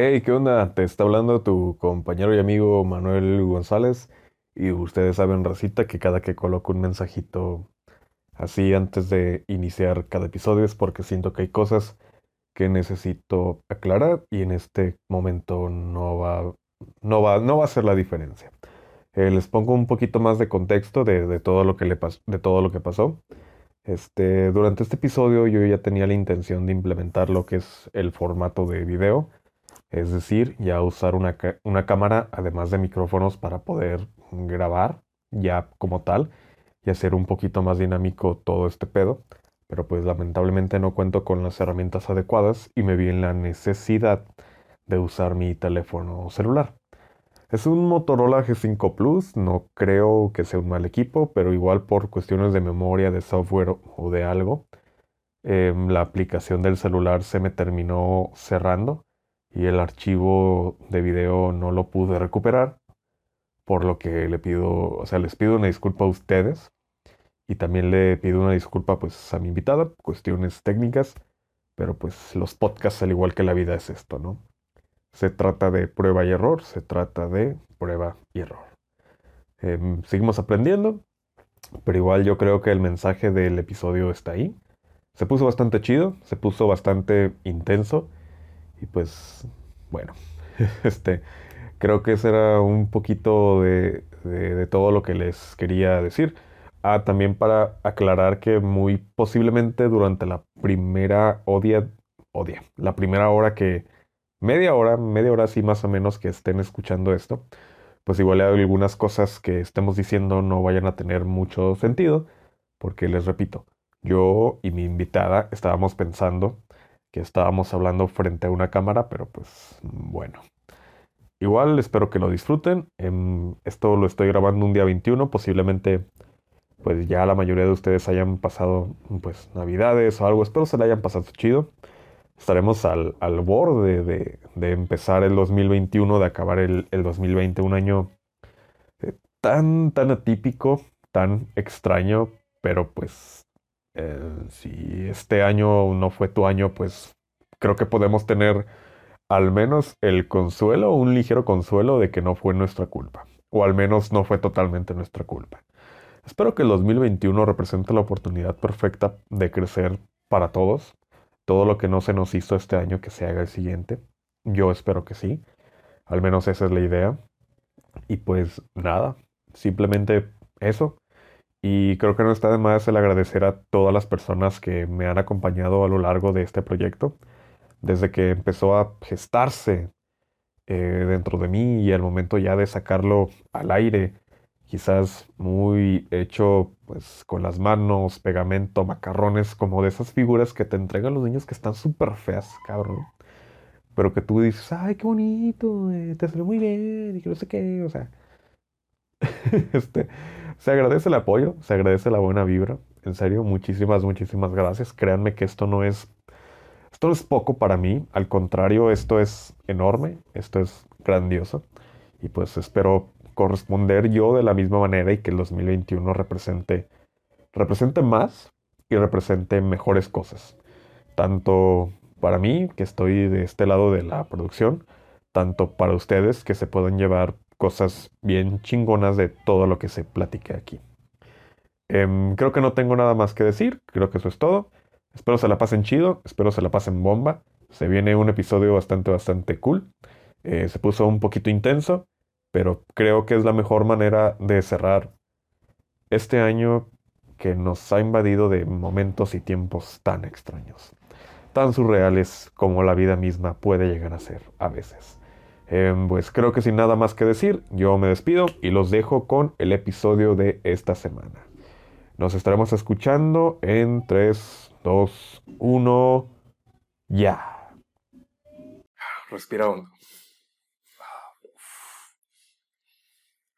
Hey, ¿qué onda? Te está hablando tu compañero y amigo Manuel González. Y ustedes saben, Racita, que cada que coloco un mensajito así antes de iniciar cada episodio es porque siento que hay cosas que necesito aclarar y en este momento no va, no va, no va a ser la diferencia. Eh, les pongo un poquito más de contexto de, de todo lo que le de todo lo que pasó. Este, durante este episodio yo ya tenía la intención de implementar lo que es el formato de video, es decir, ya usar una, una cámara además de micrófonos para poder grabar ya como tal y hacer un poquito más dinámico todo este pedo. Pero pues lamentablemente no cuento con las herramientas adecuadas y me vi en la necesidad de usar mi teléfono celular. Es un Motorola G5 Plus, no creo que sea un mal equipo, pero igual por cuestiones de memoria, de software o de algo, em, la aplicación del celular se me terminó cerrando y el archivo de video no lo pude recuperar, por lo que le pido, o sea, les pido una disculpa a ustedes y también le pido una disculpa pues a mi invitada, cuestiones técnicas, pero pues los podcasts al igual que la vida es esto, ¿no? Se trata de prueba y error, se trata de prueba y error. Em, seguimos aprendiendo, pero igual yo creo que el mensaje del episodio está ahí. Se puso bastante chido, se puso bastante intenso y pues bueno, este, creo que ese era un poquito de, de todo lo que les quería decir. Ah, también para aclarar que muy posiblemente durante la primera odia, odia, la primera hora que, media hora, media hora así más o menos que estén escuchando esto, pues igual hay algunas cosas que estemos diciendo no vayan a tener mucho sentido, porque les repito, yo y mi invitada estábamos pensando que estábamos hablando frente a una cámara, pero pues bueno. Igual espero que lo disfruten. Em, esto lo estoy grabando un día 21, posiblemente pues ya la mayoría de ustedes hayan pasado pues navidades o algo. Espero se la hayan pasado chido estaremos al, al borde de, de, empezar el 2021, de acabar el, el 2020, un año eh, tan, tan atípico, tan extraño, pero pues eh, si este año no fue tu año, pues creo que podemos tener al menos el consuelo, un ligero consuelo de que no fue nuestra culpa, o al menos no fue totalmente nuestra culpa. Espero que el 2021 represente la oportunidad perfecta de crecer para todos, todo lo que no se nos hizo este año que se haga el siguiente. Yo espero que sí. Al menos esa es la idea. Y pues nada, simplemente eso. Y creo que no está de más el agradecer a todas las personas que me han acompañado a lo largo de este proyecto. Desde que empezó a gestarse eh, dentro de mí y al momento ya de sacarlo al aire quizás muy hecho pues con las manos, pegamento, macarrones, como de esas figuras que te entregan los niños que están súper feas, cabrón. Pero que tú dices, ay, qué bonito, eh, te salió muy bien, y que no sé qué, o sea. este, se agradece el apoyo, se agradece la buena vibra. En serio, muchísimas, muchísimas gracias. Créanme que esto no es, esto es poco para mí. Al contrario, esto es enorme, esto es grandioso. Y pues espero corresponder yo de la misma manera y que el 2021 represente, represente más y represente mejores cosas. Tanto para mí, que estoy de este lado de la producción, tanto para ustedes que se pueden llevar cosas bien chingonas de todo lo que se platique aquí. Em, creo que no tengo nada más que decir, creo que eso es todo. Espero se la pasen chido, espero se la pasen bomba. Se viene un episodio bastante, bastante cool. Eh, se puso un poquito intenso, pero creo que es la mejor manera de cerrar este año que nos ha invadido de momentos y tiempos tan extraños, tan surreales como la vida misma puede llegar a ser a veces. Em, pues creo que sin nada más que decir, yo me despido y los dejo con el episodio de esta semana. Nos estaremos escuchando en 3, 2, 1, ya. Respira hondo.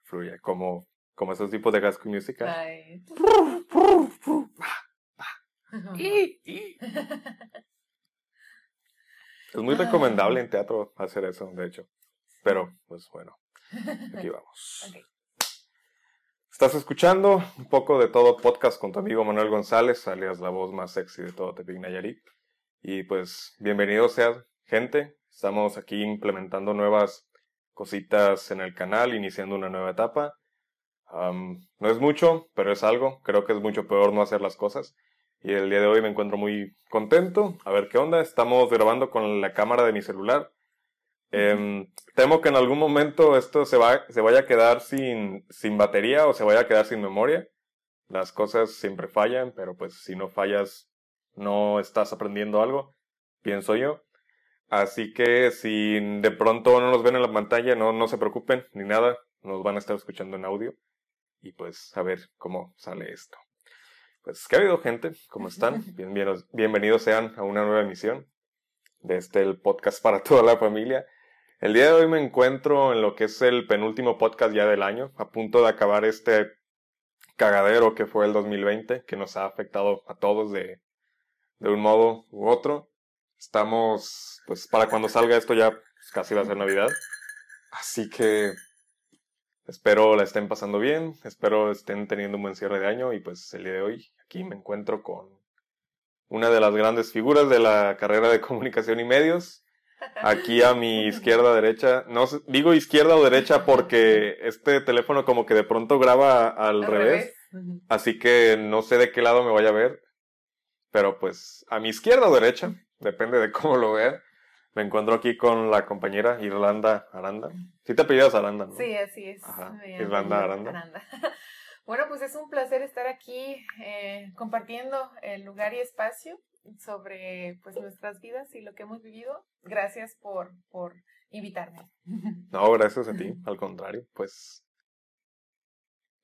fluye, como, como esos tipos de gas música. Es muy recomendable en teatro hacer eso, de hecho. Pero, pues bueno, aquí vamos. Estás escuchando un poco de todo podcast con tu amigo Manuel González, alias la voz más sexy de todo Tepic Nayarit. Y pues, bienvenido sea gente, Estamos aquí implementando nuevas cositas en el canal, iniciando una nueva etapa. no es mucho, pero es algo. Creo que es mucho peor no hacer las cosas. Y el día de hoy me encuentro muy contento. A ver qué onda. Estamos grabando con la cámara de mi celular. Em, temo que en algún momento esto se, va, se vaya a quedar sin, sin batería o se vaya a quedar sin memoria. Las cosas siempre fallan, pero pues si no fallas, no estás aprendiendo algo, pienso yo. Así que si de pronto no nos ven en la pantalla, no, no se preocupen ni nada, nos van a estar escuchando en audio. Y pues a ver cómo sale esto. Pues, ¿qué ha habido, gente? ¿Cómo están? Bienvenidos, bienvenidos sean a una nueva emisión de este el podcast para toda la familia. El día de hoy me encuentro en lo que es el penúltimo podcast ya del año, a punto de acabar este cagadero que fue el 2020, que nos ha afectado a todos de, de un modo u otro. Estamos, pues para cuando salga esto ya pues, casi va a ser Navidad. Así que espero la estén pasando bien, espero estén teniendo un buen cierre de año y pues el día de hoy aquí me encuentro con una de las grandes figuras de la carrera de comunicación y medios, Aquí a mi izquierda, derecha, no digo izquierda o derecha porque este teléfono como que de pronto graba al, revés, así que no sé de qué lado me vaya a ver, pero pues a mi izquierda o derecha, depende de cómo lo vea. Me encuentro aquí con la compañera Irlanda Aranda. Sí te apellidas Aranda, ¿no? Sí, así es. Irlanda Aranda. Bueno, pues es un placer estar aquí eh, compartiendo el lugar y espacio sobre pues nuestras vidas y lo que hemos vivido. Gracias por, por invitarme. No, gracias a ti, al contrario, pues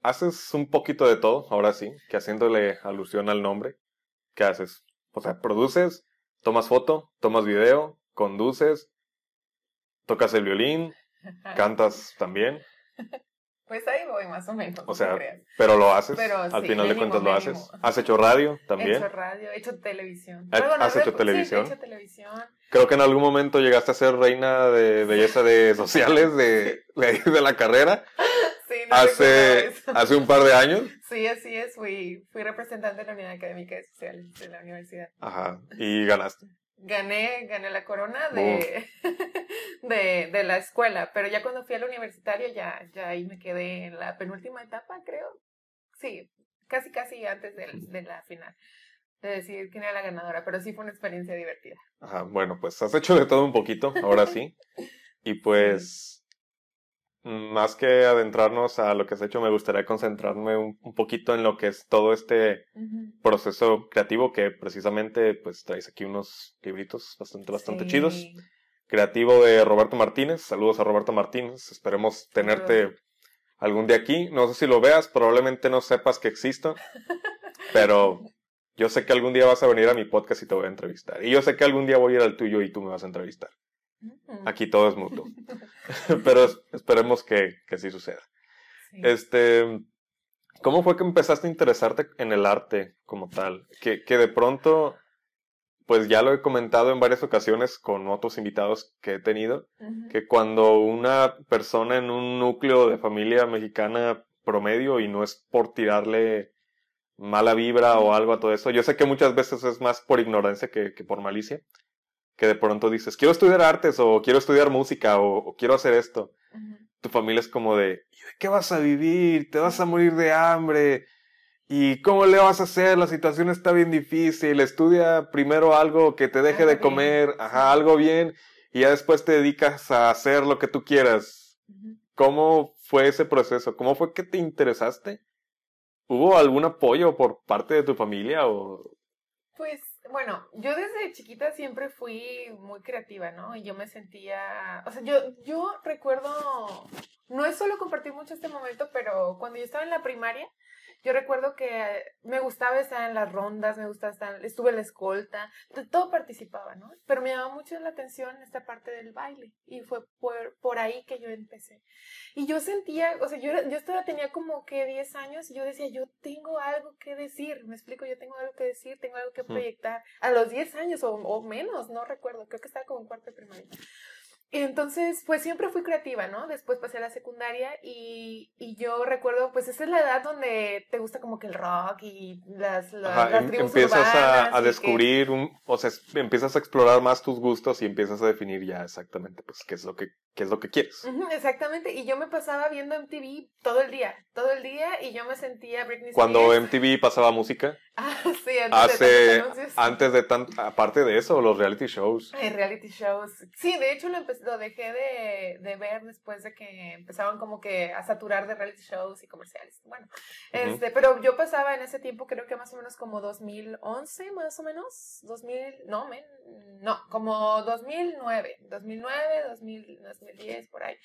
haces un poquito de todo, ahora sí, que haciéndole alusión al nombre, ¿qué haces? O sea, produces, tomas foto, tomas video, conduces, tocas el violín, cantas también. Pues ahí voy, más o menos. O sea, pero lo haces. al final de cuentas lo haces. ¿Has hecho radio también? He hecho radio, he hecho televisión. ¿Has hecho televisión? Sí, he hecho televisión. Creo que en algún momento llegaste a ser reina de belleza de sociales de, de, la carrera. Sí, no hace, hace un par de años. Sí, así es. Fui, fui representante de la Unidad Académica de Sociales de la universidad. Ajá. ¿Y ganaste? Gané, gané la corona de, de, de, la escuela, pero ya cuando fui a la universitaria ya, ya ahí me quedé en la penúltima etapa, creo. Sí, casi casi antes de, de la final, de decidir quién era la ganadora, pero sí fue una experiencia divertida. Ajá, bueno, pues has hecho de todo un poquito, ahora sí. Y pues más que adentrarnos a lo que has hecho, me gustaría concentrarme un, poquito en lo que es todo este proceso creativo que precisamente pues traes aquí unos libritos bastante, bastante chidos. Creativo de Roberto Martínez. Saludos a Roberto Martínez. Esperemos tenerte algún día aquí. No sé si lo veas, probablemente no sepas que existo, pero yo sé que algún día vas a venir a mi podcast y te voy a entrevistar. Y yo sé que algún día voy a ir al tuyo y tú me vas a entrevistar. Aquí todo es mutuo. Pero esperemos que, que sí suceda. Este, ¿cómo fue que empezaste a interesarte en el arte como tal? Que, que de pronto, pues ya lo he comentado en varias ocasiones con otros invitados que he tenido, que cuando una persona en un núcleo de familia mexicana promedio, y no es por tirarle mala vibra o algo a todo eso, yo sé que muchas veces es más por ignorancia que, que por malicia, que de pronto dices, quiero estudiar artes o quiero estudiar música o, quiero hacer esto. Tu familia es como de, ¿y de qué vas a vivir? Te vas a morir de hambre. ¿Y cómo le vas a hacer? La situación está bien difícil. Estudia primero algo que te deje de comer, ajá, algo bien, y ya después te dedicas a hacer lo que tú quieras. ¿Cómo fue ese proceso? ¿Cómo fue que te interesaste? ¿Hubo algún apoyo por parte de tu familia o...? Pues bueno, yo desde chiquita siempre fui muy creativa, ¿no? Y yo me sentía, o sea, yo, yo recuerdo, no es solo compartir mucho este momento, pero cuando yo estaba en la primaria, yo recuerdo que me gustaba estar en las rondas, me gustaba estar, estuve en la escolta, todo participaba, ¿no? Pero me llamaba mucho la atención esta parte del baile y fue por, por ahí que yo empecé. Y yo sentía, o sea, yo, yo estaba, tenía como que 10 años y yo decía, yo tengo algo que decir, me explico, yo tengo algo que decir, tengo algo que proyectar. A los 10 años o, o menos, no recuerdo, creo que estaba como en cuarto de primaria. Entonces, pues siempre fui creativa, ¿no? Después pasé a la secundaria y, y yo recuerdo, pues esa es la edad donde te gusta como que el rock y las, las, Ajá, las em- tribus empiezas a, urbanas a que- descubrir, un, o sea, empiezas a explorar más tus gustos y empiezas a definir ya exactamente, pues, qué es lo que, qué es lo que quieres. Exactamente, y yo me pasaba viendo MTV todo el día, todo el día, y yo me sentía Britney Cuando Spears. MTV pasaba música, Ah, sí, antes hace, de anuncios. antes de tan, aparte de eso, los reality shows. Ay, reality shows. Sí, de hecho lo, lo dejé de, de ver después de que empezaban como que a saturar de reality shows y comerciales. Bueno, este, pero yo pasaba en ese tiempo creo que más o menos como 2011, más o menos, 2000, no, men, no, como 2009, 2009, 2000, 2010, por ahí.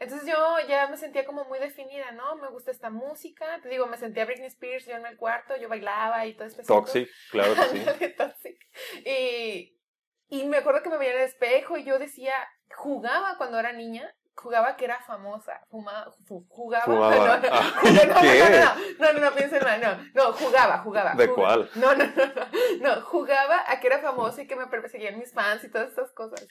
Entonces yo ya me sentía como muy definida, ¿no? Me gusta esta música, te digo, me sentía Britney Spears yo en el cuarto, yo bailaba y todo asunto. Toxic, claro que sí. Toxic. Y, y me acuerdo que me veía en el espejo y yo decía, jugaba cuando era niña, jugaba que era famosa, fuma- fu- jugaba. Fumaba. No, no, Ah, no, no, no, no, no, no, no, piensen mal, no, no, jugaba, jugaba. ¿De jugaba. cuál? No, no, no, no, no, jugaba a que era famosa y que me perseguían mis fans y todas esas cosas.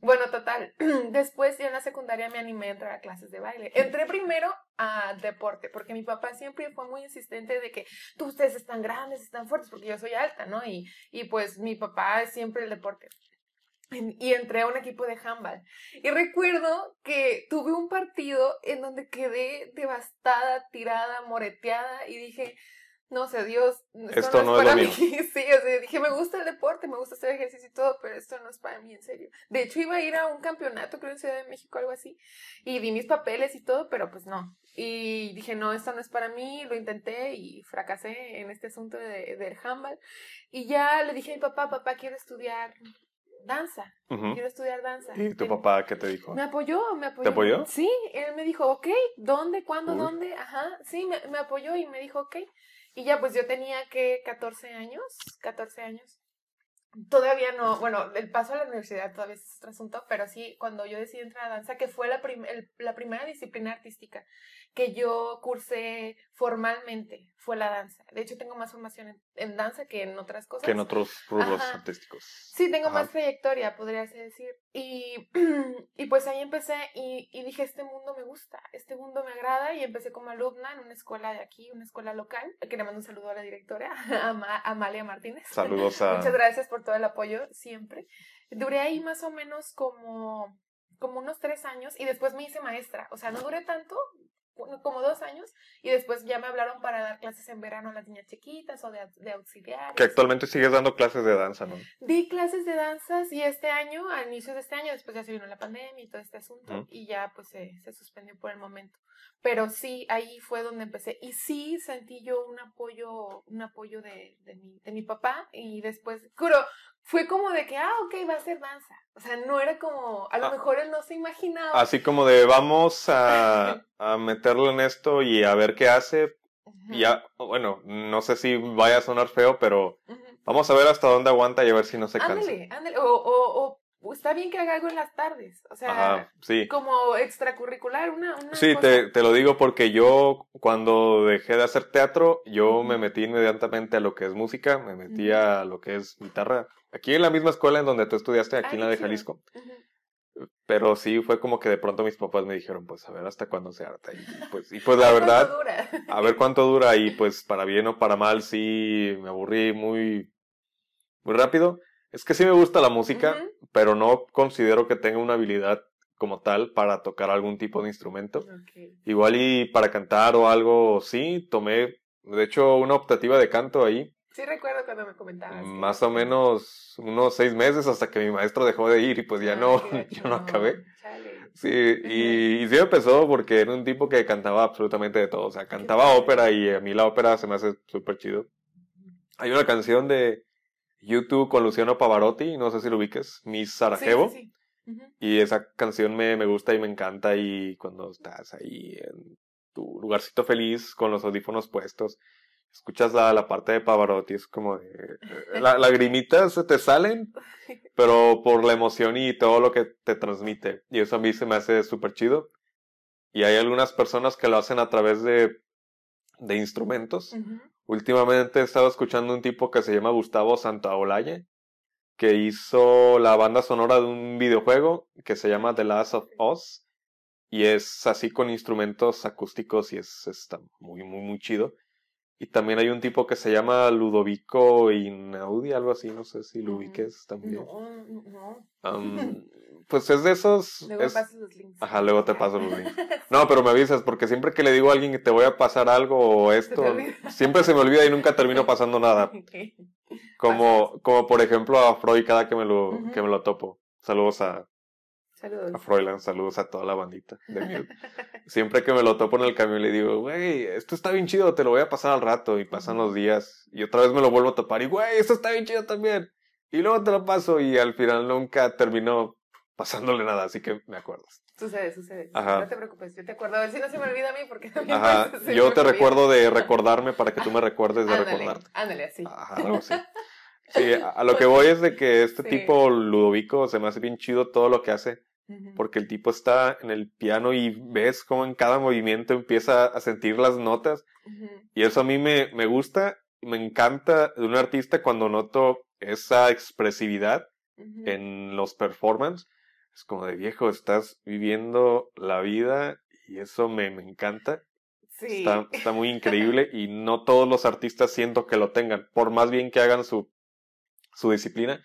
Bueno, total, después ya en la secundaria me animé a entrar a clases de baile. Entré primero a deporte, porque mi papá siempre fue muy insistente de que tú ustedes están grandes, están fuertes, porque yo soy alta, ¿no? Y, y pues mi papá es siempre el deporte. Y entré a un equipo de handball. Y recuerdo que tuve un partido en donde quedé devastada, tirada, moreteada y dije, no sé, Dios, esto, Esto no, no es es para lo mí. mío. Sí, o sea, dije, me gusta el deporte, me gusta hacer ejercicio y todo, pero esto no es para mí, en serio. De hecho, iba a ir a un campeonato, creo, en Ciudad de México, algo así, y di mis papeles y todo, pero pues no. Y dije, no, esto no es para mí, lo intenté y fracasé en este asunto de, del handball. Y ya le dije a mi papá, papá, quiero estudiar danza, Ujú. quiero estudiar danza. ¿Y tu Ten- papá qué te dijo? me apoyó, me apoyó. apoyó? Sí, él me dijo, ok, ¿dónde, cuándo, Uy. dónde? Ajá, sí, me, me apoyó y me dijo, ok. Y ya, pues yo tenía que 14 años, 14 años. Todavía no, bueno, el paso a la universidad todavía es otro asunto, pero sí, cuando yo decidí entrar a danza, que fue la, prim- el- la primera disciplina artística que yo cursé formalmente, fue la danza. De hecho, tengo más formación en, en danza que en otras cosas. Que en otros rubros Ajá. artísticos. Sí, tengo Ajá. más trayectoria, podría decir. Y, y pues ahí empecé y, y dije, este mundo me gusta, este mundo me agrada y empecé como alumna en una escuela de aquí, una escuela local, que le mando un saludo a la directora, a Ama- Amalia Martínez. Saludos a... Muchas gracias por todo el apoyo siempre. Duré ahí más o menos como, como unos tres años y después me hice maestra. O sea, no duré tanto, como dos años, y después ya me hablaron para dar clases en verano a las niñas chiquitas o de, de auxiliar. Que actualmente sigues dando clases de danza, ¿no? Di clases de danzas y este año, a inicios de este año, después ya se vino la pandemia y todo este asunto, Ujú. y ya pues se, se suspendió por el momento. Pero sí, ahí fue donde empecé. Y sí sentí yo un apoyo, un apoyo de, de, mi, de mi papá. Y después, juro, fue como de que, ah, ok, va a ser danza. O sea, no era como, a lo Ah. mejor él no se imaginaba. Así como de vamos a, a meterlo en esto y a ver qué hace. Ya, bueno, no sé si vaya a sonar feo, pero vamos a ver hasta dónde aguanta y a ver si no se cansa. Ándale, ándale. O, o, o está bien que haga algo en las tardes. O sea, Ajá, sí. como extracurricular, una, una Sí, cosa. te, te lo digo porque yo cuando dejé de hacer teatro, yo me metí inmediatamente a lo que es música, me metí a lo que es guitarra. Aquí en la misma escuela en donde tú estudiaste, aquí Ay, en la de. Jalisco. Pero sí fue como que de pronto mis papás me dijeron, pues a ver hasta cuándo se harta. Y pues, y pues la ¿Cuánto verdad, dura? a ver cuánto dura y pues para bien o para mal sí me aburrí muy, muy rápido. Es que sí me gusta la música, pero no considero que tenga una habilidad como tal para tocar algún tipo de instrumento. Igual y para cantar o algo, sí, tomé, de hecho, una optativa de canto ahí, Sí recuerdo cuando me comentabas. que- más o menos unos seis meses hasta que mi maestro dejó de ir y pues ya Ay, no, yo no acabé. chale. Sí, y, y sí empezó porque era un tipo que cantaba absolutamente de todo, o sea, cantaba ópera y a mí la ópera se me hace súper chido. Hay una canción de YouTube con Luciano Pavarotti, no sé si lo ubiques, Miss Sarajevo. Sí, sí, sí. Ujú. Y esa canción me, me gusta y me encanta y cuando estás ahí en tu lugarcito feliz con los audífonos puestos, escuchas la, la parte de Pavarotti, es como de... eh, La, lagrimitas se te salen, pero por la emoción y todo lo que te transmite. Y eso a mí se me hace súper chido. Y hay algunas personas que lo hacen a través de, de instrumentos. Últimamente he estado escuchando un tipo que se llama Gustavo Santaolalle, que hizo la banda sonora de un videojuego que se llama The Last of Us. Y es así con instrumentos acústicos y es está muy, muy, muy chido. Y también hay un tipo que se llama Ludovico Inaudi, algo así, no sé si lo ubiques también. No, no. pues es de esos. Luego es... pasas los links. Ajá, luego te paso los links. No, pero me avisas, porque siempre que le digo a alguien que te voy a pasar algo o esto, siempre se me olvida y nunca termino pasando nada. Como, como por ejemplo a Freud cada que me lo, que me lo topo. Saludos a, Saludos. a Froilan, saludos a toda la bandita de miel. Siempre que me lo topo en el camión le digo, güey, esto está bien chido, te lo voy a pasar al rato. Y pasan los días y otra vez me lo vuelvo a topar y, güey, esto está bien chido también. Y luego te lo paso y al final nunca termino pasándole nada, así que me acuerdas. Sucede, sucede. Ajá. No te preocupes, yo te acuerdo. A ver si no se me olvida a mí porque también Ajá, se yo me te olvida. recuerdo de recordarme para que tú me recuerdes de Ándale, recordarte. ándale, así. Ajá, algo así. Sí, a lo que voy es de que este Sí. tipo Ludovico se me hace bien chido todo lo que hace. Ujú. porque el tipo está en el piano y ves cómo en cada movimiento empieza a sentir las notas Ujú. y eso a mí me, me gusta, me encanta de un artista cuando noto esa expresividad Ujú. en los performances. Es como de viejo, estás viviendo la vida y eso me, me encanta. Sí. Está, está muy increíble y no todos los artistas siento que lo tengan, por más bien que hagan su, su disciplina.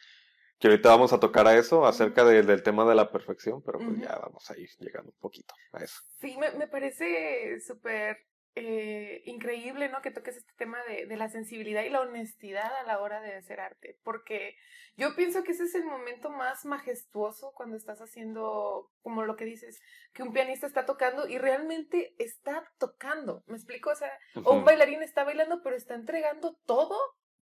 Que ahorita vamos a tocar a eso, acerca de- del tema de la perfección, pero pues ya vamos a ir llegando un poquito a eso. Sí, me, me parece súper eh, increíble, ¿no? Que toques este tema de, de la sensibilidad y la honestidad a la hora de hacer arte, porque yo pienso que ese es el momento más majestuoso cuando estás haciendo, como lo que dices, que un pianista está tocando y realmente está tocando, ¿me explico? O sea, o un bailarín está bailando, pero está entregando todo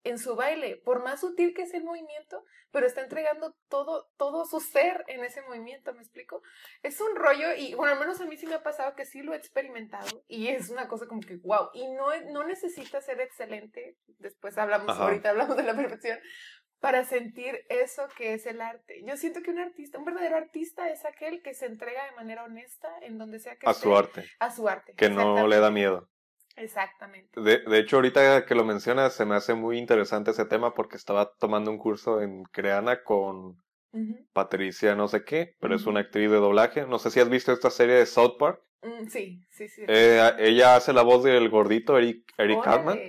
en su baile, por más sutil que es el movimiento, pero está entregando todo, todo su ser en ese movimiento, ¿me explico? Es un rollo y, bueno, al menos a mí sí me ha pasado que sí lo he experimentado y es una cosa como que, wow, y no, no necesita ser excelente, después hablamos, Ajá. ahorita hablamos de la perfección, para sentir eso que es el arte. Yo siento que un artista, un verdadero artista es aquel que se entrega de manera honesta en donde sea que A esté, su arte, a su arte. que no le da miedo. Exactamente. De, de hecho, ahorita que lo mencionas, se me hace muy interesante ese tema porque estaba tomando un curso en Creana con. Patricia no sé qué, pero es una actriz de doblaje. No sé si has visto esta serie de South Park. Mm, sí, sí, sí. Eh, ella hace la voz del gordito Eric, Eric Cartman.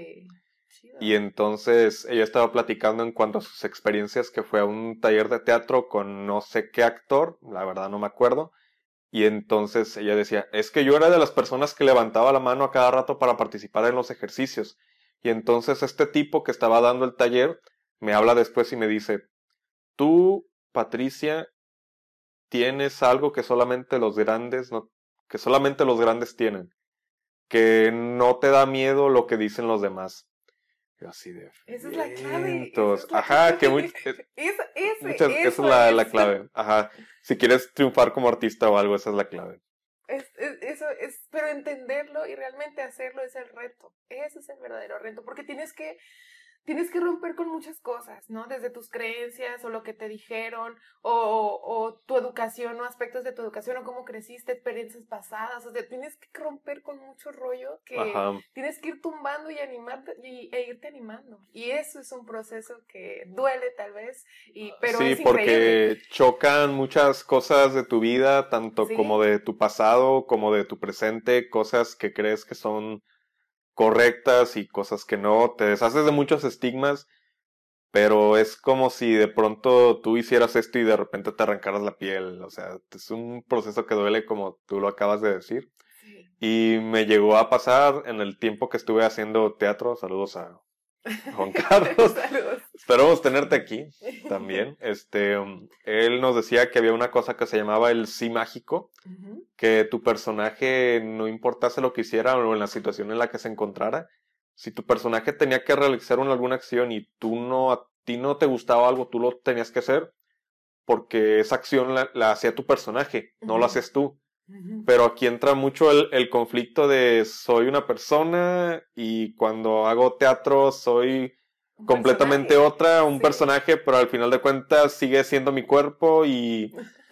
Y entonces ella estaba platicando en cuanto a sus experiencias que fue a un taller de teatro con no sé qué actor, la verdad no me acuerdo. Y entonces ella decía, es que yo era de las personas que levantaba la mano a cada rato para participar en los ejercicios. Y entonces este tipo que estaba dando el taller me habla después y me dice, tú, Patricia, tienes algo que solamente los grandes no, que solamente los grandes tienen, que no te da miedo lo que dicen los demás. Yo así de... Esa es la clave. Ajá, que muy, eh, ese, muchas- esa es la, la clave. Ajá. Si quieres triunfar como artista o algo, esa es la clave. Es- es- eso es, pero entenderlo y realmente hacerlo es el reto. Ese es el verdadero reto, porque tienes que, tienes que romper con muchas cosas, ¿no? Desde tus creencias o lo que te dijeron, o, o tu educación o aspectos de tu educación o cómo creciste, experiencias pasadas. O sea, tienes que romper con mucho rollo que Ajá. tienes que ir tumbando y animarte y, e irte animando. Y eso es un proceso que duele tal vez, y, pero sí, es increíble. porque chocan muchas cosas de tu vida, tanto Sí. como de tu pasado, como de tu presente, cosas que crees que son correctas y cosas que no. Te deshaces de muchos estigmas, pero es como si de pronto tú hicieras esto y de repente te arrancaras la piel. O sea, es un proceso que duele como tú lo acabas de decir. Y me llegó a pasar en el tiempo que estuve haciendo teatro. Saludos a Juan Carlos. Saludos. Esperamos tenerte aquí también. Este, um, él nos decía que había una cosa que se llamaba el sí mágico, que tu personaje no importase lo que hiciera o en la situación en la que se encontrara, si tu personaje tenía que realizar una, alguna acción y tú no, a ti no te gustaba algo, tú lo tenías que hacer porque esa acción la, la hacía tu personaje, no lo haces Pero aquí entra mucho el, el conflicto de soy una persona y cuando hago teatro soy Un completamente personaje. otra, un Sí. personaje, pero al final de cuentas sigue siendo mi cuerpo y,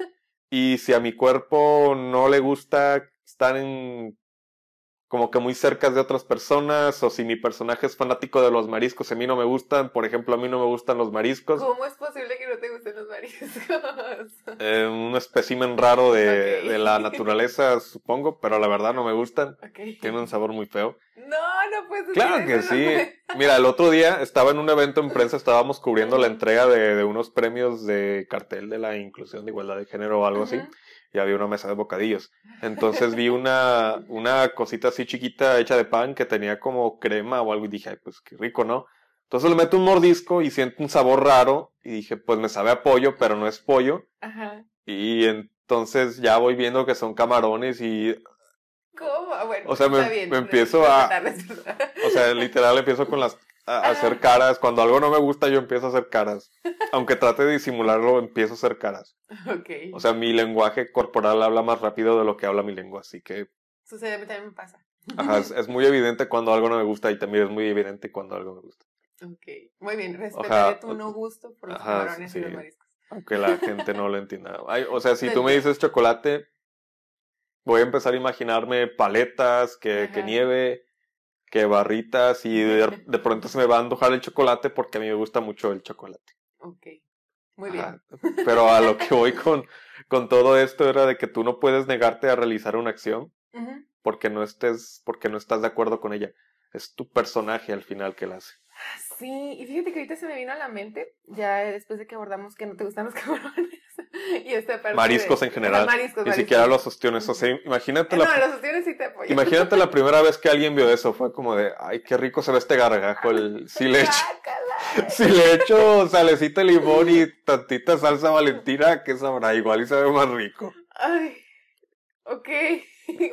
y si a mi cuerpo no le gusta estar en como que muy cerca de otras personas, o si mi personaje es fanático de los mariscos, a mí no me gustan, por ejemplo, a mí no me gustan los mariscos. ¿Cómo es posible que no te gusten los mariscos? Eh, un espécimen raro de, de la naturaleza, supongo, pero la verdad no me gustan. Tienen un sabor muy feo. No, no puedes Claro que sí. no. Mira, el otro día estaba en un evento en prensa, estábamos cubriendo la entrega de, de unos premios de cartel de la inclusión de igualdad de género o algo así. Y había una mesa de bocadillos. Entonces vi una, una cosita así chiquita hecha de pan que tenía como crema o algo y dije, ay, pues qué rico, ¿no? Entonces le meto un mordisco y siento un sabor raro y dije, pues me sabe a pollo, pero no es pollo. Ajá. Y entonces ya voy viendo que son camarones y, ¿Cómo? Ah, Bueno, O sea, me- está bien. me empiezo a- o sea, literal empiezo con las, a, hacer caras. Cuando algo no me gusta, yo empiezo a hacer caras. Aunque trate de disimularlo, empiezo a hacer caras. Ok. O sea, mi lenguaje corporal habla más rápido de lo que habla mi lengua, así que, Sucede, a mí también me pasa. ajá, es, es muy evidente cuando algo no me gusta y también es muy evidente cuando algo me gusta. Ok. Muy bien, respetaré tu no gusto por los Ajá, camarones y sí. los mariscos. Aunque la gente no lo entienda. Ay, o sea, si tú me dices chocolate, voy a empezar a imaginarme paletas, que, que nieve, que barritas y de, de pronto se me va a antojar el chocolate porque a mí me gusta mucho el chocolate. Ok. Muy bien. Ajá. Pero a lo que voy con, con todo esto era de que tú no puedes negarte a realizar una acción porque no estés, porque no estás de acuerdo con ella. Es tu personaje al final que la hace. Sí, y fíjate que ahorita se me vino a la mente, ya después de que abordamos que no te gustan los camarones y esta parte Mariscos de- en general. Mariscos, Ni mariscos. siquiera los ostiones. O sea, imagínate Eh, la, No, los ostiones sí te imagínate la primera vez que alguien vio eso. Fue como de, ay, qué rico se ve este gargajo. El, si le echo, si le echo salecita de limón y tantita salsa valentina, ¿qué sabrá? Igual y sabe más rico. Ay, ok.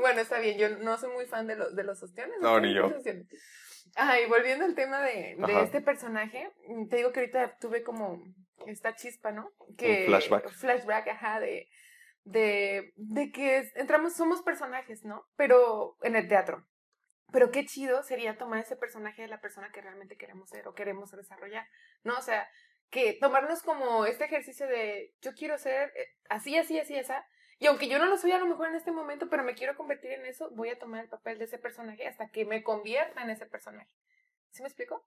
Bueno, está bien, yo no soy muy fan de los, de los ostiones. No, ni yo. Ostiones. Ay, volviendo al tema de, de este personaje, te digo que ahorita tuve como esta chispa, ¿no? Que, flashback. Flashback, ajá, de, de, de que entramos, somos personajes, ¿no? Pero en el teatro. Pero qué chido sería tomar ese personaje de la persona que realmente queremos ser o queremos desarrollar, ¿no? O sea, que tomarnos como este ejercicio de yo quiero ser eh, así, así, así, así. Y aunque yo no lo soy a lo mejor en este momento, pero me quiero convertir en eso, voy a tomar el papel de ese personaje hasta que me convierta en ese personaje. ¿Sí me explico?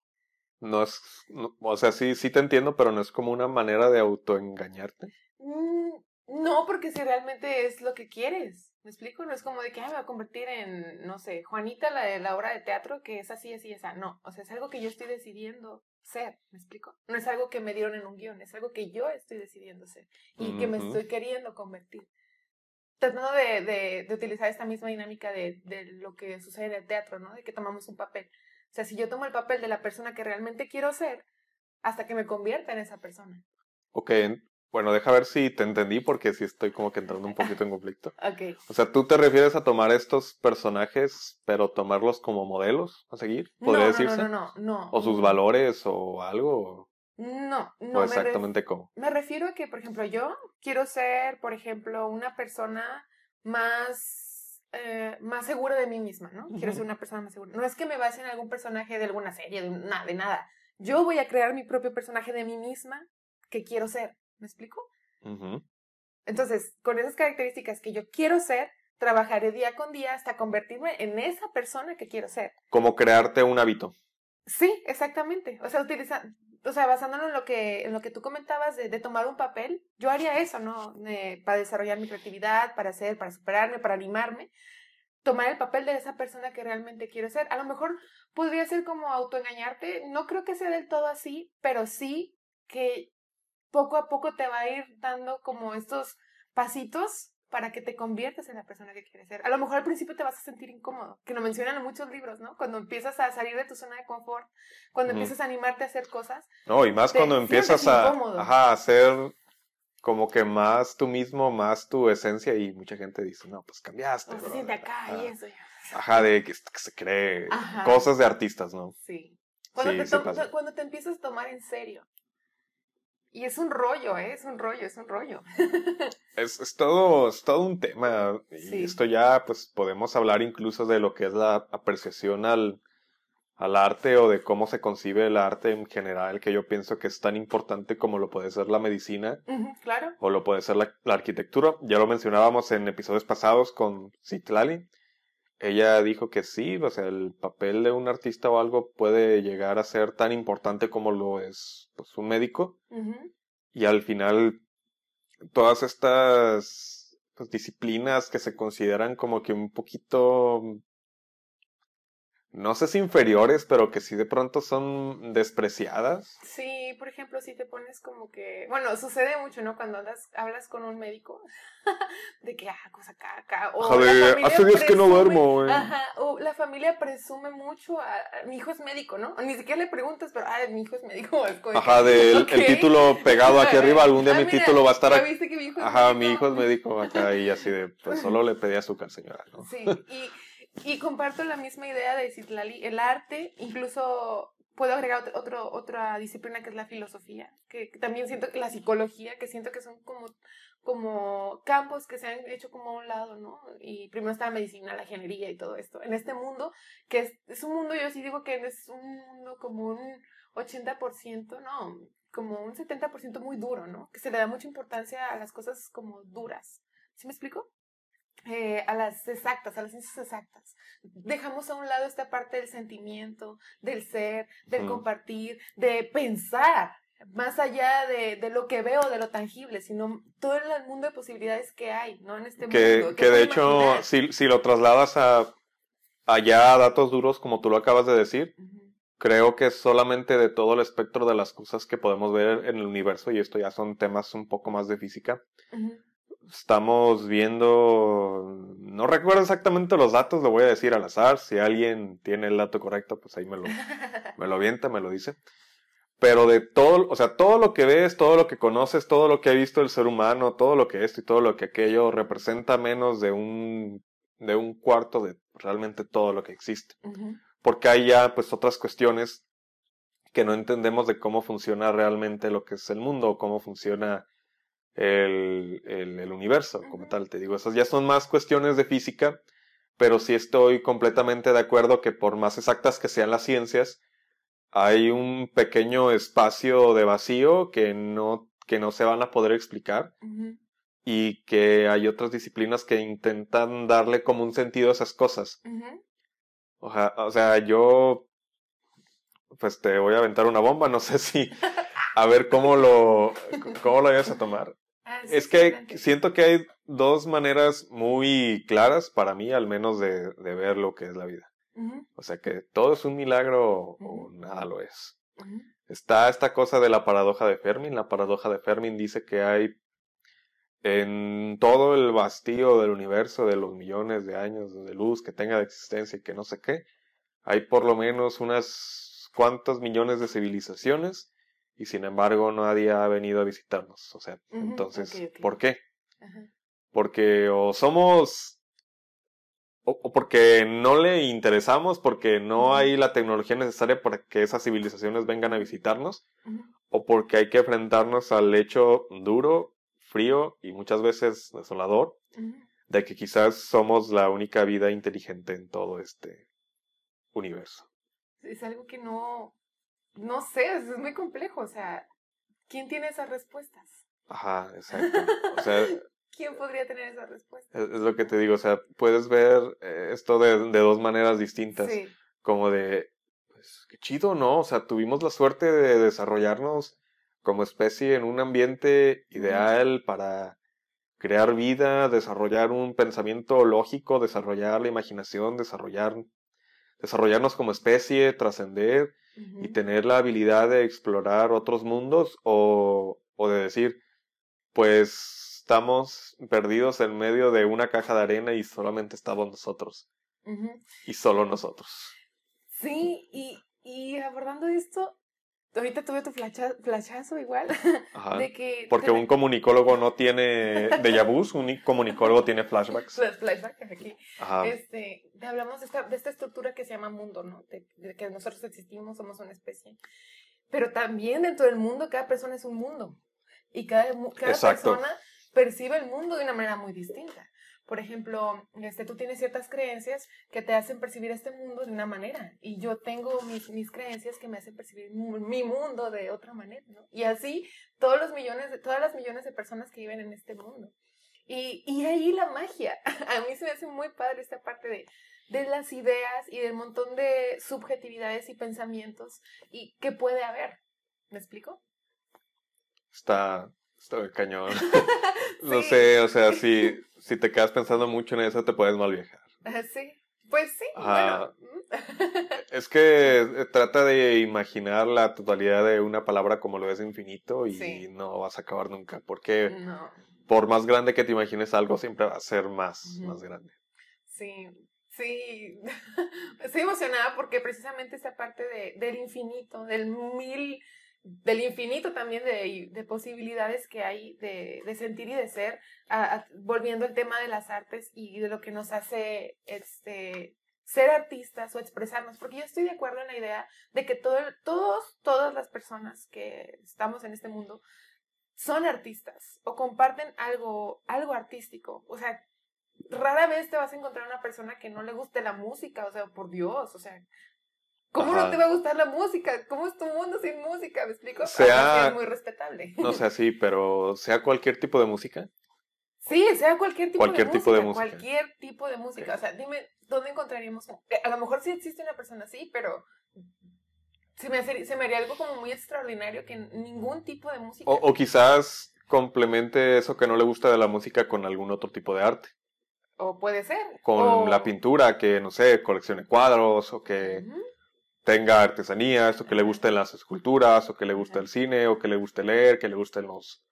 No es, no- o sea, sí, sí te entiendo, pero no es como una manera de autoengañarte. Mm, no, porque si realmente es lo que quieres. ¿Me explico? No es como de que "Ay, me voy a convertir en, no sé, Juanita, la de la obra de teatro, que es así, así, esa. No, o sea, es algo que yo estoy decidiendo ser. ¿Me explico? No es algo que me dieron en un guion, es algo que yo estoy decidiendo ser y que me estoy queriendo convertir. Tratando de, de, de utilizar esta misma dinámica de, de lo que sucede en el teatro, ¿no? De que tomamos un papel. O sea, si yo tomo el papel de la persona que realmente quiero ser, hasta que me convierta en esa persona. Ok, bueno, deja ver si te entendí porque sí estoy como que entrando un poquito en conflicto. Ok. O sea, tú te refieres a tomar estos personajes, pero tomarlos como modelos a seguir, podría no, decirse. No, no, no, no. O sus valores o algo, No, o no. me ref- exactamente cómo. Me refiero a que, por ejemplo, yo quiero ser, por ejemplo, una persona más, eh, más segura de mí misma, ¿no? Quiero ser una persona más segura. No es que me base en algún personaje de alguna serie, de, nada, de nada. Yo voy a crear mi propio personaje de mí misma que quiero ser. ¿Me explico? Entonces, con esas características que yo quiero ser, trabajaré día con día hasta convertirme en esa persona que quiero ser. Como crearte un hábito. Sí, exactamente. O sea, utiliza, o sea, basándonos en lo que, en lo que tú comentabas de, de tomar un papel, yo haría eso, ¿no? Eh, para desarrollar mi creatividad, para hacer, para superarme, para animarme. Tomar el papel de esa persona que realmente quiero ser. A lo mejor podría ser como autoengañarte. No creo que sea del todo así, pero sí que poco a poco te va a ir dando como estos pasitos para que te conviertas en la persona que quieres ser. A lo mejor al principio te vas a sentir incómodo, que lo mencionan en muchos libros, ¿no? Cuando empiezas a salir de tu zona de confort, cuando Ujú. empiezas a animarte a hacer cosas. No, y más cuando empiezas a, ajá, a hacer como que más tú mismo, más tu esencia y mucha gente dice, no, pues cambiaste. O se brother". siente acá Ajá. y eso. ya. Ajá, de que, que se cree Ajá. cosas de artistas, ¿no? Sí. Cuando, Sí, te cuando te empiezas a tomar en serio. Y es un rollo, ¿eh? Es un rollo, es un rollo. Es, es todo, es todo un tema. Y Sí. esto ya, pues, podemos hablar incluso de lo que es la apreciación al, al arte o de cómo se concibe el arte en general, que yo pienso que es tan importante como lo puede ser la medicina claro. o lo puede ser la, la arquitectura. Ya lo mencionábamos en episodios pasados con Citlali. Ella dijo que sí, o sea, el papel de un artista o algo puede llegar a ser tan importante como lo es pues, un médico. Y al final, todas estas pues, disciplinas que se consideran como que un poquito no sé si inferiores, pero que sí de pronto son despreciadas. Sí, por ejemplo, si te pones como que, bueno, sucede mucho, ¿no? Cuando andas, hablas con un médico, de que, ah, cosa acá, acá. O hace días que no duermo, güey. Ajá, o la familia presume mucho, a, mi hijo es médico, ¿no? Ni siquiera le preguntas, pero, ah, mi hijo es médico. ajá, del el título pegado aquí arriba, algún día ah, mi título va a estar aquí. ¿Viste que mi hijo es ajá, mi hijo es médico acá y así de, pues solo le pedí azúcar, señora, ¿no? Sí, y y comparto la misma idea de Citlali. El arte, incluso puedo agregar otro, otra disciplina que es la filosofía, que, también siento que la psicología, que siento que son como, como campos que se han hecho como a un lado, ¿no? Y primero está la medicina, la ingeniería y todo esto. En este mundo, que es, es un mundo, yo sí digo que es un mundo como un 80%, no, como un 70% muy duro, ¿no? Que se le da mucha importancia a las cosas como duras. ¿Sí me explico? Eh, a las exactas, a las ciencias exactas. Dejamos a un lado esta parte del sentimiento, del ser, del compartir, de pensar, más allá de, de, lo que veo, de lo tangible, sino todo el mundo de posibilidades que hay, ¿no? En este mundo. Que, de hecho, si, si, lo trasladas a allá a datos duros, como tú lo acabas de decir, creo que solamente de todo el espectro de las cosas que podemos ver en el universo, y esto ya son temas un poco más de física, estamos viendo, no recuerdo exactamente los datos, lo voy a decir al azar, si alguien tiene el dato correcto, pues ahí me lo, me lo avienta, me lo dice. Pero de todo, o sea, todo lo que ves, todo lo que conoces, todo lo que ha visto el ser humano, todo lo que esto y todo lo que aquello representa menos de un, de un cuarto de realmente todo lo que existe. Porque hay ya pues otras cuestiones que no entendemos de cómo funciona realmente lo que es el mundo, cómo funciona el, el, universo como tal. Te digo, esas ya son más cuestiones de física, pero sí estoy completamente de acuerdo que por más exactas que sean las ciencias, hay un pequeño espacio de vacío que no, que no se van a poder explicar. Y que hay otras disciplinas que intentan darle como un sentido a esas cosas. o, sea, o sea, yo pues te voy a aventar una bomba, no sé si a ver cómo lo cómo lo vayas a tomar. Ah, es que siento que hay dos maneras muy claras para mí, al menos, de, de ver lo que es la vida. O sea que todo es un milagro o nada lo es. Está esta cosa de la paradoja de Fermin. La paradoja de Fermin dice que hay en todo el vacío del universo de los millones de años de luz que tenga de existencia y que no sé qué, hay por lo menos unas cuantas millones de civilizaciones y sin embargo nadie ha venido a visitarnos. O sea, entonces, ¿por qué? Porque o somos, o, porque no le interesamos, porque no hay la tecnología necesaria para que esas civilizaciones vengan a visitarnos, o porque hay que enfrentarnos al hecho duro, frío y muchas veces desolador de que quizás somos la única vida inteligente en todo este universo. Es algo que no, no sé, es muy complejo, o sea, ¿quién tiene esas respuestas? Ajá, exacto. O sea, ¿Quién podría tener esas respuestas? Es, lo que te digo, o sea, puedes ver eh, esto de, de dos maneras distintas. Sí. Como de, pues qué chido, ¿no? O sea, tuvimos la suerte de desarrollarnos como especie en un ambiente ideal para crear vida, desarrollar un pensamiento lógico, desarrollar la imaginación, desarrollar, desarrollarnos como especie, trascender y tener la habilidad de explorar otros mundos o, o de decir, pues estamos perdidos en medio de una caja de arena y solamente estamos nosotros. Y solo nosotros. Sí, y, y abordando esto, ahorita tuve tu flachazo igual. De que Porque un comunicólogo no tiene déjà vu, un comunicólogo tiene flashbacks. flashbacks aquí. Este, hablamos de esta, de esta estructura que se llama mundo, ¿no? De, que nosotros existimos, somos una especie. Pero también dentro del mundo, cada persona es un mundo. Y cada, cada persona percibe el mundo de una manera muy distinta. Por ejemplo, este, tú tienes ciertas creencias que te hacen percibir este mundo de una manera y yo tengo mis, mis creencias que me hacen percibir mi mundo de otra manera. Y así todos los millones, de, todas las millones de personas que viven en este mundo. Y, y ahí la magia. A mí se me hace muy padre esta parte de, de las ideas y del montón de subjetividades y pensamientos y que puede haber. ¿Me explico? Está, está cañón. no sé, o sea, si, si te quedas pensando mucho en eso, te puedes mal viajar. Sí, pues sí. Bueno. Es que eh, trata de imaginar la totalidad de una palabra como lo es infinito y no vas a acabar nunca. Porque por más grande que te imagines algo, siempre va a ser más, más grande. Sí, sí. Estoy emocionada porque precisamente esa parte de, del infinito, del mil del infinito también de, de posibilidades que hay de, de, sentir y de ser, volviendo al tema de las artes y de lo que nos hace este, ser artistas o expresarnos, porque yo estoy de acuerdo en la idea de que todo, todos, todas las personas que estamos en este mundo son artistas o comparten algo, algo artístico, o sea, rara vez te vas a encontrar una persona que no le guste la música, o sea, por Dios, o sea, ¿Cómo no te va a gustar la música? ¿Cómo es tu mundo sin música? ¿Me explico? Sea, es muy respetable. No sé, sí, pero sea cualquier tipo de música. Sí, sea cualquier tipo, de, tipo música, de música. Cualquier tipo de música. O sea, dime, ¿dónde encontraríamos? A lo mejor sí existe una persona así, pero se me, se me haría algo como muy extraordinario que ningún tipo de música. O, o, quizás complemente eso que no le gusta de la música con algún otro tipo de arte. O puede ser. Con la pintura, que no sé, coleccione cuadros o que tenga artesanías, o que le gusten las esculturas, o que le guste el cine, o que le guste leer, que le gusten los,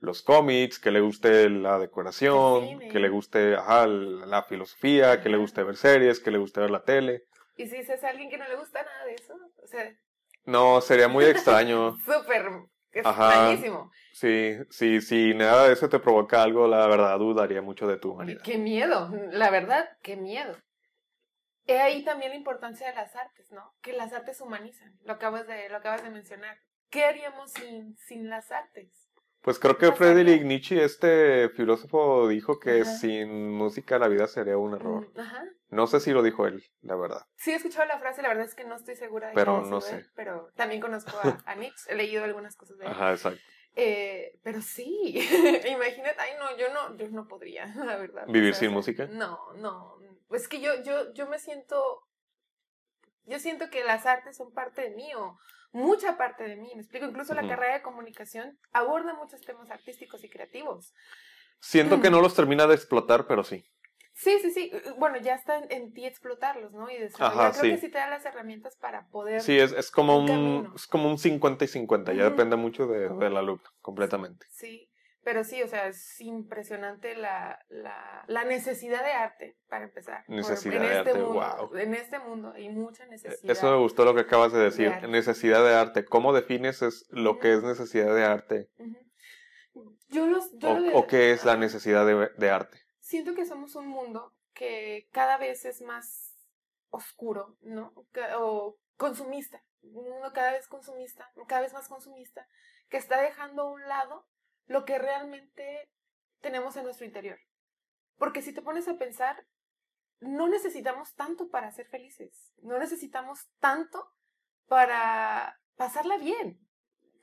los cómics, que le guste la decoración, que le guste la filosofía, que le guste ver series, que le guste ver la tele. ¿Y si es alguien que no le gusta nada de eso? O sea... No, sería muy extraño. Súper extrañísimo. Sí, sí, si nada de eso te provoca algo, la verdad dudaría mucho de tu humanidad. Qué miedo, la verdad, qué miedo. He ahí también la importancia de las artes, ¿no? Que las artes humanizan, lo acabas de, lo acabas de mencionar. ¿Qué haríamos sin, sin las artes? Pues creo que Friedrich Nietzsche, este filósofo, dijo que sin música la vida sería un error. Mm, ajá. No sé si lo dijo él, la verdad. Sí, he escuchado la frase, la verdad es que no estoy segura de Pero no sé. pero también conozco a, a, Nietzsche, he leído algunas cosas de él. Ajá, exacto. Eh, pero sí, imagínate, ay no, yo no, yo no podría, la verdad. ¿Vivir sin música? No, no, pues que yo, yo, yo me siento, yo siento que las artes son parte de mí o mucha parte de mí. Me explico, incluso la carrera de comunicación aborda muchos temas artísticos y creativos. Siento que no los termina de explotar, pero sí. Sí, sí, sí. Bueno, ya está en, ti explotarlos, ¿no? Y desarrollar. Creo que sí te da las herramientas para poder. Sí, es, es como un, es como un 50 y 50. Ya depende mucho de, del alumno, completamente. Sí. Pero sí, o sea, es impresionante la, la, la necesidad de arte, para empezar. Necesidad de este arte, wow. En este mundo hay mucha e, necesidad. Eso me gustó lo que acabas de decir, necesidad de arte. ¿Cómo defines es lo que es necesidad de arte? Yo los, o, qué es la necesidad de, de arte? Siento que somos un mundo que cada vez es más oscuro, ¿no? O consumista. Un mundo cada vez consumista, cada vez más consumista, que está dejando a un lado lo que realmente tenemos en nuestro interior. Porque si te pones a pensar, no necesitamos tanto para ser felices, no necesitamos tanto para pasarla bien,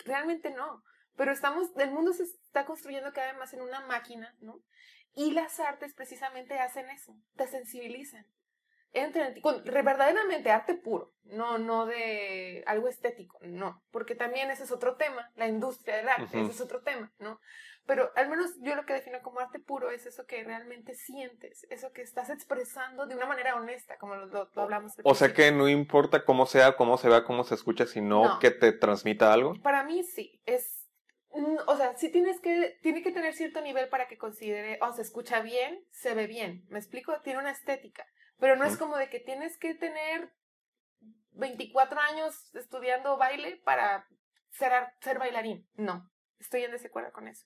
realmente no. Pero estamos, el mundo se está construyendo cada vez más en una máquina, ¿no? Y las artes precisamente hacen eso, te sensibilizan, entra en ti, con verdaderamente arte puro, no, no de algo estético, no, porque también ese es otro tema, la industria del arte, ese es otro tema, ¿no? Pero al menos yo lo que defino como arte puro es eso que realmente sientes, eso que estás expresando de una manera honesta, como lo, hablamos. O sea que no importa cómo sea, cómo se vea, cómo se escucha, sino que te transmita algo. Para mí sí, es o sea, sí tienes que, tiene que tener cierto nivel para que considere, o oh, se escucha bien, se ve bien. ¿Me explico? Tiene una estética. Pero no es como de que tienes que tener 24 años estudiando baile para ser, ser bailarín. No, estoy en desacuerdo con eso.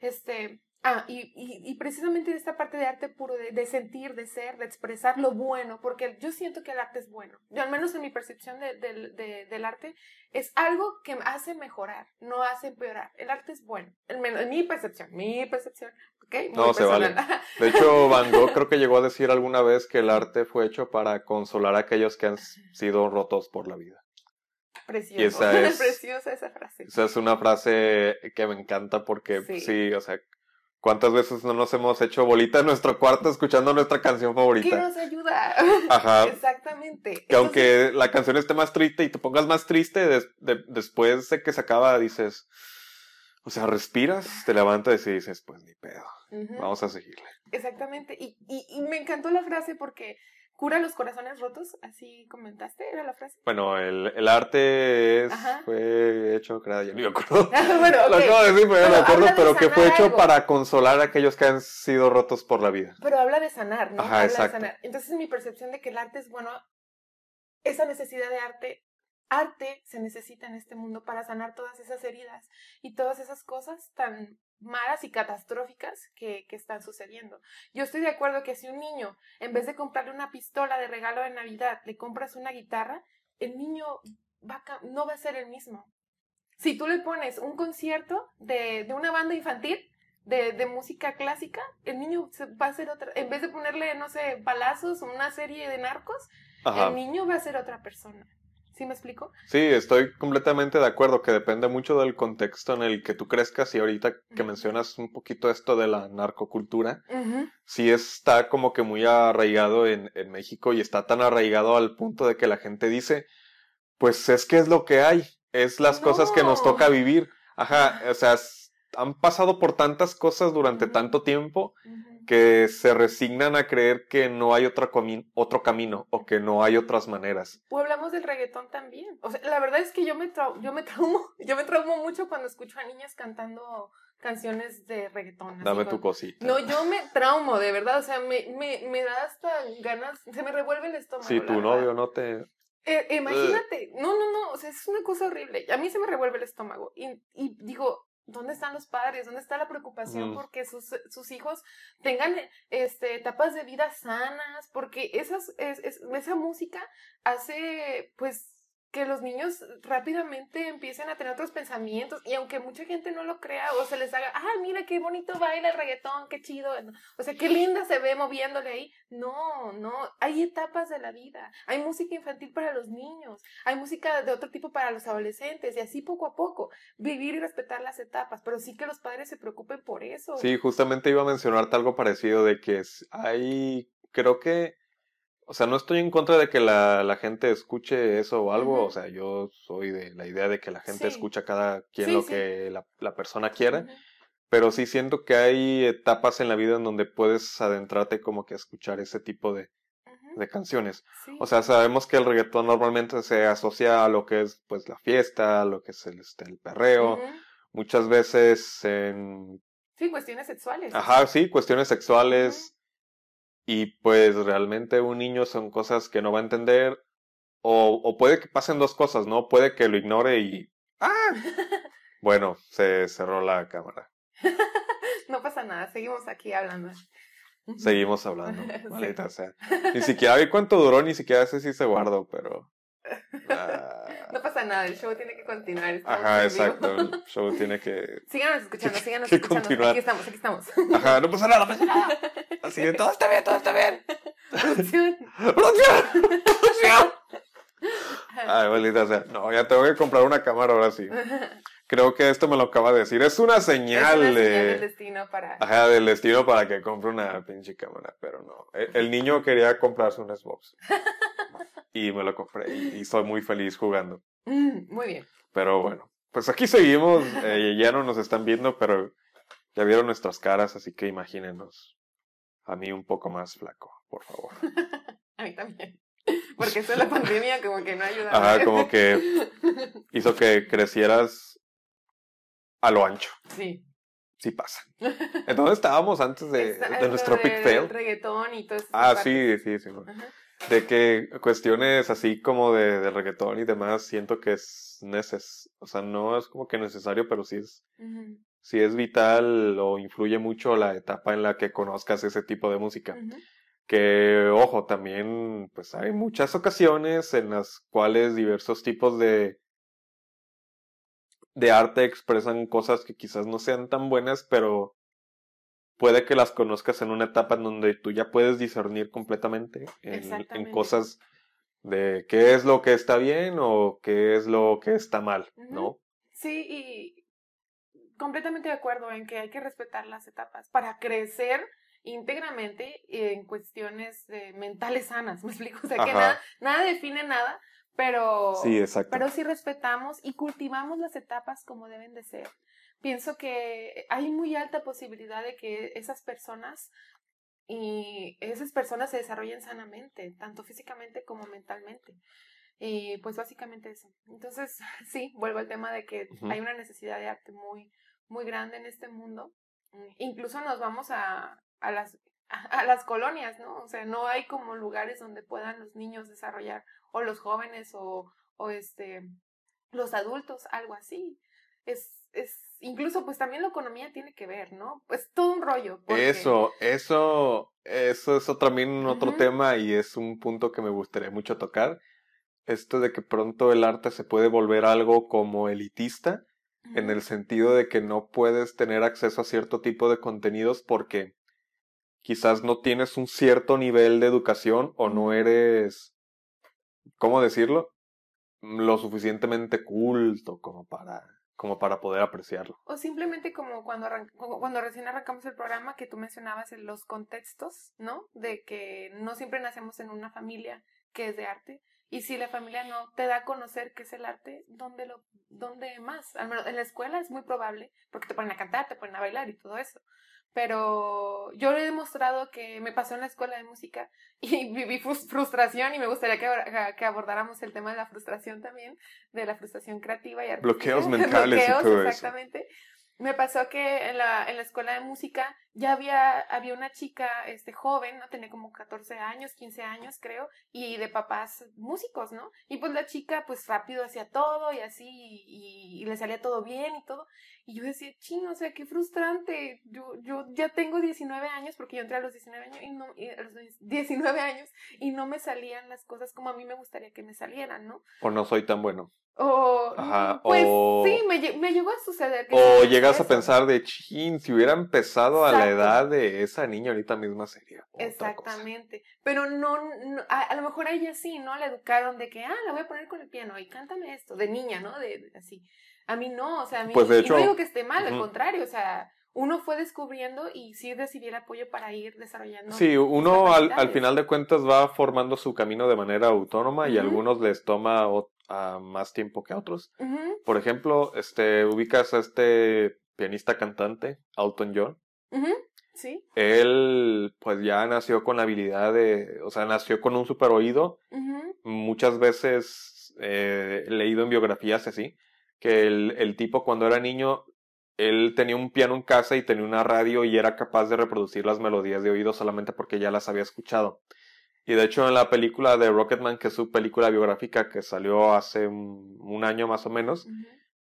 Este, Ah, y, y, precisamente esta parte de arte puro, de, sentir, de ser, de expresar lo bueno, porque yo siento que el arte es bueno. Yo, al menos en mi percepción del arte, es algo que hace mejorar, no hace empeorar. El arte es bueno, en, mi percepción, mi percepción, ¿ok? no, se vale. De hecho, Van Gogh creo que llegó a decir alguna vez que el arte fue hecho para consolar a aquellos que han sido rotos por la vida. Precioso. Esa es, preciosa esa frase. Esa es una frase que me encanta porque sí o sea ¿Cuántas veces no nos hemos hecho bolita en nuestro cuarto escuchando nuestra canción favorita? ¿Qué nos ayuda? Ajá. Exactamente. Que aunque la canción esté más triste y te pongas más triste, después de que se acaba dices, o sea, respiras, te levantas y dices, pues ni pedo, vamos a seguirle. Exactamente. Y, y, y me encantó la frase porque cura los corazones rotos, así comentaste, era la frase. Bueno, el, el arte es, fue hecho, creo, ya no me acuerdo. bueno, Lo acabo de decir, pero, no me acuerdo, pero que fue hecho para consolar a aquellos que han sido rotos por la vida. Pero habla de sanar, ¿no? Ajá, habla exacto. De sanar. Entonces mi percepción de que el arte es bueno, esa necesidad de arte, arte se necesita en este mundo para sanar todas esas heridas y todas esas cosas tan malas y catastróficas que, que, están sucediendo. Yo estoy de acuerdo que si un niño, en vez de comprarle una pistola de regalo de Navidad, le compras una guitarra, el niño va no va a ser el mismo. Si tú le pones un concierto de, de una banda infantil, de, de, música clásica, el niño va a ser otra, en vez de ponerle, no sé, balazos o una serie de narcos, Ajá. el niño va a ser otra persona. ¿Sí me explico? Sí, estoy completamente de acuerdo que depende mucho del contexto en el que tú crezcas y ahorita que mencionas un poquito esto de la narcocultura, uh -huh. sí está como que muy arraigado en, en, México y está tan arraigado al punto de que la gente dice, pues es que es lo que hay, es las no. cosas que nos toca vivir. Ajá, o sea, han pasado por tantas cosas durante uh -huh. tanto tiempo uh -huh. Que se resignan a creer que no hay otro, otro camino o que no hay otras maneras. O hablamos del reggaetón también. O sea, la verdad es que yo me, yo me traumo, yo me traumo mucho cuando escucho a niñas cantando canciones de reggaetón. Dame con... tu cosita. No, yo me traumo, de verdad. O sea, me, me, me da hasta ganas, se me revuelve el estómago. Si tu novio no te... Eh, imagínate, no, no, no, o sea, es una cosa horrible. A mí se me revuelve el estómago. Y, y digo, ¿Dónde están los padres? ¿Dónde está la preocupación Mm. porque sus, sus hijos tengan este, etapas de vida sanas? Porque esas, es, es, esa música hace, pues, que los niños rápidamente empiecen a tener otros pensamientos y aunque mucha gente no lo crea o se les haga, ah, mira qué bonito baila el reggaetón, qué chido, o sea, qué linda se ve moviéndole ahí. No, no, hay etapas de la vida, hay música infantil para los niños, hay música de otro tipo para los adolescentes y así poco a poco, vivir y respetar las etapas, pero sí que los padres se preocupen por eso. Sí, justamente iba a mencionarte algo parecido de que hay, creo que o sea, no estoy en contra de que la, la gente escuche eso o algo, o sea, yo soy de la idea de que la gente Sí. escucha cada quien Sí, lo sí. que la, la persona quiera, pero sí siento que hay etapas en la vida en donde puedes adentrarte como que a escuchar ese tipo de, de canciones. O sea, sabemos que el reggaetón normalmente se asocia a lo que es pues la fiesta, a lo que es el, este, el perreo, muchas veces en Sí, cuestiones sexuales. Ajá, sí, cuestiones sexuales. Y pues realmente un niño son cosas que no va a entender. O, o puede que pasen dos cosas, ¿no? Puede que lo ignore y. ¡Ah! Bueno, se cerró la cámara. no pasa nada, seguimos aquí hablando. Seguimos hablando. Sí. Sea. Ni siquiera vi cuánto duró, ni siquiera sé si se guardó, pero. Ah, No pasa nada, el show tiene que continuar. Ajá, exacto. El show tiene que. Síganos escuchando, síganos que escuchando. continuar. Aquí estamos, aquí estamos. Ajá, no pasa nada, no pasa nada. Así de todo está bien, todo está bien. Producción. ¡Producción! ¡Producción! Ay, maldita sea. No, ya tengo que comprar una cámara ahora sí. Creo que esto me lo acaba de decir. Es una Es señal, de. del destino para. Ajá, del destino para que compre una pinche cámara, pero no. El, el niño quería comprarse un Xbox. Y me lo compré y, y soy muy feliz jugando. Mm, muy bien. Pero bueno, pues aquí seguimos. eh, ya no nos están viendo, pero ya vieron nuestras caras, así que imagínenos. A mí un poco más flaco, por favor. A mí también. Porque eso de la pandemia como que no ayuda. Ajá, como que hizo que crecieras a lo ancho. Sí. Sí pasa. ¿En dónde estábamos antes de, de nuestro pick fail? reggaetón y todo eso. Ah, sí, sí, sí. Ajá. De que cuestiones así como de, de reggaetón y demás, siento que es neces... O sea, no es como que necesario, pero sí es, sí es vital o influye mucho la etapa en la que conozcas ese tipo de música. Que, ojo, también, pues hay muchas ocasiones en las cuales diversos tipos de, de arte expresan cosas que quizás no sean tan buenas, pero puede que las conozcas en una etapa en donde tú ya puedes discernir completamente en, cosas de qué es lo que está bien o qué es lo que está mal, ¿no? Sí, y completamente de acuerdo en que hay que respetar las etapas para crecer íntegramente en cuestiones mentales sanas, ¿me explico? O sea, que nada, nada define nada, pero sí, exacto. pero si respetamos y cultivamos las etapas como deben de ser. Pienso que hay muy alta posibilidad de que esas personas y esas personas se desarrollen sanamente, tanto físicamente como mentalmente. Y pues básicamente eso. Entonces, sí, vuelvo al tema de que hay una necesidad de arte muy, muy grande en este mundo. Incluso nos vamos a, a las a las colonias, ¿no? O sea, no hay como lugares donde puedan los niños desarrollar, o los jóvenes, o, o este, los adultos, algo así. Es, es, incluso pues también la economía tiene que ver, ¿no? Pues todo un rollo. Eso, eso, eso es también otro tema y es un punto que me gustaría mucho tocar. Esto de que pronto el arte se puede volver algo como elitista, en el sentido de que no puedes tener acceso a cierto tipo de contenidos porque quizás no tienes un cierto nivel de educación o no eres, ¿cómo decirlo? Lo suficientemente culto como para como para poder apreciarlo. O simplemente como cuando, cuando recién arrancamos el programa que tú mencionabas en los contextos, ¿no? De que no siempre nacemos en una familia que es de arte. Y si la familia no te da a conocer qué es el arte, ¿dónde, lo, dónde más? Al menos en la escuela es muy probable, porque te ponen a cantar, te ponen a bailar y todo eso pero yo le he demostrado que me pasó en la escuela de música y viví frustración y me gustaría que, que, abordáramos el tema de la frustración también, de la frustración creativa y artística. Bloqueos mentales y todo exactamente. Me pasó que en la, en la escuela de música ya había, había una chica este, joven, ¿no? Tenía como 14 años, 15 años creo, y de papás músicos, ¿no? Y pues la chica pues rápido hacía todo y así, y, le salía todo bien y todo. Y yo decía, chino, o sea, qué frustrante. Yo, yo ya tengo 19 años, porque yo entré a los 19 años y no, a los 19 años y no me salían las cosas como a mí me gustaría que me salieran, ¿no? O no soy tan bueno. O, pues sí, me, me, llegó a suceder. o llegas a pensar de, chin, si hubiera empezado a la edad de esa niña ahorita misma sería. Exactamente. Pero no, a, lo mejor a ella sí, ¿no? La educaron de que, ah, la voy a poner con el piano y cántame esto, de niña, ¿no? De, así. A mí no, o sea, a mí. Pues de hecho, no digo que esté mal, al contrario, o sea, uno fue descubriendo y sí recibí el apoyo para ir desarrollando. Sí, uno al, al, final de cuentas va formando su camino de manera autónoma y a algunos les toma más tiempo que a otros. Por ejemplo, este, ubicas a este pianista cantante, Alton John. Sí. Él, pues ya nació con la habilidad de, o sea, nació con un super oído. Muchas veces eh, he leído en biografías así, que el, el tipo cuando era niño, él tenía un piano en casa y tenía una radio y era capaz de reproducir las melodías de oído solamente porque ya las había escuchado. Y de hecho en la película de Rocketman, que es su película biográfica que salió hace un, año más o menos,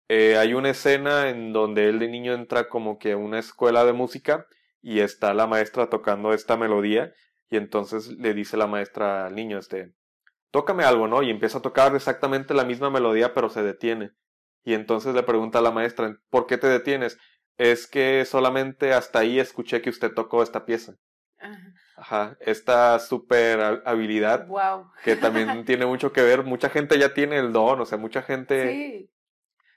eh, hay una escena en donde él de niño entra como que a una escuela de música y está la maestra tocando esta melodía y entonces le dice la maestra al niño, este, tócame algo, ¿no? Y empieza a tocar exactamente la misma melodía pero se detiene. Y entonces le pregunta a la maestra, ¿por qué te detienes? Es que solamente hasta ahí escuché que usted tocó esta pieza. Ajá. esta super habilidad. Wow. Que también tiene mucho que ver. Mucha gente ya tiene el don, o sea, mucha gente. Sí.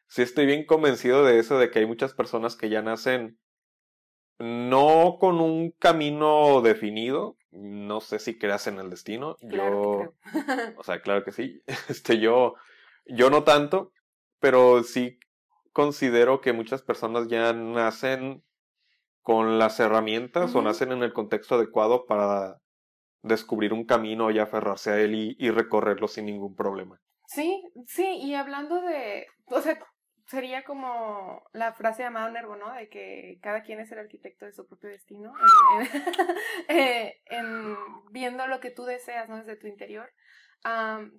Sí, estoy bien convencido de eso, de que hay muchas personas que ya nacen no con un camino definido. No sé si creas en el destino. yo. o sea, claro que sí. Este, yo. Yo no tanto. Pero sí considero que muchas personas ya nacen con las herramientas o nacen en el contexto adecuado para descubrir un camino y aferrarse a él y, recorrerlo sin ningún problema. Sí, sí, y hablando de, o sea, sería como la frase de Amado Nervo, ¿no? De que cada quien es el arquitecto de su propio destino, eh, en, viendo lo que tú deseas, ¿no? Desde tu interior.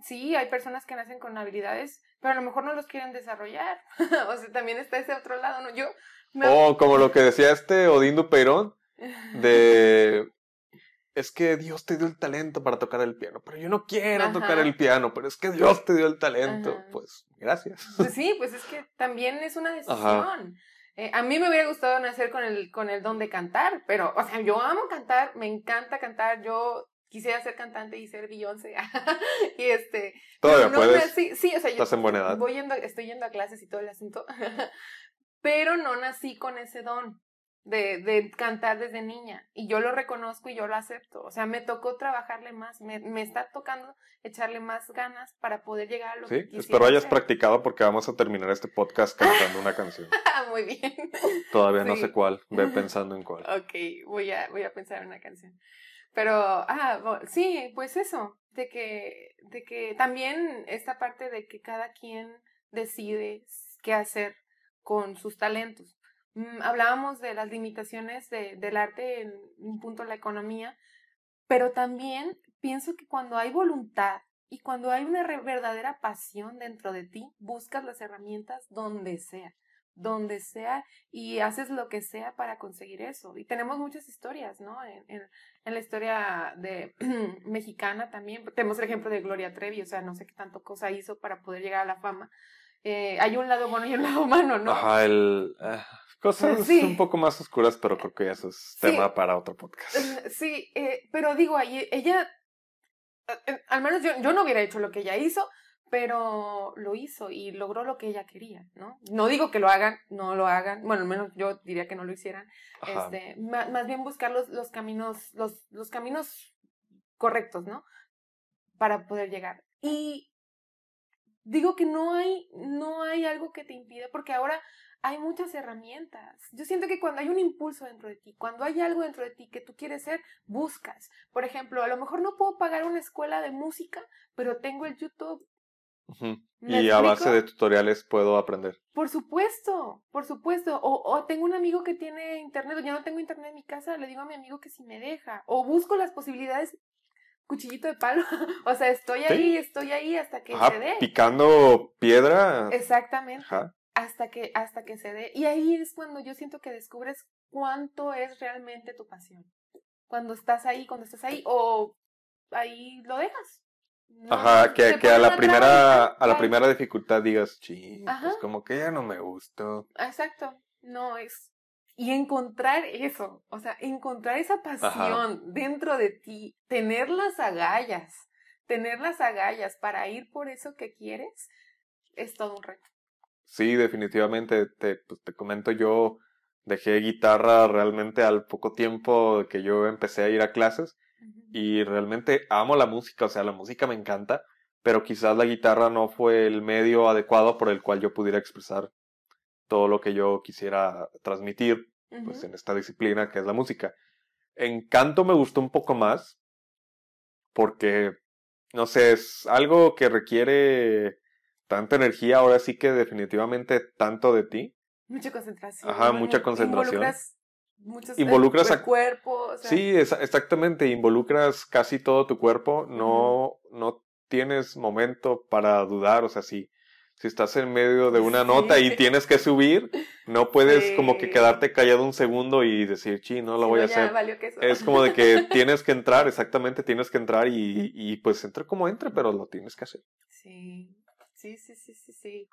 sí, hay personas que nacen con habilidades, pero a lo mejor no los quieren desarrollar. o sea, también está ese otro lado, ¿no? Yo o como lo que decía este Odín Dupeirón, de... Es que Dios te dio el talento para tocar el piano, pero yo no quiero tocar el piano, pero es que Dios te dio el talento. Pues gracias. Pues sí, pues es que también es una decisión. Eh, a mí me hubiera gustado nacer con el, con el don de cantar, pero, o sea, yo amo cantar, me encanta cantar, yo quisiera ser cantante y ser Beyoncé. y este. Todavía puedes. sí, sí, o sea, yo Estás en buena edad. Voy yendo, estoy yendo a clases y todo el asunto. pero no nací con ese don de, de cantar desde niña y yo lo reconozco y yo lo acepto. O sea, me tocó trabajarle más, me, me está tocando echarle más ganas para poder llegar a lo Sí, que quisiera espero hayas hacer. practicado porque vamos a terminar este podcast cantando una canción. Muy bien. Todavía no sé cuál, ve pensando en cuál. Ok, voy a, voy a pensar en una canción. Pero, ah, sí, pues eso, de que, de que también esta parte de que cada quien decide qué hacer con sus talentos. Mm, hablábamos de las limitaciones de- del arte en un punto la economía, pero también pienso que cuando hay voluntad y cuando hay una verdadera pasión dentro de ti, buscas las herramientas donde sea, donde sea y haces lo que sea para conseguir eso. Y tenemos muchas historias, ¿no? En, en- en la historia de mexicana también. Tenemos el ejemplo de Gloria Trevi, o sea, no sé qué tanto cosa hizo para poder llegar a la fama. Eh, hay un lado bueno y un lado malo, ¿no? Ajá, el... ah, cosas Sí. un poco más oscuras, pero creo que eso es Sí. tema para otro podcast. Sí, eh, pero digo, ella, eh, eh, al menos yo, yo no hubiera hecho lo que ella hizo, pero lo hizo y logró lo que ella quería, ¿no? No digo que lo hagan, no lo hagan, bueno, al menos yo diría que no lo hicieran, este, ma- más, bien buscar los, los caminos, los, los caminos correctos, ¿no? Para poder llegar. Y digo que no hay, no hay algo que te impida, porque ahora hay muchas herramientas. Yo siento que cuando hay un impulso dentro de ti, cuando hay algo dentro de ti que tú quieres ser, buscas. Por ejemplo, a lo mejor no puedo pagar una escuela de música, pero tengo el YouTube. Ujú. ¿Me Y a base de tutoriales puedo aprender. Por supuesto, por supuesto. O, o tengo un amigo que tiene internet, o yo no tengo internet en mi casa, le digo a mi amigo que si me deja. O busco las posibilidades, cuchillito de palo. o sea, estoy Sí. ahí, estoy ahí hasta que Ajá, se dé. picando piedra. Exactamente. Ajá. Hasta que, hasta que se dé. Y ahí es cuando yo siento que descubres cuánto es realmente tu pasión. Cuando estás ahí, cuando estás ahí, o ahí lo dejas. No, Ajá, que, que a la primera, a la primera dificultad digas, sí, pues como que ya no me gustó. Exacto, no es. Y encontrar eso, o sea, encontrar esa pasión dentro de ti, tener las agallas, tener las agallas para ir por eso que quieres, es todo un reto. Sí, definitivamente, te, pues te comento, yo dejé guitarra realmente al poco tiempo que yo empecé a ir a clases y realmente amo la música, o sea, la música me encanta, pero quizás la guitarra no fue el medio adecuado por el cual yo pudiera expresar todo lo que yo quisiera transmitir, pues en esta disciplina que es la música. En canto me gustó un poco más porque, no sé, es algo que requiere tanta energía, ahora sí que definitivamente tanto de ti. Mucha concentración. Ajá, mucha concentración. Involucras muchos Involucras el, a- cuerpo. o sea, Sí, es- exactamente, involucras casi todo tu cuerpo, no, no tienes momento para dudar, o sea, si, si estás en medio de una Sí. nota y tienes que subir, no puedes como que quedarte callado un segundo y decir, sí, no lo voy no, a hacer. Es como de que tienes que entrar, exactamente, tienes que entrar y, y pues entre como entre, pero lo tienes que hacer. Sí, sí, sí, sí, sí, sí.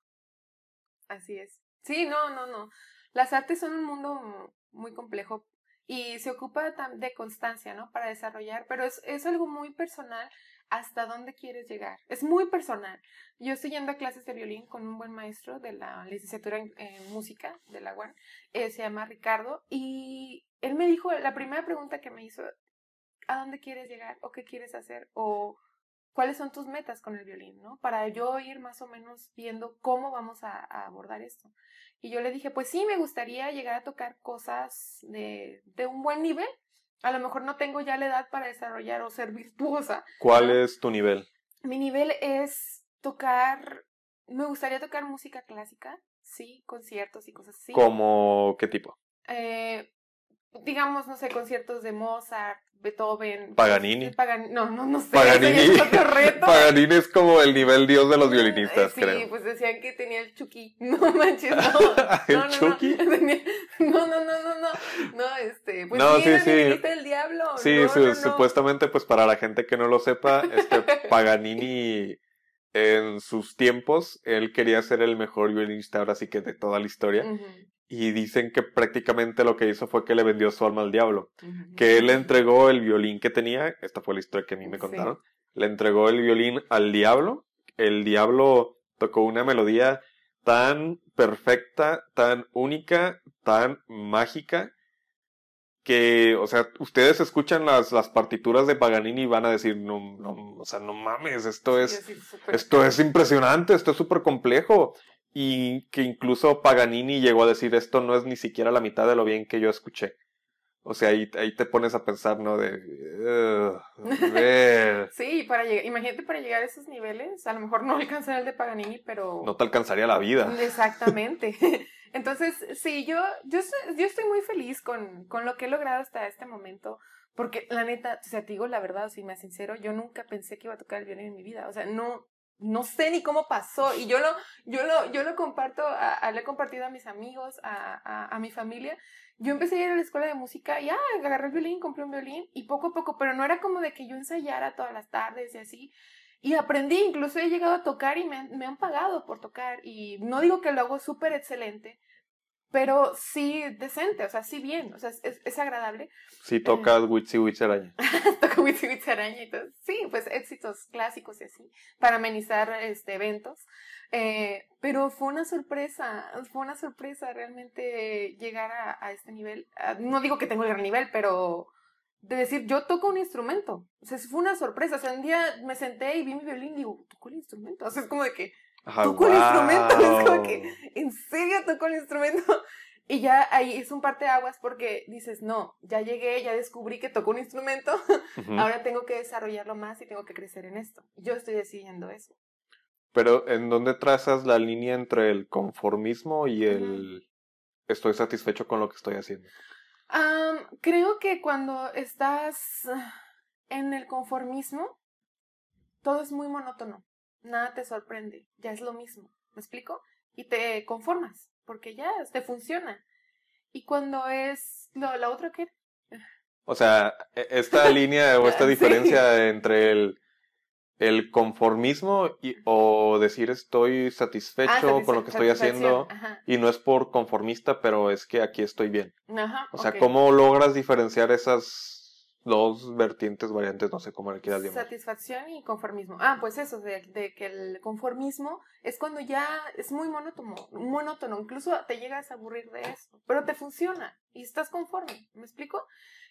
Así es. Sí, no, no, no. Las artes son un mundo muy complejo y se ocupa de constancia, ¿no? Para desarrollar, pero es, es algo muy personal hasta dónde quieres llegar. Es muy personal. Yo estoy yendo a clases de violín con un buen maestro de la licenciatura en, en música de la UAN, eh, se llama Ricardo, y él me dijo, la primera pregunta que me hizo, ¿a dónde quieres llegar? ¿O qué quieres hacer? ¿O cuáles son tus metas con el violín, ¿no? Para yo ir más o menos viendo cómo vamos a, a abordar esto. Y yo le dije, pues sí, me gustaría llegar a tocar cosas de, de un buen nivel. A lo mejor no tengo ya la edad para desarrollar o ser virtuosa. ¿Cuál es tu nivel? Mi nivel es tocar, me gustaría tocar música clásica, sí, conciertos y cosas así. ¿Como qué tipo? Eh, digamos, no sé, conciertos de Mozart, Beethoven. Paganini. cosas- Pagan- no, no, no sé. Paganini. es otro reto. Paganini es como el nivel dios de los violinistas, Eh, sí, creo. pues decían que tenía el Chucky. No manches, no. ¿El no, no, Chucky? No. Tenía- no, no, no, no, no. No, este. Pues No, sí, sí, sí. del diablo. Sí, su- supuestamente, pues para la gente que no lo sepa, este Paganini en sus tiempos, él quería ser el mejor violinista ahora sí que de toda la historia. Ujú, Y dicen que prácticamente lo que hizo fue que le vendió su alma al diablo. Que él le entregó el violín que tenía, esta fue la historia que a mí me Sí. contaron, le entregó el violín al diablo, el diablo tocó una melodía tan, perfecta, tan única, tan mágica, que, o sea, ustedes escuchan las, las partituras de Paganini y van a decir, no, no, o sea, no mames, esto es, Sí, esto es impresionante, esto es súper complejo. Y que incluso Paganini llegó a decir, esto no es ni siquiera la mitad de lo bien que yo escuché. O sea, ahí, ahí te pones a pensar, ¿no? De, "Ugh, a ver, Sí, para llegar, imagínate para llegar a esos niveles, a lo mejor no alcanzar el de Paganini, pero no te alcanzaría la vida. Exactamente. Entonces, sí, yo, yo, estoy- yo estoy muy feliz con, con lo que he logrado hasta este momento, porque la neta, o sea, te digo la verdad, si me sincero, yo nunca pensé que iba a tocar el violín en mi vida, o sea, no, no sé ni cómo pasó, y yo lo, yo lo, yo lo comparto, a, le he compartido a mis amigos, a, a, mi familia, yo empecé a ir a la escuela de música y ah, agarré el violín, compré un violín, y poco a poco, pero no era como de que yo ensayara todas las tardes y así, y aprendí, incluso he llegado a tocar y me me han pagado por tocar. Y no digo que lo hago súper excelente, pero sí decente, o sea, sí bien, o sea, es, es- agradable. Si tocas Witsi Witsi Araña. Toco Witsi Witsi Araña y todo. Sí, pues éxitos clásicos y así, para amenizar este, eventos. Eh, pero fue una sorpresa, fue una sorpresa realmente llegar a, a este nivel. Ah, No digo que tengo el gran nivel, pero de decir, yo toco un instrumento. O sea, fue una sorpresa. O sea, un día me senté y vi mi violín y digo, toco el instrumento. O sea, es como de que, Ajá, Toco el instrumento, es como que- ¿en serio toco el instrumento? Y ya ahí es un parteaguas porque dices, no, ya llegué, ya descubrí que toco un instrumento, ahora tengo que desarrollarlo más y tengo que crecer en esto. Yo estoy decidiendo eso. Pero, ¿en dónde trazas la línea entre el conformismo y el estoy satisfecho con lo que estoy haciendo? Am, creo que cuando estás en el conformismo, todo es muy monótono. Nada te sorprende. Ya es lo mismo. ¿Me explico? Y te conformas, porque ya te funciona. Y cuando es lo, la otra que O sea, e- esta línea o esta Sí. diferencia entre el, el conformismo y, o decir estoy satisfecho Ah, con lo que estoy haciendo Ajá. y no es por conformista, pero es que aquí estoy bien. Ajá, O sea. ¿cómo logras diferenciar esas dos vertientes, variantes, no sé cómo le quieras llamar? Satisfacción y conformismo. Ah, pues eso, de, de que el conformismo es cuando ya es muy monótono, monótono, incluso te llegas a aburrir de eso, pero te funciona y estás conforme, ¿me explico?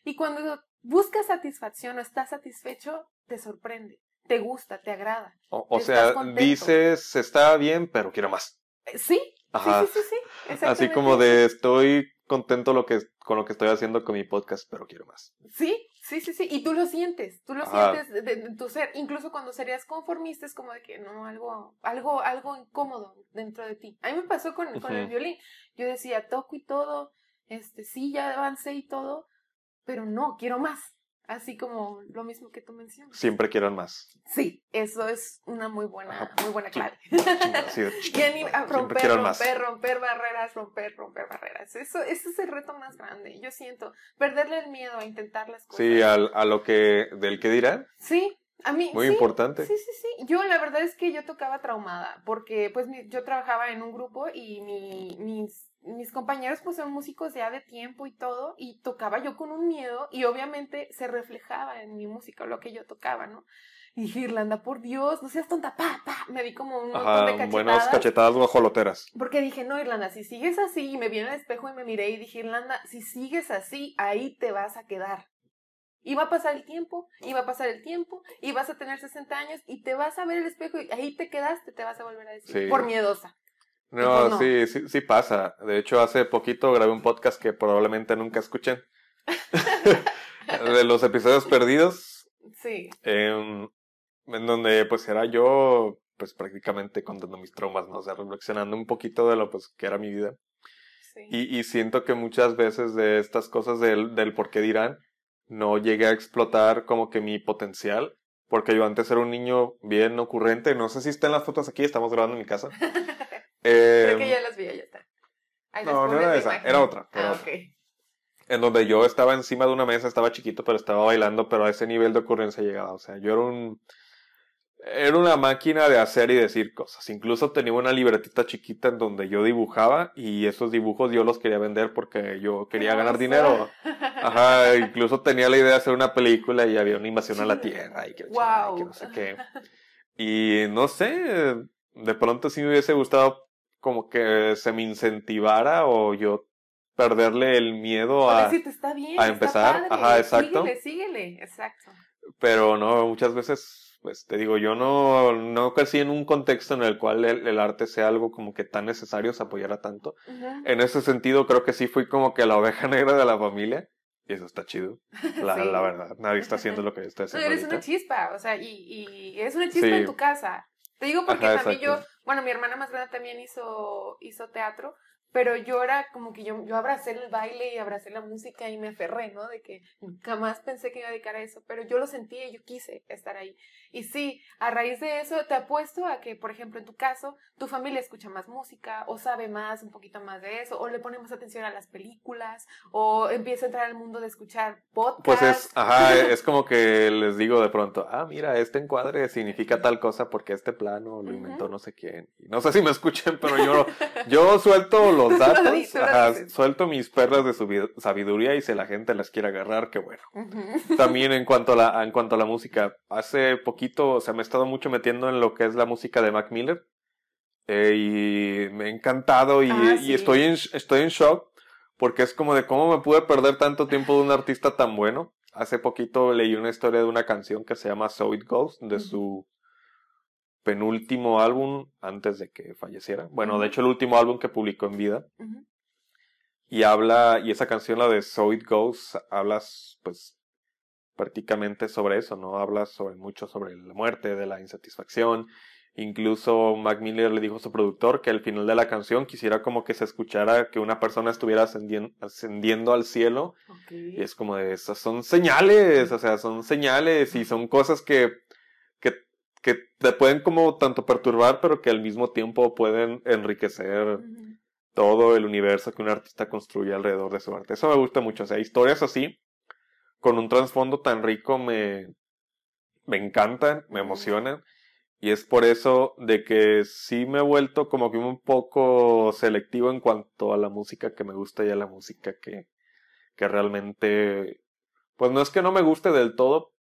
Y cuando buscas satisfacción o estás satisfecho, te sorprende, te gusta, te agrada. O, sea, dices, está bien, pero quiero más. Eh, Sí, Ajá. sí, sí, sí, sí. Así como de estoy contento lo que, con lo que estoy haciendo con mi podcast, pero quiero más. Sí, sí, sí, sí. Y tú lo sientes, tú lo Ajá. sientes de, de- de tu ser. Incluso cuando serías conformista es como de que no, algo, algo, algo incómodo dentro de ti. A mí me pasó con, con el violín. Yo decía, toco y todo, este, sí, ya avancé y todo, pero no, quiero más. Así como lo mismo que tú mencionas. Siempre quieran más. Sí, eso es una muy buena, Ajá. muy buena clave. Y ani- a siempre romper, más. romper, romper barreras, romper, romper barreras. Eso, ese es el reto más grande. Yo siento, perderle el miedo a intentar las cosas. Sí, al- a, lo que, del que dirán. Sí, a mí. Muy sí, importante. Sí, sí, sí. Yo la verdad es que yo tocaba traumada, porque pues mi- yo trabajaba en un grupo y mi, mis, mis compañeros pues son músicos ya de tiempo y todo, y tocaba yo con un miedo y obviamente se reflejaba en mi música lo que yo tocaba, ¿no? Y dije, Irlanda, por Dios, no seas tonta, pa, pa. Me di como un montón Ajá, de cachetadas. buenas cachetadas guajoloteras. Porque dije, no, Irlanda, si sigues así, y me vi en el espejo y me miré y dije, Irlanda, si sigues así, ahí te vas a quedar. Y va a pasar el tiempo, y va a pasar el tiempo, y vas a tener 60 años, y te vas a ver el espejo, y ahí te quedaste, te vas a volver a decir, Sí. por miedosa. No, no. sí, sí, sí pasa. De hecho, hace poquito grabé un podcast que probablemente nunca escuchen. de los episodios perdidos, Sí, em, en donde pues era yo, pues prácticamente contando mis traumas, ¿no? O sea, reflexionando un poquito de lo pues que era mi vida. sí. Y, y siento que muchas veces de estas cosas del, del por qué dirán, no llegué a explotar como que mi potencial, porque yo antes era un niño bien ocurrente, no sé si están las fotos aquí, estamos grabando en mi casa. Creo Em, que ya las vi, ya está. No, no era esa, imagen. era otra, era ah, otra. en donde yo estaba encima de una mesa, estaba chiquito, pero estaba bailando, pero a ese nivel de ocurrencia llegaba. O sea, yo era un. Era una máquina de hacer y decir cosas. Incluso tenía una libretita chiquita en donde yo dibujaba y esos dibujos yo los quería vender porque yo quería ganar dinero. Ajá, incluso tenía la idea de hacer una película y había una invasión a la. Tierra y que, que no sé qué. Y no sé, de pronto sí me hubiese gustado como que se me incentivara o yo perderle el miedo a... decirte, está bien, a está empezar. padre, Ajá, exacto. Síguele, síguele, exacto. Pero no, muchas veces, pues te digo, yo no, no crecí en un contexto en el cual el, el arte sea algo como que tan necesario, se apoyara tanto. En ese sentido, creo que sí fui como que la oveja negra de la familia. Y eso está chido. La, Sí. la verdad, nadie está haciendo lo que yo estoy No, haciendo eres ahorita. una chispa, o sea, y, y eres una chispa Sí. en tu casa. Te digo porque Ajá, también yo. Bueno, mi hermana más grande también hizo, hizo teatro, pero yo era como que yo, yo abracé el baile y abracé la música y me aferré, ¿no? De que jamás pensé que iba a dedicar a eso, pero yo lo sentía y yo quise estar ahí. Y sí, a raíz de eso te apuesto a que, por ejemplo, en tu caso, tu familia escucha más música o sabe más, un poquito más de eso, o le pone más atención a las películas, o empieza a entrar al mundo de escuchar podcasts. Pues es, ajá, es como que les digo de pronto, ah, mira, este encuadre significa tal cosa porque este plano lo inventó Ujú. no sé quién. No sé si me escuchen, pero yo, yo suelto los datos, ajá, suelto mis perlas de sabiduría y si la gente las quiere agarrar, qué bueno. También en cuanto a la, en cuanto a la música, hace poquito, o sea, me he estado mucho metiendo en lo que es la música de Mac Miller. eh, y me ha encantado y, Ah, y estoy en, estoy en shock porque es como de cómo me pude perder tanto tiempo de un artista tan bueno. Hace poquito leí una historia de una canción que se llama So It Goes, de su penúltimo álbum antes de que falleciera. Bueno, de hecho el último álbum que publicó en vida. Y habla, y esa canción, la de So It Goes, hablas pues prácticamente sobre eso, ¿no? Habla sobre mucho sobre la muerte, de la insatisfacción. Incluso Mac Miller le dijo a su productor que al final de la canción quisiera como que se escuchara que una persona estuviera ascendien- ascendiendo al cielo. Y es como de esas son señales, o sea, son señales y son cosas que, que, te pueden como tanto perturbar, pero que al mismo tiempo pueden enriquecer todo el universo que un artista construye alrededor de su arte. Eso me gusta mucho. O sea, historias así, con un trasfondo tan rico, me, me encantan, me emocionan. Y es por eso de que sí me he vuelto como que un poco selectivo en cuanto a la música que me gusta y a la música que, que realmente, pues no es que no me guste del todo,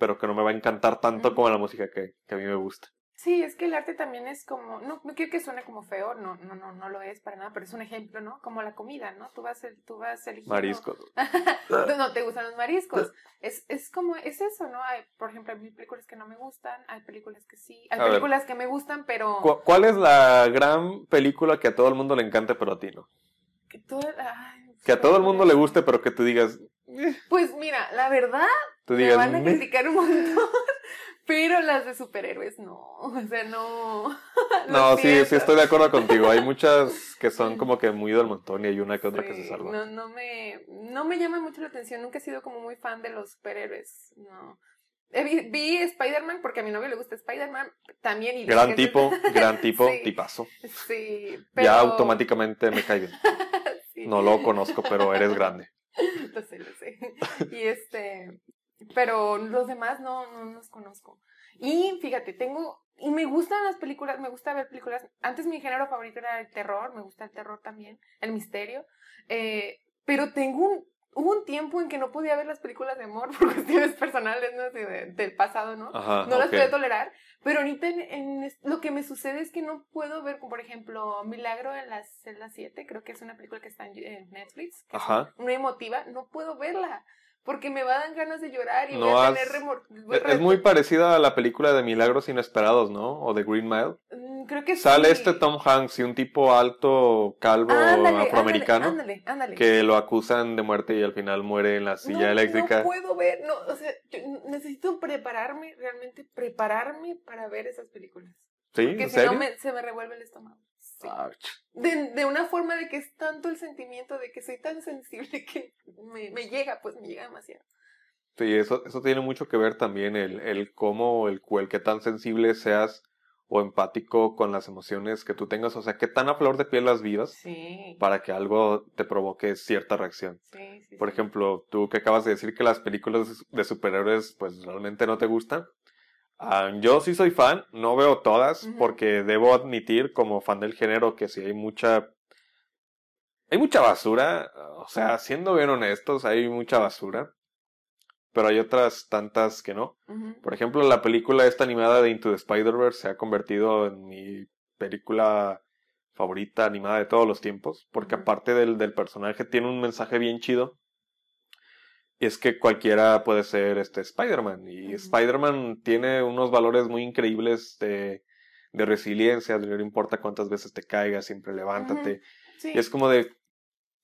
pero que no me va a encantar tanto como la música que, que a mí me gusta. Sí, es que el arte también es como, no, no quiero que suene como feo, no, no, no, no lo es para nada, pero es un ejemplo, ¿no? Como la comida, ¿no? Tú vas, tú vas eligiendo. Mariscos. no, te gustan los mariscos. Es, es como, es eso, ¿no? Hay, por ejemplo, hay películas que no me gustan, hay películas que sí, hay A ver. películas que me gustan, pero ¿Cu- ¿Cuál es la gran película que a todo el mundo le encante, pero a ti no? que, toda- ay, Que a todo el mundo le guste, pero que tú digas, eh, Pues mira, la verdad, tú me van a criticar un montón, pero las de superhéroes no, o sea, no. No, sí, sí estoy de acuerdo contigo. Hay muchas que son como que muy del montón y hay una que otra que se salva. No, no me, no me llama mucho la atención. Nunca he sido como muy fan de los superhéroes. No. Vi, vi Spider-Man porque a mi novio le gusta Spider-Man también. Y Gran tipo, gran tipo, Sí. tipazo. Sí, pero. Ya automáticamente me cae bien. sí. No lo conozco, pero eres grande. Lo sé, lo sé. Y este, pero los demás no, no los conozco. Y fíjate, tengo, y me gustan las películas, me gusta ver películas. Antes mi género favorito era el terror, me gusta el terror también, el misterio. Eh, pero tengo un, hubo un tiempo en que no podía ver las películas de amor por cuestiones personales, ¿no? Así de- del pasado, ¿no? Ajá, no las ok. podía tolerar, pero ahorita en, en es- lo que me sucede es que no puedo ver, por ejemplo, Milagro en la celda 7, creo que es una película que está en, en Netflix, que es Ajá. una emotiva, no puedo verla, porque me va a dar ganas de llorar y No voy a tener remor... Es, muy parecida a la película de Milagros Inesperados, ¿no? O de Green Mile. Mm, Creo que Sale sí. este Tom Hanks y un tipo alto, calvo, Ándale, afroamericano, Ándale, ándale. que lo acusan de muerte y al final muere en la silla no, eléctrica. No puedo ver, no, o sea, yo necesito prepararme, realmente prepararme para ver esas películas. ¿Sí? Porque ¿En si serio? no me, se me revuelve el estómago. Sí. De, de una forma de que es tanto el sentimiento de que soy tan sensible que me, me llega, pues me llega demasiado. Sí, eso, eso tiene mucho que ver también el, el cómo, el, el qué tan sensible seas o empático con las emociones que tú tengas, o sea, qué tan a flor de piel las vivas Sí. para que algo te provoque cierta reacción. Sí, sí, Por ejemplo, tú que acabas de decir que las películas de superhéroes pues realmente no te gustan. Ah, yo sí soy fan, no veo todas porque debo admitir como fan del género que sí hay mucha hay mucha basura, o sea, siendo bien honestos, hay mucha basura, pero hay otras tantas que no. Por ejemplo, la película esta animada de Into the Spider-Verse se ha convertido en mi película favorita animada de todos los tiempos, porque aparte del, del personaje tiene un mensaje bien chido. Es que cualquiera puede ser este Spider-Man. Y. Spider-Man tiene unos valores muy increíbles de, de resiliencia, de no importa cuántas veces te caigas, siempre levántate. Sí. Y es como de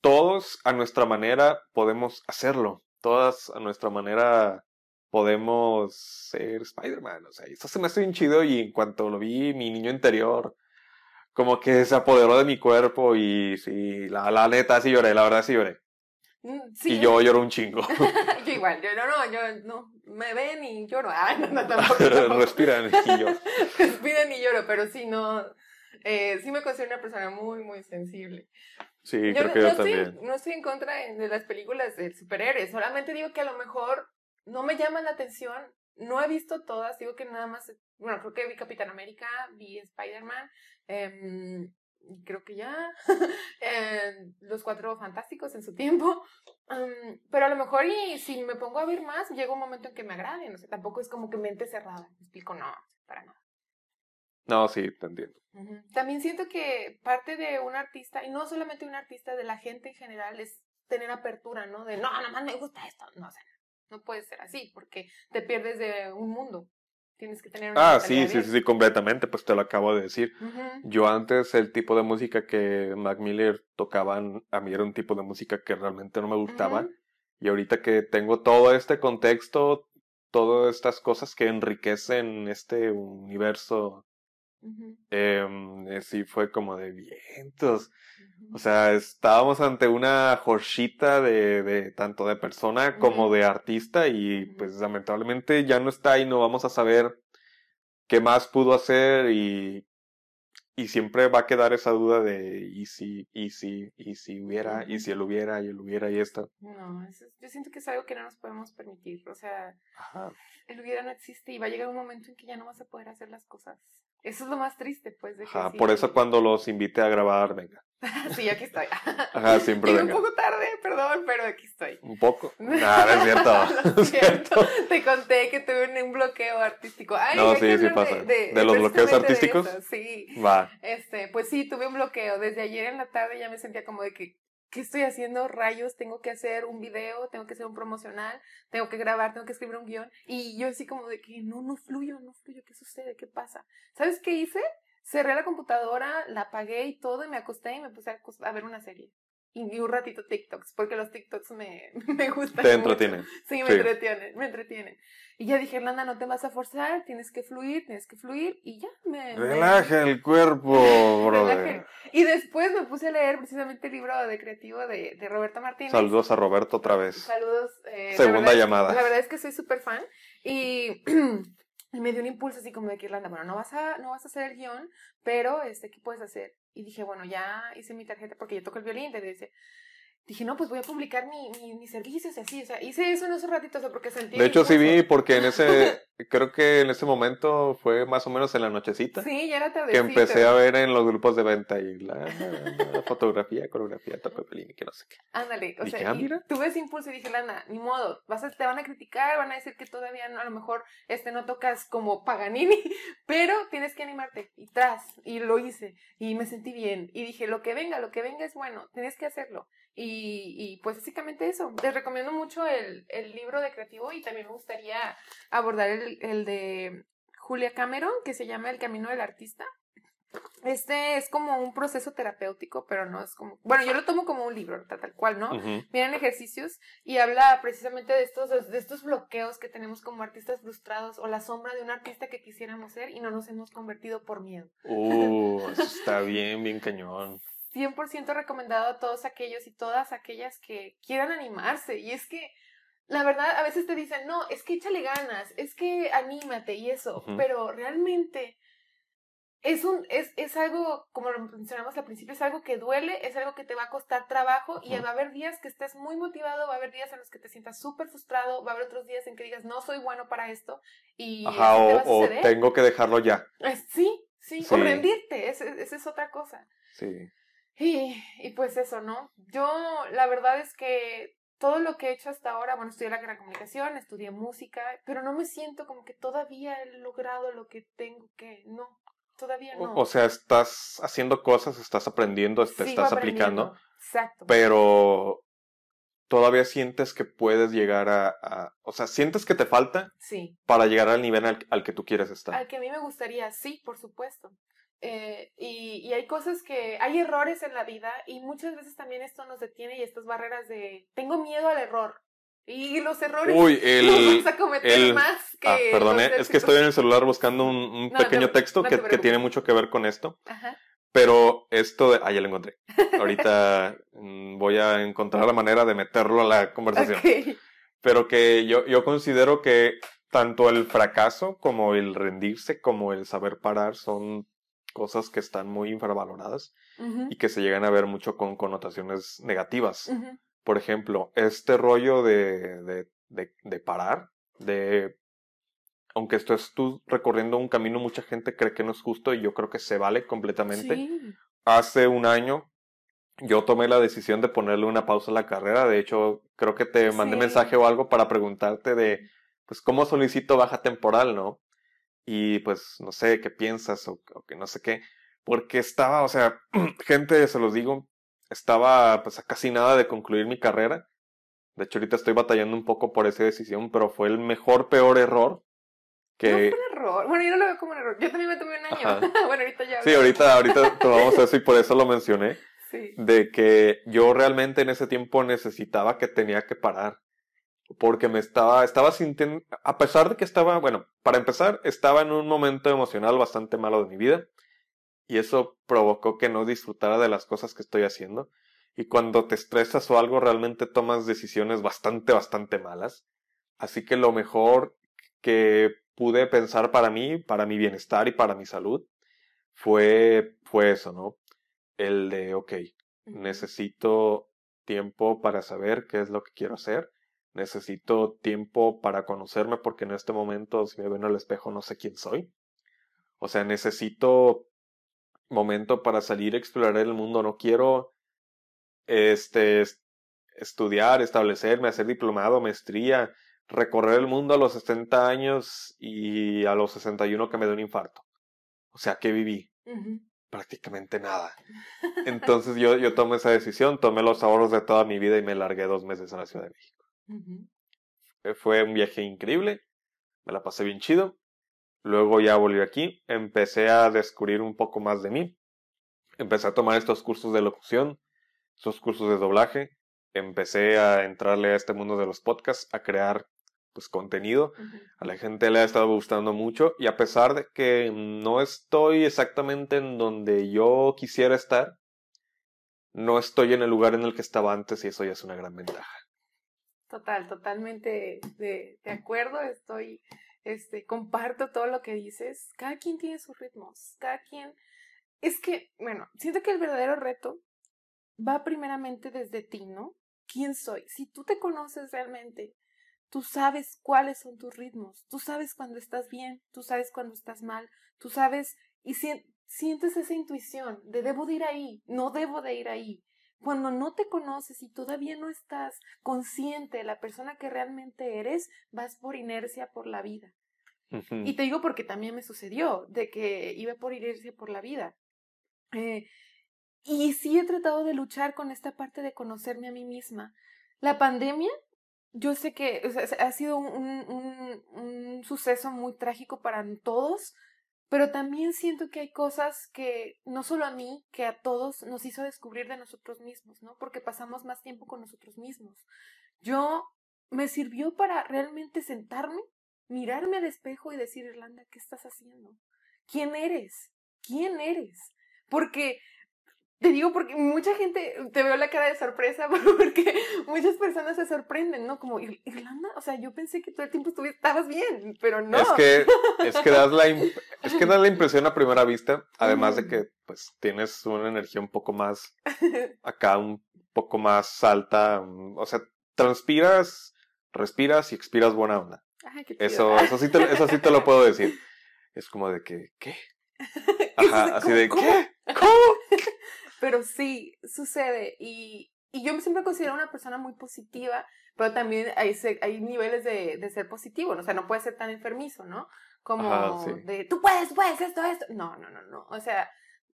todos a nuestra manera podemos hacerlo. Todas a nuestra manera podemos ser Spider-Man. O sea, eso se me hace bien chido y en cuanto lo vi, mi niño interior como que se apoderó de mi cuerpo y sí, la, la neta sí lloré, la verdad sí lloré. Mm, sí, Y yo lloro un chingo. yo igual, yo no, no, yo no, me ven y lloro. Ay, no, no, tampoco. tampoco. Respiran y yo. Respiran y lloro, pero sí, no, eh, sí me considero una persona muy, muy sensible. Sí, yo creo no, que yo estoy, también. no estoy en contra de, de las películas de superhéroes, solamente digo que a lo mejor no me llaman la atención, no he visto todas, digo que nada más, bueno, creo que vi Capitán América, vi Spider-Man, em, y creo que ya, Los Cuatro Fantásticos en su tiempo, em, pero a lo mejor y si me pongo a ver más, llega un momento en que me agraden, o sea, tampoco es como que mente cerrada, me explico, no, para nada. No, sí, te entiendo. Ujú. También siento que parte de un artista, y no solamente un artista, de la gente en general, es tener apertura, ¿no? De, no, nada más me gusta esto. No, o sea, no puede ser así, porque te pierdes de un mundo. Tienes que tener una Ah, sí, sí, sí, sí, completamente, pues te lo acabo de decir. Yo antes el tipo de música que Mac Miller tocaban, a mí era un tipo de música que realmente no me gustaba. Y ahorita que tengo todo este contexto, todas estas cosas que enriquecen este universo, Ujú. em, eh, sí fue como de vientos. Ujú. O sea, estábamos ante una jorchita de, de tanto de persona como Ujú. de artista y pues lamentablemente ya no está y no vamos a saber qué más pudo hacer y, y siempre va a quedar esa duda de y si, y si, y si hubiera, y si él hubiera, y él hubiera y esto. No, eso es- yo siento que es algo que no nos podemos permitir. O sea, Ajá. el hubiera no existe y va a llegar un momento en que ya no vas a poder hacer las cosas. Eso es lo más triste, pues, de que Ajá, sí- por eso cuando los invité a grabar, venga. sí, aquí estoy. Ajá, siempre Llegué un venga. poco tarde, perdón, pero aquí estoy. Un poco. Nada, es cierto. No es cierto. Te conté que tuve un, bloqueo artístico. Ay, No, sí, sí pasa. De, ¿De los bloqueos artísticos? Sí. Va. Este, pues sí, tuve un bloqueo. Desde ayer en la tarde ya me sentía como de que, ¿qué estoy haciendo? Rayos, tengo que hacer un video, tengo que hacer un promocional, tengo que grabar, tengo que escribir un guion. Y yo así como de que no, no fluyo, no fluyo, ¿qué sucede? ¿Qué pasa? ¿Sabes qué hice? Cerré la computadora, la apagué y todo, y me acosté y me puse a, a ver una serie. Y, un ratito TikToks, porque los TikToks me, me gustan. Te mucho. entretienen. Sí, me Sí. entretienen, me entretienen. Y ya dije, Irlanda, no te vas a forzar, tienes que fluir, tienes que fluir, y ya me... me- Relaja el cuerpo, brother. Y después me puse a leer precisamente el libro de creativo de, de Roberto Martínez. Saludos a Roberto otra vez. Saludos. eh, la Segunda verdad llamada. La verdad es que soy súper fan. Y, y me dio un impulso así como de que Irlanda, bueno, no vas a, no vas a hacer el guion, pero este, ¿qué puedes hacer? Y dije, bueno, ya hice mi tarjeta porque yo toco el violín, dice. Dije, no, pues voy a publicar mi, mi, mis servicios y así, o sea, hice eso en esos ratitos, o sea, porque sentí De hecho, sí vi porque en ese, creo que en ese momento fue más o menos en la nochecita Sí, ya era tarde. que empecé a ver en los grupos de venta y la, la fotografía, coreografía, violín y que no sé qué. Ándale, o Dije, sea, ah, mira. tuve ese impulso y dije, Lana, ni modo, vas a, te van a criticar, van a decir que todavía no, a lo mejor este no tocas como Paganini, pero tienes que animarte. Y tras, y lo hice, y me sentí bien, y dije, lo que venga, lo que venga es bueno, tienes que hacerlo. Y, y pues básicamente eso, les recomiendo mucho el, el libro de creativo y también me gustaría abordar el, el de Julia Cameron, que se llama El Camino del Artista. Este es como un proceso terapéutico, pero no es como, bueno, yo lo tomo como un libro, tal, tal cual, ¿no? Ujú. Miren ejercicios y habla precisamente de estos, de estos bloqueos que tenemos como artistas frustrados o la sombra de un artista que quisiéramos ser y no nos hemos convertido por miedo. Uh, eso está bien, bien cañón. 100% recomendado a todos aquellos y todas aquellas que quieran animarse. Y es que, la verdad, a veces te dicen, no, es que échale ganas, es que anímate y eso, pero realmente es, un, es, es algo, como lo mencionamos al principio, es algo que duele, es algo que te va a costar trabajo y va a haber días que estés muy motivado, va a haber días en los que te sientas súper frustrado, va a haber otros días en que digas, no soy bueno para esto y Ajá, así te va o, a o tengo que dejarlo ya. Eh, Sí, sí, Sí. o rendirte, esa esa es otra cosa. Sí. Y, y pues eso, ¿no? Yo la verdad es que todo lo que he hecho hasta ahora, bueno, estudié la carrera de comunicación, estudié música, pero no me siento como que todavía he logrado lo que tengo que, no. todavía no. O sea, estás haciendo cosas, estás aprendiendo, te Sigo estás aprendiendo. aplicando, Exacto. pero todavía sientes que puedes llegar a, a- o sea, sientes que te falta Sí. para llegar al nivel al, al que tú quieres estar. Al que a mí me gustaría, sí, por supuesto. Eh, y, y hay cosas que, hay errores en la vida y muchas veces también esto nos detiene y estas barreras de, tengo miedo al error. Y los errores Uy, los vas a cometer el- más que... Ah, perdón, los eh, es que estoy en el celular buscando un, un No, te- pequeño texto no que, que tiene mucho que ver con esto. Ajá. Pero esto de... Ah, ya lo encontré. Ahorita mm, voy a encontrar la manera de meterlo a la conversación. Pero que yo, yo considero que tanto el fracaso como el rendirse, como el saber parar son cosas que están muy infravaloradas Ujú, y que se llegan a ver mucho con connotaciones negativas. ujú. Por ejemplo, este rollo de, de, de, de parar, de... Aunque estés tú recorriendo un camino, mucha gente cree que no es justo y yo creo que se vale completamente. Sí. Hace un año yo tomé la decisión de ponerle una pausa a la carrera. De hecho, creo que te mandé Sí. mensaje o algo para preguntarte de, pues, cómo solicito baja temporal, ¿no? Y pues, no sé qué piensas o, o que no sé qué. Porque estaba, o sea, gente, se los digo, estaba pues a casi nada de concluir mi carrera. De hecho, ahorita estoy batallando un poco por esa decisión, pero fue el mejor, peor error que... No fue un error. Bueno, yo no lo veo como un error. Yo también me tomé un año. Bueno, ahorita ya. Sí, ahorita, ahorita tomamos eso y por eso lo mencioné. Sí. de que yo realmente en ese tiempo necesitaba que tenía que parar. Porque me estaba, estaba sintiendo, a pesar de que estaba, bueno, para empezar, estaba en un momento emocional bastante malo de mi vida. Y eso provocó que no disfrutara de las cosas que estoy haciendo. Y cuando te estresas o algo, realmente tomas decisiones bastante, bastante malas. Así que lo mejor que pude pensar para mí, para mi bienestar y para mi salud, fue, fue eso, ¿no? El de, ok, necesito tiempo para saber qué es lo que quiero hacer. Necesito tiempo para conocerme porque en este momento, si me veo en el espejo, no sé quién soy. O sea, necesito momento para salir a explorar el mundo. No quiero este, es- estudiar, establecerme, hacer diplomado, maestría, recorrer el mundo a los 60 años y a los 61 que me dé un infarto. O sea, ¿qué viví? Prácticamente nada. Entonces yo, yo tomé esa decisión, tomé los ahorros de toda mi vida y me largué dos meses a la Ciudad de México. Fue un viaje increíble, me la pasé bien chido. Luego ya volví aquí, empecé a descubrir un poco más de mí. Empecé a tomar estos cursos de locución, estos cursos de doblaje. Empecé a entrarle a este mundo de los podcasts, a crear pues contenido. A la gente le ha estado gustando mucho y a pesar de que no estoy exactamente en donde yo quisiera estar, no estoy en el lugar en el que estaba antes y eso ya es una gran ventaja. Total, totalmente de, de acuerdo. Estoy, este, comparto todo lo que dices. Cada quien tiene sus ritmos. Cada quien. Es que, bueno, siento que el verdadero reto va primeramente desde ti, ¿no? ¿Quién soy? Si tú te conoces realmente, tú sabes cuáles son tus ritmos. Tú sabes cuando estás bien, tú sabes cuando estás mal, tú sabes y sien- sientes esa intuición de debo de ir ahí, no debo de ir ahí. Cuando no te conoces y todavía no estás consciente de la persona que realmente eres, vas por inercia por la vida. Y te digo porque también me sucedió, de que iba por inercia por la vida. Eh, y sí he tratado de luchar con esta parte de conocerme a mí misma. La pandemia, yo sé que o sea, ha sido un, un- un- un suceso muy trágico para todos, pero también siento que hay cosas que no solo a mí, que a todos nos hizo descubrir de nosotros mismos, ¿no? Porque pasamos más tiempo con nosotros mismos. Yo me sirvió para realmente sentarme, mirarme al espejo y decir, Irlanda, ¿qué estás haciendo? ¿Quién eres? ¿Quién eres? Porque te digo porque mucha gente, te veo la cara de sorpresa porque muchas personas se sorprenden, ¿no? Como, "Ir- Irlanda, o sea, yo pensé que todo el tiempo estabas bien, pero no. Es que, es que das la, es que das la impresión a primera vista, además de que pues tienes una energía un poco más acá, un poco más alta, mm, o sea, transpiras, respiras y expiras buena onda. Ay, qué. Eso, eso sí te, eso sí te lo puedo decir. Es como de que, ¿qué? Ajá, así ¿cómo- de, cómo? ¿qué? ¿Cómo? Pero sí, sucede y, y yo siempre considero una persona muy positiva, pero también hay, hay niveles de, de ser positivo, ¿no? o sea, no puede ser tan enfermizo, ¿no? Como de, tú puedes, puedes, esto, esto. No, no, no, no. O sea,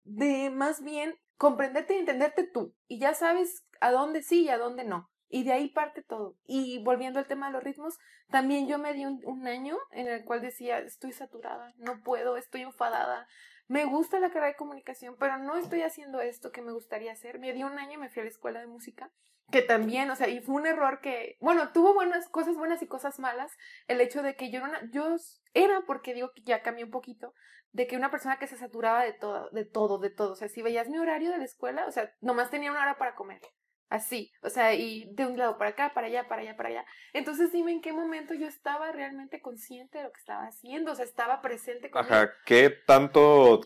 de más bien comprenderte y entenderte tú. Y ya sabes a dónde sí y a dónde no. Y de ahí parte todo. Y volviendo al tema de los ritmos, también yo me di un, año en el cual decía, estoy saturada, no puedo, estoy enfadada, me gusta la carrera de comunicación, pero no estoy haciendo esto que me gustaría hacer. Me di un año y me fui a la escuela de música, que también, o sea, y fue un error que, bueno, tuvo buenas cosas buenas y cosas malas. El hecho de que yo era, yo era, porque digo que ya cambié un poquito, de que una persona que se saturaba de todo, de todo, de todo. O sea, si veías mi horario de la escuela, o sea, nomás tenía una hora para comer. Así, o sea, y de un lado para acá, para allá, para allá, para allá. Entonces dime en qué momento yo estaba realmente consciente de lo que estaba haciendo, o sea, estaba presente con Ajá, ¿qué tanto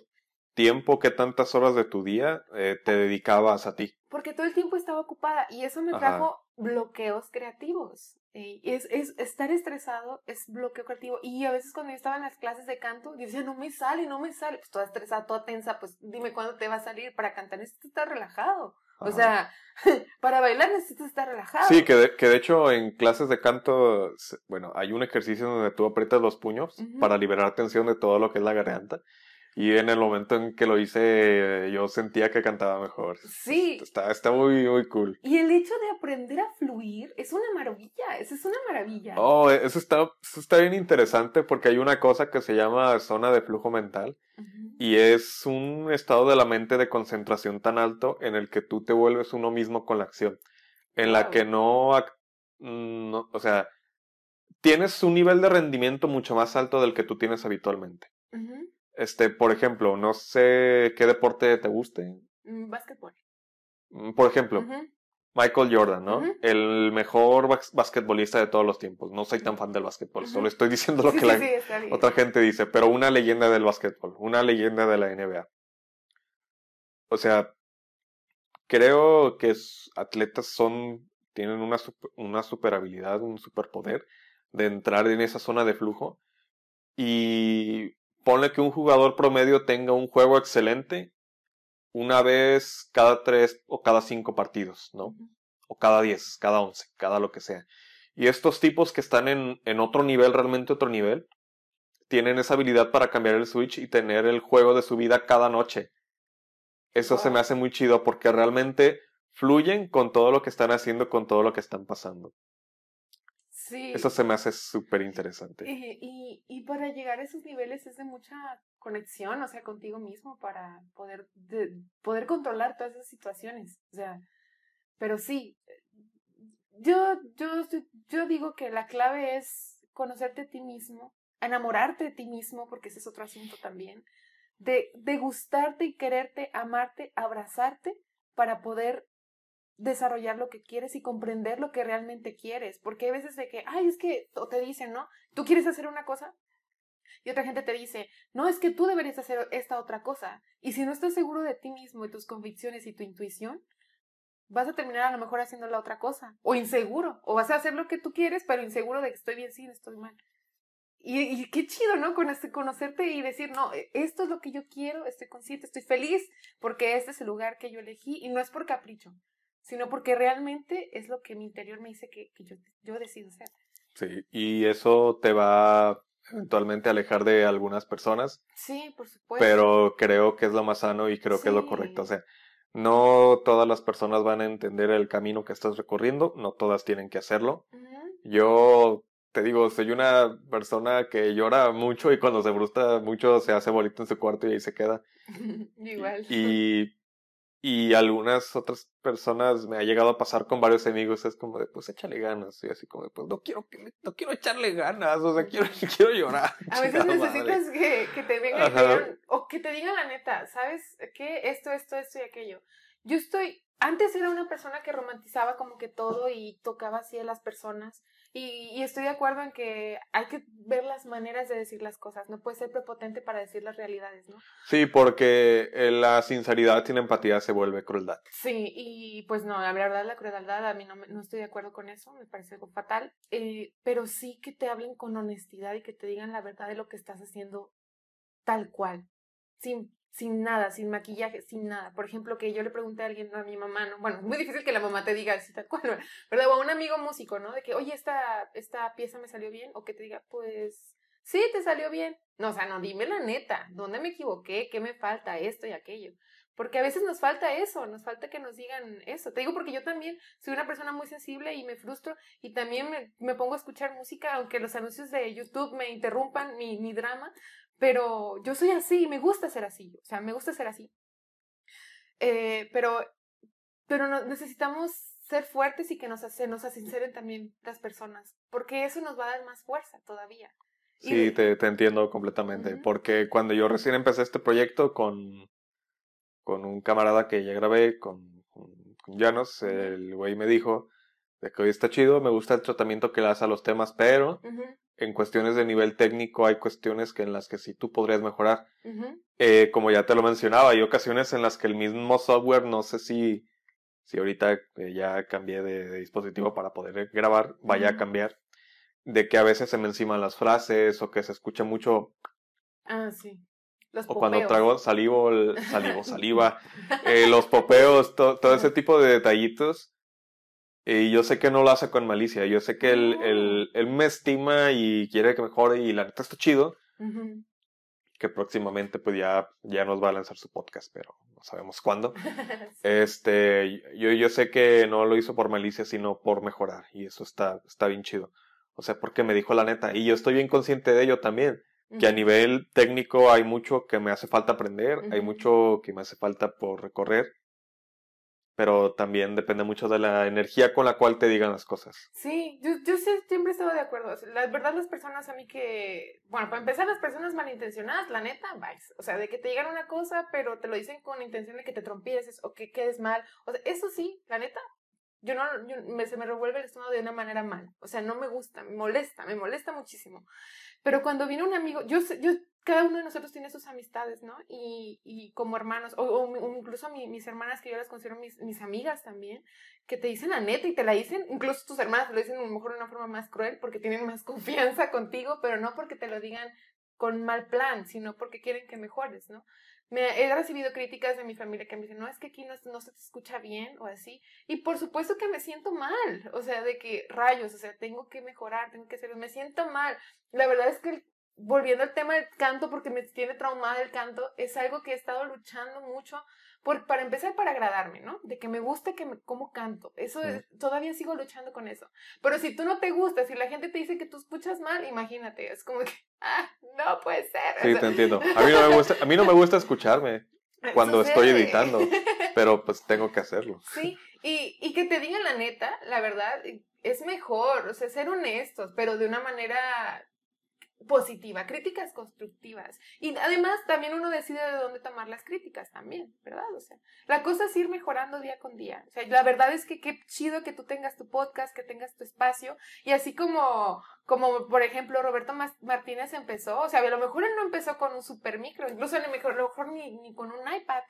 tiempo, qué tantas horas de tu día eh, te dedicabas a ti? Porque todo el tiempo estaba ocupada y eso me trajo bloqueos creativos. es, es, estar estresado es bloqueo creativo. Y a veces cuando yo estaba en las clases de canto, yo decía, no me sale, no me sale. Pues toda estresada, toda tensa, pues dime cuándo te va a salir para cantar. Necesitas estar relajado. O sea, para bailar necesitas estar relajado. Sí, que de, que de hecho en clases de canto, bueno, hay un ejercicio donde tú aprietas los puños para liberar tensión de todo lo que es la garganta. Y en el momento en que lo hice, yo sentía que cantaba mejor. Sí. Está, está muy, muy cool. Y el hecho de aprender a fluir es una maravilla, eso es una maravilla. Oh, eso está, eso está bien interesante porque hay una cosa que se llama zona de flujo mental y es un estado de la mente de concentración tan alto en el que tú te vuelves uno mismo con la acción, en la que no, no, o sea, tienes un nivel de rendimiento mucho más alto del que tú tienes habitualmente. Este, por ejemplo, no sé qué deporte te guste. Mm, básquetbol. Mm, por ejemplo, Michael Jordan, ¿no? El mejor basquetbolista de todos los tiempos. No soy tan fan del básquetbol, solo estoy diciendo lo que la otra gente dice, pero una leyenda del básquetbol, una leyenda de la NBA. O sea, creo que atletas son, tienen una, una super habilidad, un superpoder de entrar en esa zona de flujo y ponle que un jugador promedio tenga un juego excelente una vez cada tres o cada cinco partidos, ¿no? O cada diez, cada once, cada lo que sea. Y estos tipos que están en, en otro nivel, realmente otro nivel, tienen esa habilidad para cambiar el switch y tener el juego de su vida cada noche. Eso se me hace muy chido porque realmente fluyen con todo lo que están haciendo, con todo lo que están pasando. Eso se me hace súper interesante. Y, y, para llegar a esos niveles es de mucha conexión, o sea, contigo mismo para poder, poder controlar todas esas situaciones. O sea, pero sí, yo, yo, yo digo que la clave es conocerte a ti mismo, enamorarte de ti mismo, porque ese es otro asunto también, de, de gustarte y quererte, amarte, abrazarte para poder desarrollar lo que quieres y comprender lo que realmente quieres. Porque hay veces de que, ay, es que, o te dicen, ¿no? Tú quieres hacer una cosa y otra gente te dice, no, es que tú deberías hacer esta otra cosa. Y si no estás seguro de ti mismo, de tus convicciones y tu intuición, vas a terminar a lo mejor haciendo la otra cosa. O inseguro. O vas a hacer lo que tú quieres, pero inseguro de que estoy bien, sí, estoy mal. Y, y, qué chido, ¿no? Este, conocerte y decir, no, esto es lo que yo quiero, estoy consciente, estoy feliz porque este es el lugar que yo elegí y no es por capricho sino porque realmente es lo que mi interior me dice que, yo, yo decido ser. Sí, y eso te va eventualmente a alejar de algunas personas. Sí, por supuesto. Pero creo que es lo más sano y creo que es lo correcto. O sea, no todas las personas van a entender el camino que estás recorriendo, no todas tienen que hacerlo. Yo te digo, soy una persona que llora mucho y cuando se frustra mucho se hace bolito en su cuarto y ahí se queda. Igual. Y y algunas otras personas me ha llegado a pasar con varios amigos, es como de, pues échale ganas, y así como de, pues no quiero, no quiero echarle ganas, o sea, quiero, quiero llorar. A veces necesitas que, que, te vengan o que te digan la neta, ¿sabes qué? Esto, esto, esto y aquello. Yo estoy, antes era una persona que romantizaba como que todo y tocaba así a las personas, y, estoy de acuerdo en que hay que ver las maneras de decir las cosas, no puede ser prepotente para decir las realidades, ¿no? Sí, porque eh, la sinceridad sin empatía se vuelve crueldad. Sí, y pues no, la verdad la crueldad a mí no, no estoy de acuerdo con eso, me parece algo fatal, eh, pero sí que te hablen con honestidad y que te digan la verdad de lo que estás haciendo tal cual, sin sin nada, sin maquillaje, sin nada. Por ejemplo, que yo le pregunté a alguien, a mi mamá, ¿no? Bueno, muy difícil que la mamá te diga así tal cual, ¿verdad? O a un amigo músico, ¿no? De que, oye, esta, esta pieza me salió bien, o que te diga, pues, sí, te salió bien. No, o sea, no, dime la neta, ¿dónde me equivoqué? ¿Qué me falta? Esto y aquello. Porque a veces nos falta eso, nos falta que nos digan eso. Te digo porque yo también soy una persona muy sensible y me frustro y también me, me pongo a escuchar música, aunque los anuncios de YouTube me interrumpan mi, mi drama, pero yo soy así, me gusta ser así, o sea, me gusta ser así. Eh, pero pero no, necesitamos ser fuertes y que nos, se nos asinceren también las personas, porque eso nos va a dar más fuerza todavía. Sí, te, te, entiendo completamente, porque cuando yo recién empecé este proyecto con, con un camarada que ya grabé, con, con, Janos, el güey me dijo de que hoy está chido, me gusta el tratamiento que le das a los temas, pero en cuestiones de nivel técnico hay cuestiones que en las que sí tú podrías mejorar. eh, como ya te lo mencionaba, hay ocasiones en las que el mismo software, no sé si, si ahorita eh, ya cambié de, de, dispositivo para poder grabar, vaya a cambiar, de que a veces se me enciman las frases o que se escucha mucho. Ah, sí. Los o cuando trago salivo, salivo, saliva, eh, los popeos, to, todo ese tipo de detallitos y yo sé que no lo hace con malicia. Yo sé que él, él, él, me estima y quiere que mejore y la neta está chido. Que próximamente pues ya, ya nos va a lanzar su podcast, pero no sabemos cuándo. Este, yo, yo sé que no lo hizo por malicia, sino por mejorar. Y eso está, está bien chido. O sea, porque me dijo la neta. Y yo estoy bien consciente de ello también. Que a nivel técnico hay mucho que me hace falta aprender, hay mucho que me hace falta por recorrer pero también depende mucho de la energía con la cual te digan las cosas. Sí, yo, yo siempre he estado de acuerdo. La verdad, las personas a mí que, bueno, para empezar, las personas malintencionadas, la neta, vais. O sea, de que te digan una cosa, pero te lo dicen con intención de que te trompieces o que quedes mal. O sea, eso sí, la neta, yo no, me, se me revuelve el estómago de una manera mal. O sea, no me gusta, me molesta, me molesta muchísimo. Pero cuando viene un amigo, yo, yo cada uno de nosotros tiene sus amistades, ¿no? Y, y como hermanos, o, incluso mi, mis hermanas, que yo las considero mis, mis, amigas también, que te dicen la neta y te la dicen, incluso tus hermanas lo dicen a lo mejor de una forma más cruel porque tienen más confianza contigo, pero no porque te lo digan con mal plan, sino porque quieren que mejores, ¿no? Me he recibido críticas de mi familia que me dicen, no, es que aquí no, no se te escucha bien o así. Y por supuesto que me siento mal, o sea, de que rayos, o sea, tengo que mejorar, tengo que hacerlo, me siento mal. La verdad es que el volviendo al tema del canto, porque me tiene traumada el canto, es algo que he estado luchando mucho por, para empezar, para agradarme, ¿no? De que me guste que me, cómo canto. Eso es, todavía sigo luchando con eso. Pero si tú no te gustas, si la gente te dice que tú escuchas mal, imagínate, es como que, ah, no puede ser. Sí, te entiendo. A mí no me gusta, a mí no me gusta escucharme cuando estoy editando, pero pues tengo que hacerlo. Sí, y, y que te digan la neta, la verdad, es mejor, o sea, ser honestos, pero de una manera positiva, críticas constructivas. Y además también uno decide de dónde tomar las críticas también, ¿verdad? O sea, la cosa es ir mejorando día con día. O sea, la verdad es que qué chido que tú tengas tu podcast, que tengas tu espacio y así como como por ejemplo Roberto Martínez empezó, o sea, a lo mejor él no empezó con un super micro, incluso a lo mejor, a lo mejor ni, ni, con un iPad,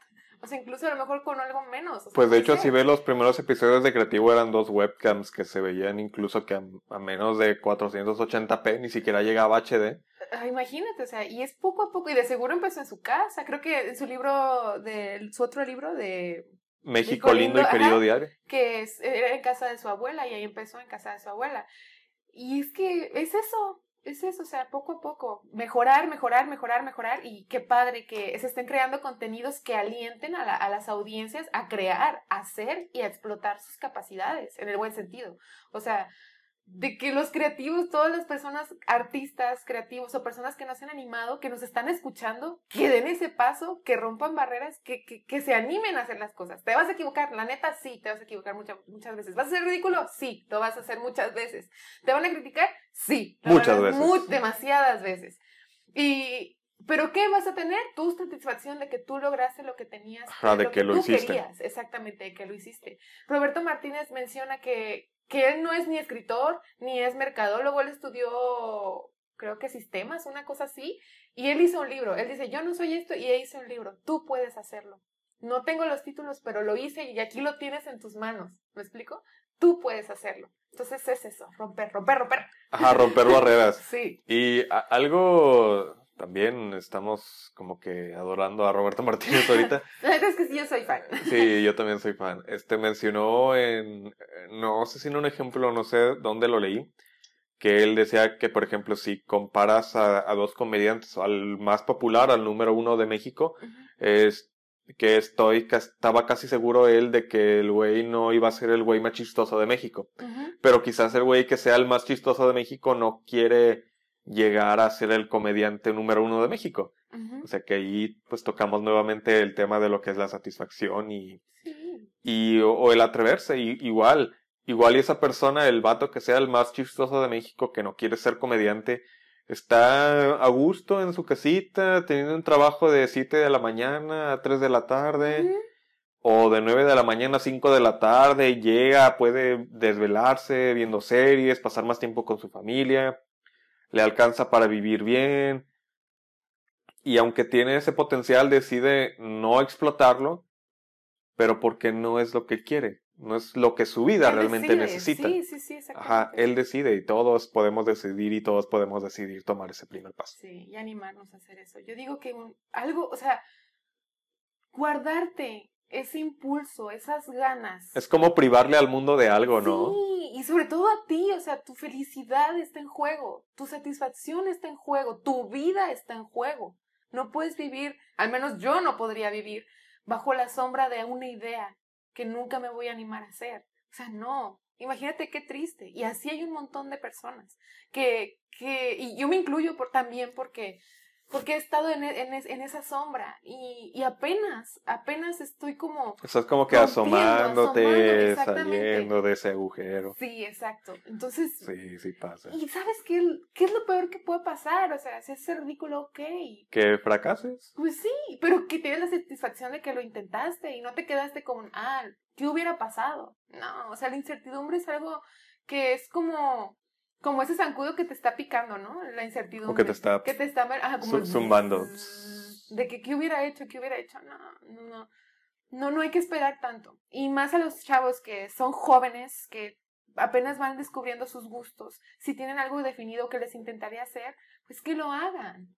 o sea, incluso a lo mejor con algo menos. O sea, pues de hecho, si ves los primeros episodios de Creativo eran dos webcams que se veían incluso que a, a menos de 480p ni siquiera llegaba HD. Ah, imagínate, o sea, y es poco a poco, y de seguro empezó en su casa, creo que en su libro, de su otro libro de México, lindo, y querido diario. Que es, era en casa de su abuela y ahí empezó en casa de su abuela. Y es que es eso, es eso, o sea, poco a poco, mejorar, mejorar, mejorar, mejorar, y qué padre que se estén creando contenidos que alienten a, la, a, las audiencias a crear, a hacer y a explotar sus capacidades, en el buen sentido. O sea, de que los creativos, todas las personas, artistas, creativos o personas que no se han animado, que nos están escuchando, que den ese paso, que rompan barreras, que, que, que se animen a hacer las cosas. ¿Te vas a equivocar? La neta, sí, te vas a equivocar muchas muchas veces. ¿Vas a ser ridículo? Sí, lo vas a hacer muchas veces. ¿Te van a criticar? Sí. Muchas veces. Muy, demasiadas veces. Y, pero ¿qué vas a tener? Tu satisfacción de que tú lograste lo que tenías. Ajá, de lo que, que, lo tú hiciste. Querías, exactamente, de que lo hiciste. Roberto Martínez menciona que, que él no es ni escritor, ni es mercadólogo, él estudió, creo que sistemas, una cosa así, y él hizo un libro. Él dice, yo no soy esto, y él hizo un libro. Tú puedes hacerlo. No tengo los títulos, pero lo hice y aquí lo tienes en tus manos. ¿Me explico? Tú puedes hacerlo. Entonces es eso, romper, romper, romper. Ajá, romper barreras. sí. Y algo también estamos como que adorando a Roberto Martínez ahorita. es que sí, yo soy fan. Sí, yo también soy fan. Este mencionó en, no sé si en un ejemplo, no sé dónde lo leí, que él decía que, por ejemplo, si comparas a, dos comediantes, al más popular, al número uno de México, es que estoy, estaba casi seguro él de que el güey no iba a ser el güey más chistoso de México. Pero quizás el güey que sea el más chistoso de México no quiere llegar a ser el comediante número uno de México. O sea que ahí pues tocamos nuevamente el tema de lo que es la satisfacción y, y o, el atreverse. Y, igual, igual y esa persona, el vato que sea el más chistoso de México, que no quiere ser comediante, está a gusto en su casita, teniendo un trabajo de 7 de la mañana a 3 de la tarde, o de 9 de la mañana a 5 de la tarde, llega, puede desvelarse viendo series, pasar más tiempo con su familia, le alcanza para vivir bien, y aunque tiene ese potencial, decide no explotarlo, pero porque no es lo que quiere no es lo que su vida realmente necesita. Sí, sí, sí, Ajá, él decide y todos podemos decidir y todos podemos decidir tomar ese primer paso. Sí, y animarnos a hacer eso. Yo digo que algo, o sea, guardarte ese impulso, esas ganas. Es como privarle al mundo de algo, ¿no? Sí, y sobre todo a ti, o sea, tu felicidad está en juego, tu satisfacción está en juego, tu vida está en juego. No puedes vivir, al menos yo no podría vivir bajo la sombra de una idea que nunca me voy a animar a hacer. O sea, no. Imagínate qué triste. Y así hay un montón de personas que, que y yo me incluyo por, también porque porque he estado en, e, en, en esa sombra y, y, apenas, apenas estoy como... Estás como que asomándote, saliendo de ese agujero. Sí, exacto. Entonces... Sí, sí pasa. ¿Y sabes qué, qué es lo peor que puede pasar? O sea, si es ridículo, ok. ¿Que fracases? Pues sí, pero que tienes la satisfacción de que lo intentaste y no te quedaste como, ah, ¿qué hubiera pasado? No, o sea, la incertidumbre es algo que es como como ese zancudo que te está picando, ¿no? La incertidumbre. O que te está, que te está como zumbando. De que qué hubiera hecho, qué hubiera hecho. No, no, no. No, no hay que esperar tanto. Y más a los chavos que son jóvenes, que apenas van descubriendo sus gustos. Si tienen algo definido que les intentaría hacer, pues que lo hagan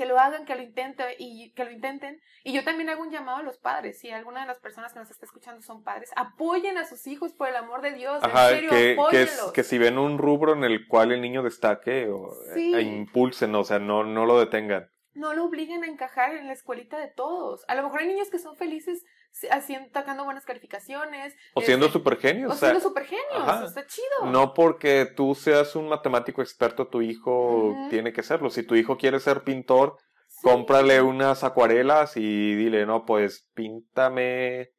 que lo hagan, que lo intenten y que lo intenten. Y yo también hago un llamado a los padres. Si alguna de las personas que nos está escuchando son padres, apoyen a sus hijos por el amor de Dios. en serio, que, que, si ven un rubro en el cual el niño destaque o e impulsen, o sea, no, no lo detengan. No lo obliguen a encajar en la escuelita de todos. A lo mejor hay niños que son felices haciendo, sacando buenas calificaciones. O siendo este, super genios. O, siendo super genios. Está chido. No porque tú seas un matemático experto, tu hijo tiene que serlo. Si tu hijo quiere ser pintor, cómprale unas acuarelas y dile, no, pues píntame.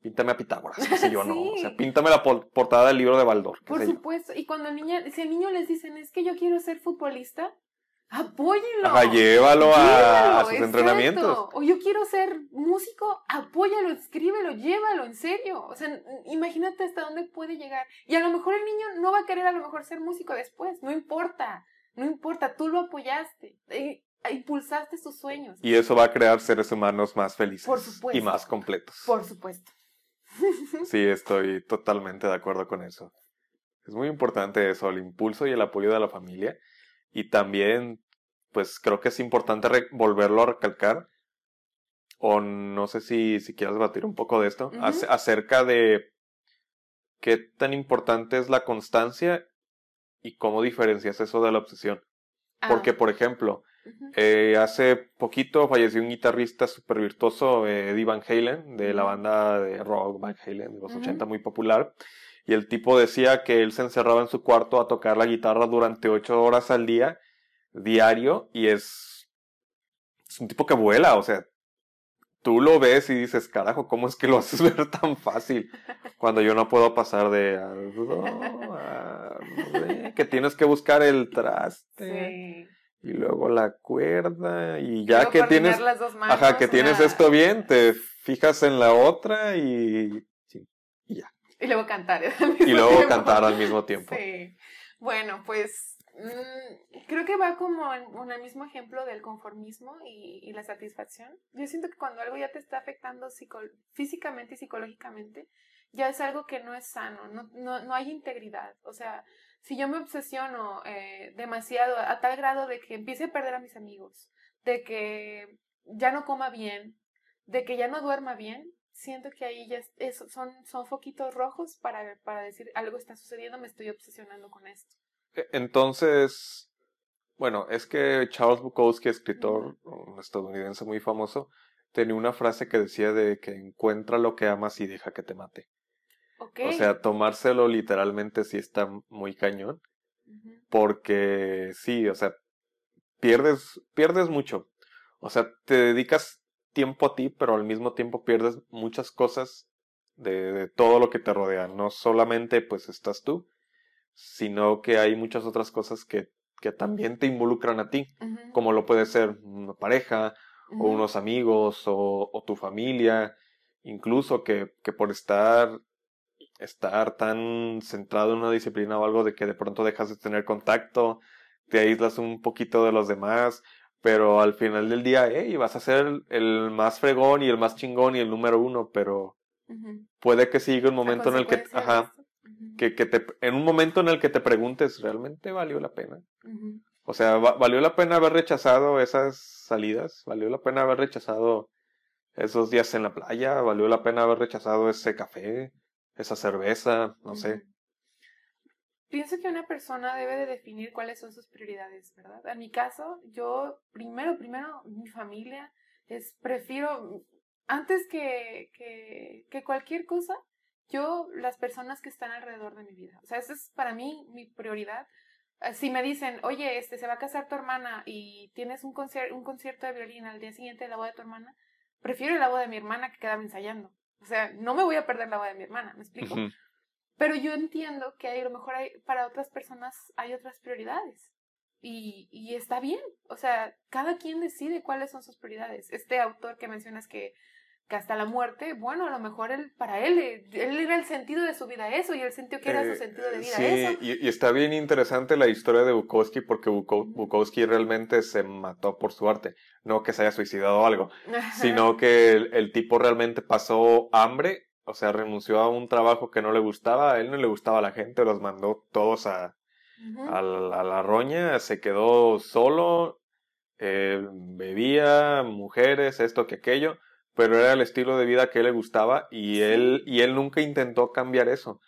Píntame a Pitágoras, qué yo, ¿no? O sea, píntame la portada del libro de Baldor. Por supuesto. Y cuando el niño, si al niño les dicen, es que yo quiero ser futbolista, apóyenlo. Ajá, llévalo, a, sus entrenamientos. O yo quiero ser músico, apóyalo, escríbelo, llévalo, en serio. O sea, imagínate hasta dónde puede llegar. Y a lo mejor el niño no va a querer a lo mejor ser músico después, no importa. No importa, tú lo apoyaste, eh, impulsaste sus sueños. Y eso va a crear seres humanos más felices y más completos. Por supuesto. sí, estoy totalmente de acuerdo con eso. Es muy importante eso, el impulso y el apoyo de la familia. Y también pues creo que es importante volverlo a recalcar. O no sé si, si quieras batir un poco de esto, acerca de qué tan importante es la constancia y cómo diferencias eso de la obsesión. Ah. Porque, por ejemplo, eh, hace poquito falleció un guitarrista súper virtuoso, eh, Eddie Van Halen, de la banda de rock Van Halen de los 80, muy popular. Y el tipo decía que él se encerraba en su cuarto a tocar la guitarra durante ocho horas al día diario y es, es un tipo que vuela, o sea, tú lo ves y dices, carajo, ¿cómo es que lo haces ver tan fácil? Cuando yo no puedo pasar de que tienes que buscar el traste y luego la cuerda y ya que tienes, ajá, que tienes esto bien, te fijas en la otra y, y ya. Y luego cantar. y luego cantar al mismo tiempo. Sí. Bueno, pues creo que va como en, el mismo ejemplo del conformismo y, la satisfacción. Yo siento que cuando algo ya te está afectando físicamente y psicológicamente, ya es algo que no es sano, no, no, no hay integridad. O sea, si yo me obsesiono eh, demasiado a tal grado de que empiece a perder a mis amigos, de que ya no coma bien, de que ya no duerma bien, siento que ahí ya son, son foquitos rojos para, para decir algo está sucediendo, me estoy obsesionando con esto. E, entonces, bueno, es que Charles Bukowski, escritor estadounidense muy famoso, tenía una frase que decía de que encuentra lo que amas y deja que te mate. O sea, tomárselo literalmente sí está muy cañón. Porque sí, o sea, pierdes, pierdes mucho. O sea, te dedicas tiempo a ti, pero al mismo tiempo pierdes muchas cosas de, todo lo que te rodea. No solamente pues estás tú, sino que hay muchas otras cosas que, que también te involucran a ti, como lo puede ser una pareja, o unos amigos, o, o tu familia, incluso que, que por estar estar tan centrado en una disciplina o algo de que de pronto dejas de tener contacto, te aíslas un poquito de los demás, pero al final del día, hey, vas a ser el más fregón y el más chingón y el número uno, pero puede que siga un momento en el que, ajá, que, que te, en un momento en el que te preguntes, ¿realmente valió la pena? O sea, ¿valió la pena haber rechazado esas salidas? ¿Valió la pena haber rechazado esos días en la playa? ¿Valió la pena haber rechazado ese café? esa cerveza, no sé. Pienso que una persona debe de definir cuáles son sus prioridades, ¿verdad? En mi caso, yo primero, primero, mi familia, es, prefiero, antes que, que, que cualquier cosa, yo, las personas que están alrededor de mi vida. O sea, esa es para mí mi prioridad. Eh, si me dicen, oye, este, se va a casar tu hermana y tienes un, concierto un concierto de violín al día siguiente de la boda de tu hermana, prefiero la boda de mi hermana que quedarme ensayando. O sea, no me voy a perder la boda de mi hermana, ¿me explico? Pero yo entiendo que a lo mejor hay, para otras personas hay otras prioridades. Y, y está bien. O sea, cada quien decide cuáles son sus prioridades. Este autor que mencionas que que hasta la muerte, bueno, a lo mejor él, para él, él era el sentido de su vida eso, y él sintió que era su eh, sentido de vida eso. Y, y, está bien interesante la historia de Bukowski, porque Bukowski realmente se mató por su arte, no que se haya suicidado o algo, sino que el, tipo realmente pasó hambre, o sea, renunció a un trabajo que no le gustaba, a él no le gustaba a la gente, los mandó todos a, a, la, roña, se quedó solo, eh, bebía, mujeres, esto que aquello, pero era el estilo de vida que él le gustaba y él, y él nunca intentó cambiar eso.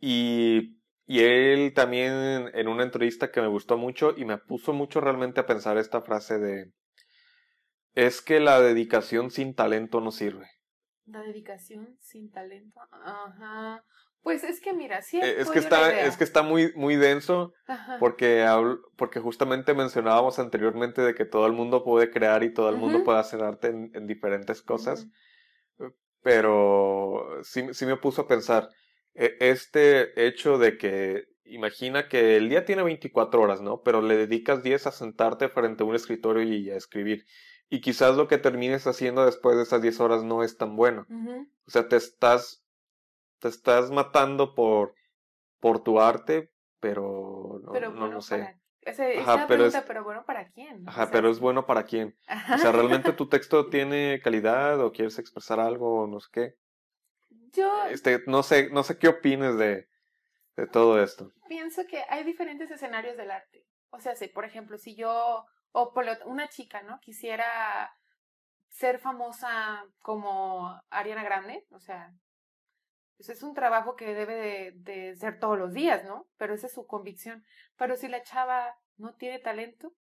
y, y él también en una entrevista que me gustó mucho y me puso mucho realmente a pensar esta frase de, es que la dedicación sin talento no sirve. La dedicación sin talento, ajá. Pues es que mira, sí. Eh, es que está, es que está muy, muy denso porque porque justamente mencionábamos anteriormente de que todo el mundo puede crear y todo el mundo puede hacer arte en, diferentes cosas. Pero sí, sí me puso a pensar, e, este hecho de que imagina que el día tiene 24 horas, ¿no? Pero le dedicas 10 a sentarte frente a un escritorio y a escribir. Y quizás lo que termines haciendo después de esas 10 horas no es tan bueno. O sea, te estás te estás matando por, por tu arte, pero no, pero no, sé. Ajá, pero pregunta, pero bueno, ¿para quién? Ajá, pero es bueno para quién. O sea, ¿realmente tu texto tiene calidad o quieres expresar algo o no sé qué? Yo... Este, no sé, no sé qué opines de, de todo esto. Pienso que hay diferentes escenarios del arte. O sea, si, por ejemplo, si yo, o una chica, ¿no? Quisiera ser famosa como Ariana Grande, o sea, pues, es un trabajo que debe de, ser todos los días, ¿no? Pero esa es su convicción. Pero si la chava no tiene talento,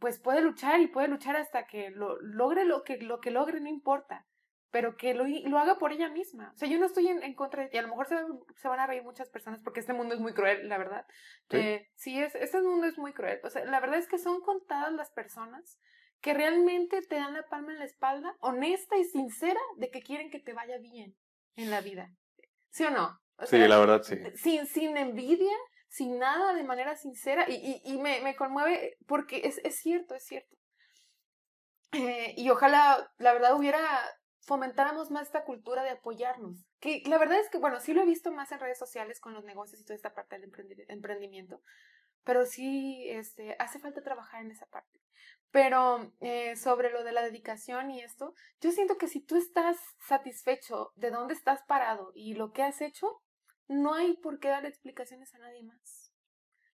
pues puede luchar y puede luchar hasta que lo logre lo que, lo que logre, no importa, pero que lo, lo haga por ella misma. O sea, yo no estoy en, contra de, y a lo mejor se, se, van a reír muchas personas porque este mundo es muy cruel, la verdad. Sí, eh, sí es, este mundo es muy cruel. O sea, la verdad es que son contadas las personas que realmente te dan la palma en la espalda, honesta y sincera, de que quieren que te vaya bien en la vida. ¿Sí o no? sí, la verdad sí. Sin, sin envidia, sin nada, de manera sincera. Y, y, y me, me, conmueve porque es, es cierto, es cierto. Eh, y ojalá, la verdad, hubiera fomentáramos más esta cultura de apoyarnos. Que la verdad es que, bueno, sí lo he visto más en redes sociales con los negocios y toda esta parte del emprendimiento, pero sí este, hace falta trabajar en esa parte. Pero eh, sobre lo de la dedicación y esto, yo siento que si tú estás satisfecho de dónde estás parado y lo que has hecho, no hay por qué darle explicaciones a nadie más.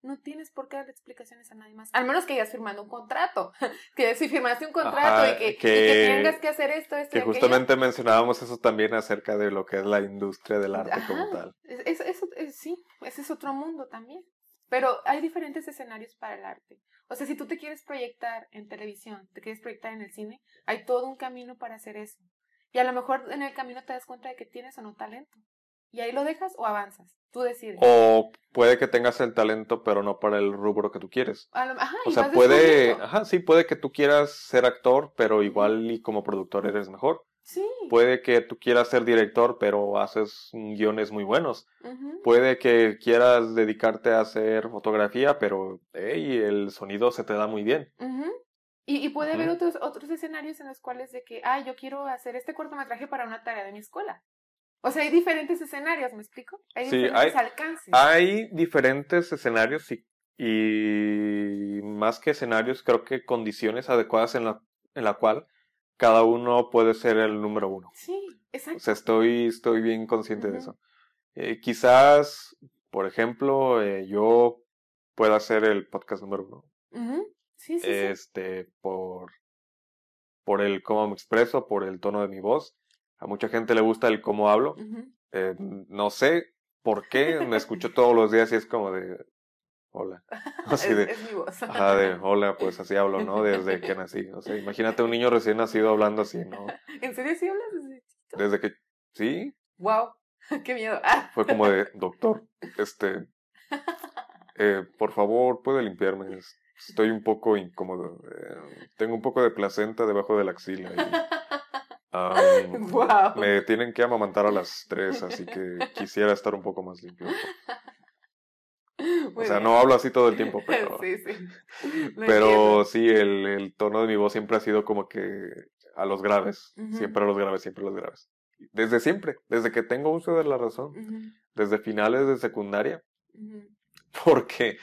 No tienes por qué darle explicaciones a nadie más. Al menos que hayas firmado un contrato. que si firmaste un contrato Ajá, y, que, y que- que tengas que hacer esto, esto Que y aquello, justamente mencionábamos eso también acerca de lo que es la industria del arte como tal. Es- es- sí, ese es otro mundo también. Pero hay diferentes escenarios para el arte. O sea, si tú te quieres proyectar en televisión, te quieres proyectar en el cine, hay todo un camino para hacer eso. Y a lo mejor en el camino te das cuenta de que tienes o no talento. Y ahí lo dejas o avanzas. Tú decides. O puede que tengas el talento, pero no para el rubro que tú quieres. Lo- ajá, O sea, puede, ajá, sí, puede que tú quieras ser actor, pero igual y como productor eres mejor. Sí. Puede que tú quieras ser director, pero haces guiones muy buenos. Puede que quieras dedicarte a hacer fotografía, pero hey, el sonido se te da muy bien. Y, y puede haber otros, otros escenarios en los cuales de que, ah, yo quiero hacer este cortometraje para una tarea de mi escuela. O sea, hay diferentes escenarios, ¿me explico? Hay Sí, diferentes hay- alcances. Hay diferentes escenarios y, y más que escenarios, creo que condiciones adecuadas en la, en la cual cada uno puede ser el número uno. Sí, O exacto. sea, estoy, estoy bien consciente de eso. Eh, quizás, por ejemplo, eh, yo pueda ser el podcast número uno. Sí, sí, sí. Este, por, por el cómo me expreso, por el tono de mi voz. A mucha gente le gusta el cómo hablo. Eh, no sé por qué, me escucho todos los días y es como de, hola. Así es, de, es mi voz. ajá, de, hola, pues así hablo, ¿no? Desde que nací. O sea, imagínate un niño recién nacido hablando así, ¿no? ¿En serio sí hablas desde chiquito? Desde que, sí, Wow, qué miedo. Ah. fue como de, doctor, este, eh, por favor, puede limpiarme. Es- Estoy un poco incómodo. eh, tengo un poco de placenta debajo de la axila. y, wow. me tienen que amamantar a las tres, así que quisiera estar un poco más limpio. O sea, no hablo así todo el tiempo, pero, Sí, sí. Lo pero entiendo. sí, el, el tono de mi voz siempre ha sido como que a los graves. Siempre a los graves, siempre a los graves. Desde siempre, desde que tengo uso de la razón, desde finales de secundaria. Porque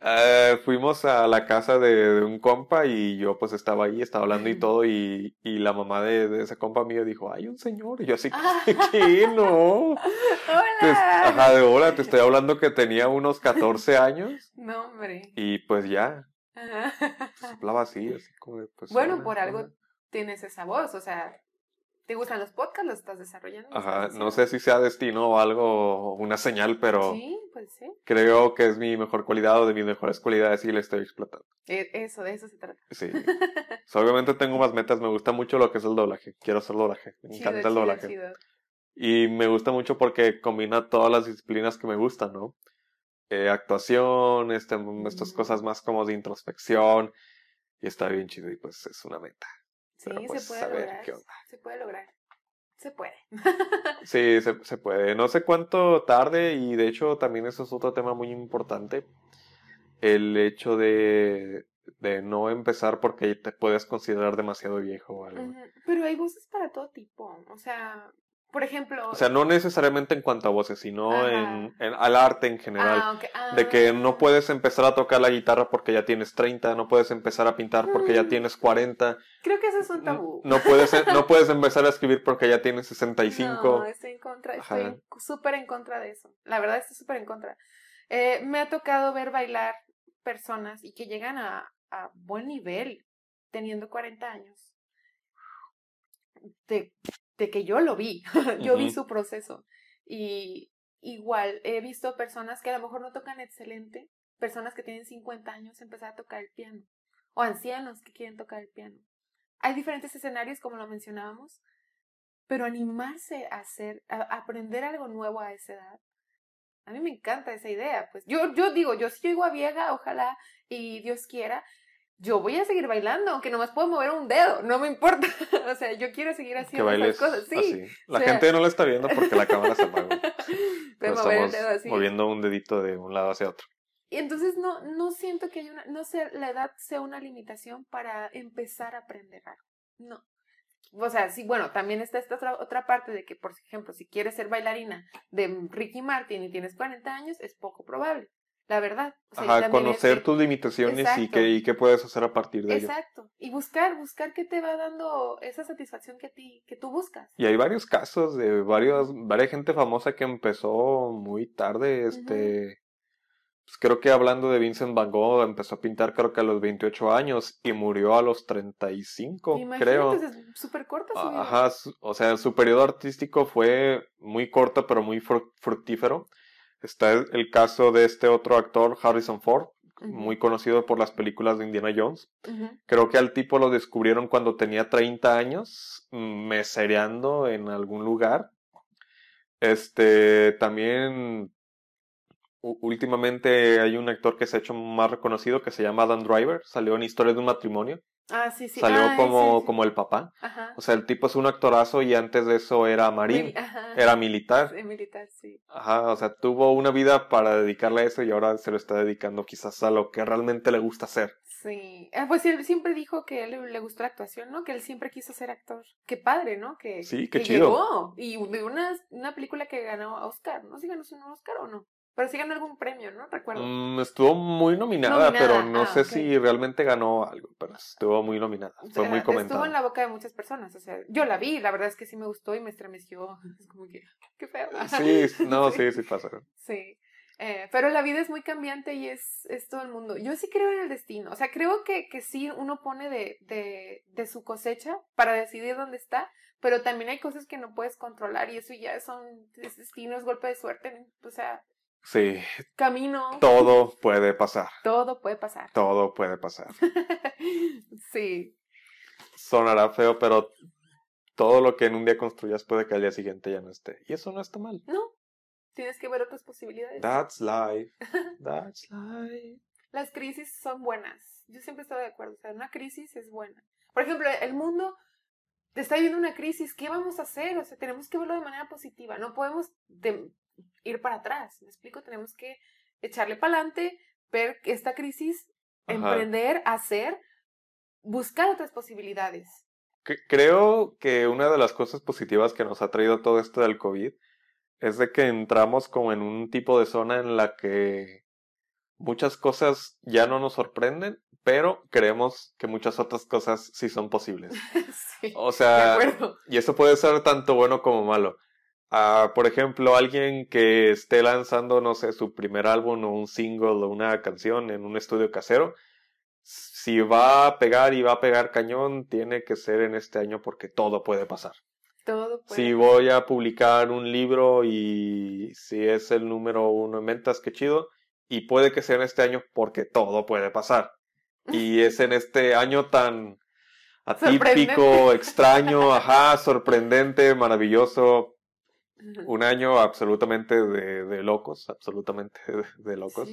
eh, fuimos a la casa de, de un compa y yo pues estaba ahí, estaba hablando y todo, y, y la mamá de, de ese compa mío dijo, hay un señor, y yo así. ¿qué? No. Te- Hola. ajá, de hola, te estoy hablando que tenía unos 14 años No, hombre. y pues ya, Ajá. pues, hablaba así, así como de, pues... Bueno, hola, por algo tienes esa voz, o sea, ¿te gustan los podcasts? ¿Los estás desarrollando? ¿Los Ajá, estás no sé si sea destino o algo, una señal, pero Sí, pues sí. creo que es mi mejor cualidad o de mis mejores cualidades y le estoy explotando. E- Eso, de eso se trata. Sí. Obviamente tengo más metas, me gusta mucho lo que es el doblaje, quiero hacer doblaje, me Chido, encanta el chido, doblaje. chido. Y me gusta mucho porque combina todas las disciplinas que me gustan, ¿no? Eh, actuación, este, estas cosas más como de introspección. Y está bien chido y pues es una meta. Sí, Pero, pues, se puede lograr. ¿qué onda? Se puede lograr. Se puede. Sí, se, se puede. No sé cuánto tarde y de hecho también eso es otro tema muy importante. El hecho de, de no empezar porque te puedes considerar demasiado viejo o algo. Pero hay voces para todo tipo. O sea, por ejemplo. O sea, no necesariamente en cuanto a voces, sino en, en- al arte en general. ah, ok, De que ah. no puedes empezar a tocar la guitarra porque ya tienes 30, no puedes empezar a pintar porque ya Mm. tienes 40, Creo que eso es un tabú. no puedes, no puedes empezar a escribir porque ya tienes 65. No, estoy en contra, estoy súper en contra de eso. La verdad estoy súper en contra. Eh, me ha tocado ver bailar personas y que llegan a, a buen nivel teniendo 40 años. De, de que yo lo vi, yo vi su proceso. Y igual he visto personas que a lo mejor no tocan excelente, personas que tienen 50 años empezar a tocar el piano, o ancianos que quieren tocar el piano. Hay diferentes escenarios, como lo mencionábamos, pero animarse a hacer, a aprender algo nuevo a esa edad. A mí me encanta esa idea, pues yo, yo digo, yo si llego a vieja, ojalá y Dios quiera, yo voy a seguir bailando, aunque nomás puedo mover un dedo, no me importa. o sea, yo quiero seguir haciendo esas cosas, sí. así. La o sea- gente no lo está viendo porque la cámara se apagó. Pero Puedo mover el estamos dedo así. moviendo un dedito de un lado hacia otro. Y entonces no, no siento que haya una, no sé, la edad sea una limitación para empezar a aprender algo. No. O sea, sí, bueno, también está esta otra, otra parte de que, por ejemplo, si quieres ser bailarina de Ricky Martin y tienes 40 años, es poco probable. La verdad. O sea, Ajá, conocer tus limitaciones y qué, y qué puedes hacer a partir de ello. Exacto. Y buscar, buscar qué te va dando esa satisfacción que a ti, que tú buscas. Y hay varios casos de varios, varias gente famosa que empezó muy tarde, este, pues creo que hablando de Vincent Van Gogh, empezó a pintar creo que a los 28 años y murió a los 35, Imagínate, creo. Es súper corta su vida. Ajá, o sea, su periodo artístico fue muy corto pero muy fructífero. Está el caso de este otro actor, Harrison Ford, muy conocido por las películas de Indiana Jones. Creo que al tipo lo descubrieron cuando tenía 30 años, mesereando en algún lugar. Este, también últimamente hay un actor que se ha hecho más reconocido que se llama Adam Driver, salió en Historia de un matrimonio. Ah, sí, sí. Salió como, como el papá. Ajá. O sea, el tipo es un actorazo y antes de eso era marín, era militar. Sí, militar, sí. Ajá, o sea, tuvo una vida para dedicarle a eso y ahora se lo está dedicando quizás a lo que realmente le gusta hacer. Sí, ah, pues él siempre dijo que a él le gustó la actuación, ¿no? Que él siempre quiso ser actor. Qué padre, ¿no? Que, sí, qué chido. Y de una, una película que ganó Oscar, ¿no? ¿Sí ganó un Oscar o no? Pero sí ganó algún premio, ¿no? Recuerdo. Mm, estuvo muy nominada, pero no ah, sé si realmente ganó algo, pero estuvo muy nominada. Fue muy comentada. Estuvo en la boca de muchas personas, o sea, yo la vi, la verdad es que sí me gustó y me estremeció. Es como que, qué feo. Sí, no, sí, sí, pasa. Sí. Eh, pero la vida es muy cambiante y es, es todo el mundo. Yo sí creo en el destino. O sea, creo que, que sí uno pone de, de, de su cosecha para decidir dónde está, pero también hay cosas que no puedes controlar y eso ya son destinos, golpe de suerte. O sea, Sí. Camino. Todo puede pasar. Todo puede pasar. Todo puede pasar. sí. Sonará feo, pero todo lo que en un día construyas puede que al día siguiente ya no esté. Y eso no está mal. No. Tienes que ver otras posibilidades. That's life. That's life. Las crisis son buenas. Yo siempre estoy de acuerdo. O sea, una crisis es buena. Por ejemplo, el mundo está viviendo una crisis. ¿Qué vamos a hacer? O sea, tenemos que verlo de manera positiva. No podemos ir para atrás. ¿Me explico? Tenemos que echarle para adelante, ver esta crisis, emprender, hacer, buscar otras posibilidades. Creo que una de las cosas positivas que nos ha traído todo esto del COVID es de que entramos como en un tipo de zona en la que muchas cosas ya no nos sorprenden, pero creemos que muchas otras cosas sí son posibles. sí, o sea, y eso puede ser tanto bueno como malo por ejemplo, alguien que esté lanzando, no sé, su primer álbum o un single o una canción en un estudio casero, si va a pegar y va a pegar cañón, tiene que ser en este año porque todo puede pasar. Todo puede. Si voy a publicar un libro y si es el número uno en ventas, qué chido. Y puede que sea en este año porque todo puede pasar. Y es en este año tan atípico, extraño, ajá, sorprendente, maravilloso, un año absolutamente de, locos, absolutamente de, locos.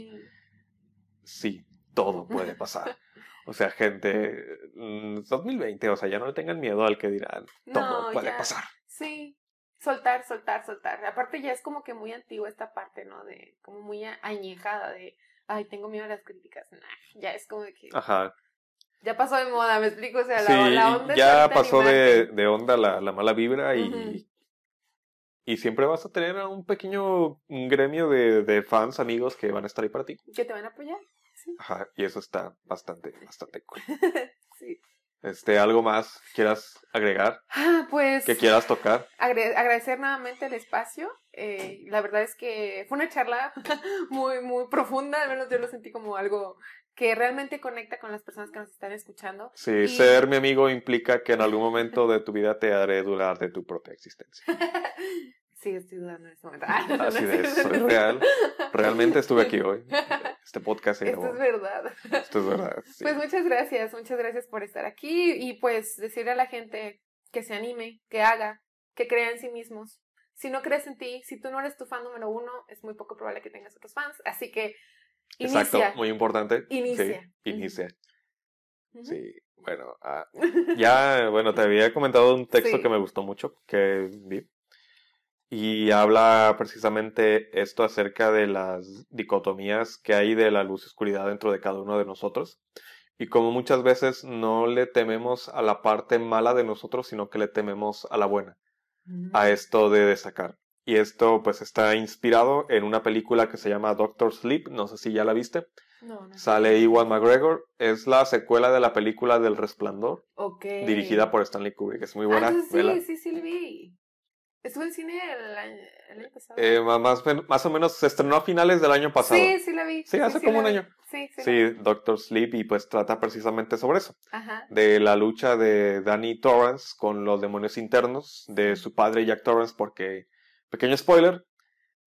Sí. todo puede pasar. O sea, gente, 2020, mm, o sea, ya no le tengan miedo al que dirán, todo puede pasar. Sí, soltar, soltar, soltar. Aparte ya es como que muy antigua esta parte, ¿no? De, como muy añejada de, ay, tengo miedo a las críticas. ya es como de que... Ajá. Ya pasó de moda, me explico, o sea, la, la onda... Ya pasó de, de, onda la, la mala vibra y, y siempre vas a tener a un pequeño gremio de, de, fans, amigos que van a estar ahí para ti. Que te van a apoyar. Sí. Ajá, y eso está bastante, bastante cool. sí. Este, ¿algo más quieras agregar? Ah, pues. Que quieras tocar. agradecer nuevamente el espacio. Eh, la verdad es que fue una charla muy, muy profunda. Al menos yo lo sentí como algo que realmente conecta con las personas que nos están escuchando. Sí, ser mi amigo implica que en algún momento de tu vida te haré dudar de tu propia existencia. sí, estoy dudando en este momento. Así es, soy real. Realmente estuve aquí hoy. Este podcast Esto es verdad. Esto es verdad. Pues muchas gracias, muchas gracias por estar aquí y pues decirle a la gente que se anime, que haga, que crea en sí mismos. Si no crees en ti, si tú no eres tu fan número uno, es muy poco probable que tengas otros fans. Así que Exacto, muy importante. Inicia. Sí, inicia. Sí, bueno, ah, ya, bueno, te había comentado un texto que me gustó mucho, que vi. Y habla precisamente esto acerca de las dicotomías que hay de la luz y oscuridad dentro de cada uno de nosotros. Y como muchas veces no le tememos a la parte mala de nosotros, sino que le tememos a la buena. A esto de destacar. Y esto pues está inspirado en una película que se llama Doctor Sleep, no sé si ya la viste. No, no. Sale Iwan McGregor, es la secuela de la película del Resplandor, Ok. dirigida por Stanley Kubrick, es muy Ah, buena. vela. sí, sí, sí, lo vi. Estuve en cine el año, el año pasado. Eh, más, más o menos se estrenó a finales del año pasado. Sí, sí la vi. Sí, hace como la un vi. año. Sí, sí. la Sí. Doctor Sleep y pues trata precisamente sobre eso, Ajá. de la lucha de Danny Torrance con los demonios internos de su padre Jack Torrance porque, pequeño spoiler,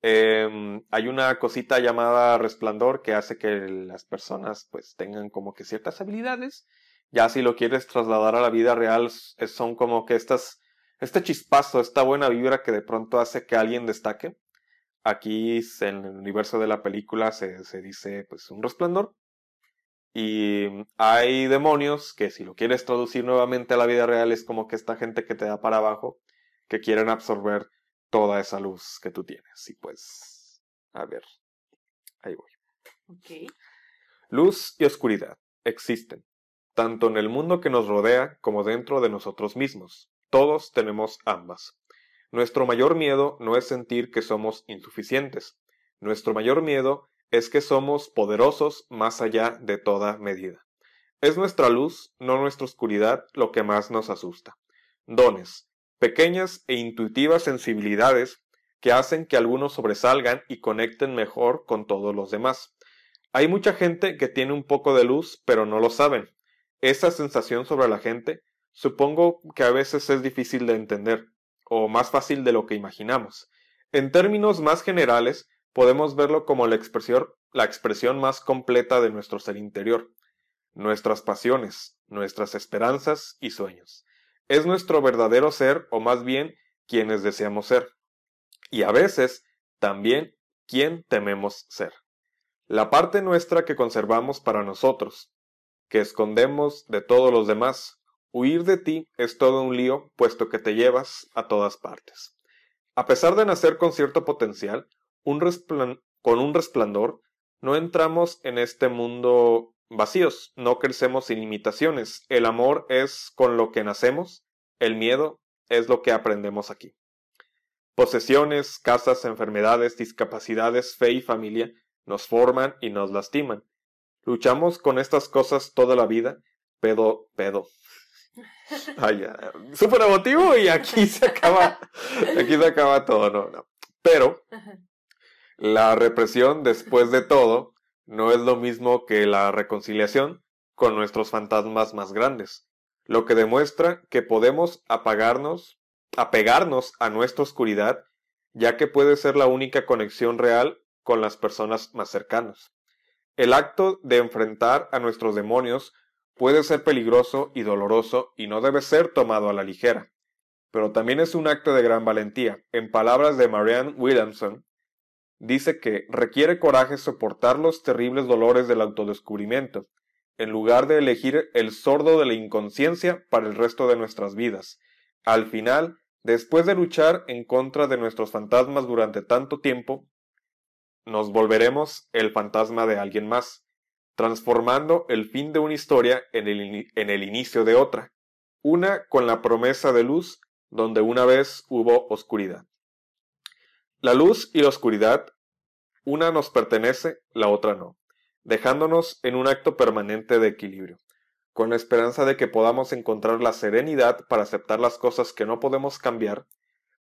em, hay una cosita llamada resplandor que hace que las personas pues tengan como que ciertas habilidades, ya si lo quieres trasladar a la vida real s- son como que estas, este chispazo, esta buena vibra que de pronto hace que alguien destaque. Aquí en el universo de la película se, se dice pues un resplandor. Y hay demonios que si lo quieres traducir nuevamente a la vida real es como que esta gente que te da para abajo, que quieren absorber toda esa luz que tú tienes. Y pues, a ver, ahí voy. Luz y oscuridad existen, tanto en el mundo que nos rodea como dentro de nosotros mismos. Todos tenemos ambas. Nuestro mayor miedo no es sentir que somos insuficientes. Nuestro mayor miedo es que somos poderosos más allá de toda medida. Es nuestra luz, no nuestra oscuridad, lo que más nos asusta. Dones, pequeñas e intuitivas sensibilidades que hacen que algunos sobresalgan y conecten mejor con todos los demás. Hay mucha gente que tiene un poco de luz, pero no lo saben. Esa sensación sobre la gente supongo que a veces es difícil de entender, o más fácil de lo que imaginamos. En términos más generales, podemos verlo como la expresión, la expresión más completa de nuestro ser interior, nuestras pasiones, nuestras esperanzas y sueños. Es nuestro verdadero ser, o más bien, quienes deseamos ser. Y a veces, también, quien tememos ser la parte nuestra que conservamos para nosotros, que escondemos de todos los demás. Huir de ti es todo un lío, puesto que te llevas a todas partes. A pesar de nacer con cierto potencial, con un resplandor, no entramos en este mundo vacíos, no crecemos sin limitaciones. El amor es con lo que nacemos, el miedo es lo que aprendemos aquí. Posesiones, casas, enfermedades, discapacidades, fe y familia nos forman y nos lastiman. Luchamos con estas cosas toda la vida, pedo, pedo. Ay, ya, súper emotivo y aquí se acaba, aquí se acaba todo, no, no. Pero la represión, después de todo, no es lo mismo que la reconciliación con nuestros fantasmas más grandes, lo que demuestra que podemos apagarnos, apegarnos a nuestra oscuridad, ya que puede ser la única conexión real con las personas más cercanas. El acto de enfrentar a nuestros demonios puede ser peligroso y doloroso y no debe ser tomado a la ligera, pero también es un acto de gran valentía. En palabras de Marianne Williamson, dice que requiere coraje soportar los terribles dolores del autodescubrimiento, en lugar de elegir el sordo de la inconsciencia para el resto de nuestras vidas. Al final, después de luchar en contra de nuestros fantasmas durante tanto tiempo, nos volveremos el fantasma de alguien más, transformando el fin de una historia en el, inicio de otra, una con la promesa de luz donde una vez hubo oscuridad. La luz y la oscuridad, una nos pertenece, la otra no, dejándonos en un acto permanente de equilibrio, con la esperanza de que podamos encontrar la serenidad para aceptar las cosas que no podemos cambiar,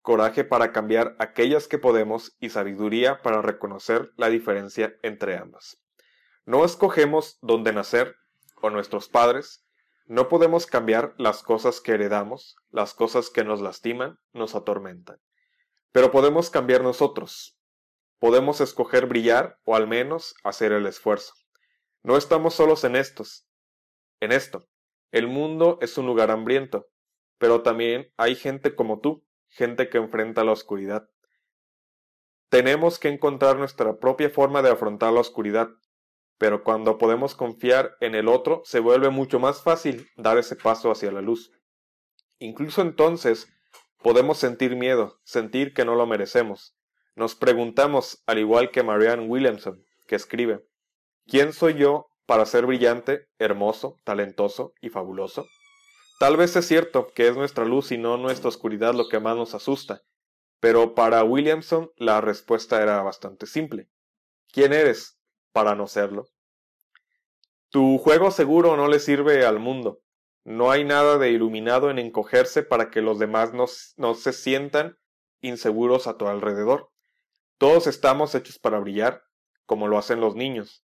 coraje para cambiar aquellas que podemos y sabiduría para reconocer la diferencia entre ambas. No escogemos dónde nacer o nuestros padres, no podemos cambiar las cosas que heredamos, las cosas que nos lastiman, nos atormentan. Pero podemos cambiar nosotros. Podemos escoger brillar o al menos hacer el esfuerzo. No estamos solos en estos. En esto. El mundo es un lugar hambriento, pero también hay gente como tú, gente que enfrenta la oscuridad. Tenemos que encontrar nuestra propia forma de afrontar la oscuridad, pero cuando podemos confiar en el otro se vuelve mucho más fácil dar ese paso hacia la luz. Incluso entonces podemos sentir miedo, sentir que no lo merecemos. Nos preguntamos, al igual que Marianne Williamson, que escribe, ¿quién soy yo para ser brillante, hermoso, talentoso y fabuloso? Tal vez es cierto que es nuestra luz y no nuestra oscuridad lo que más nos asusta, Pero para Williamson la respuesta era bastante simple. ¿Quién eres para no serlo? Tu juego seguro no le sirve al mundo. No hay nada de iluminado en encogerse para que los demás no, no se sientan inseguros a tu alrededor. Todos estamos hechos para brillar, como lo hacen los niños.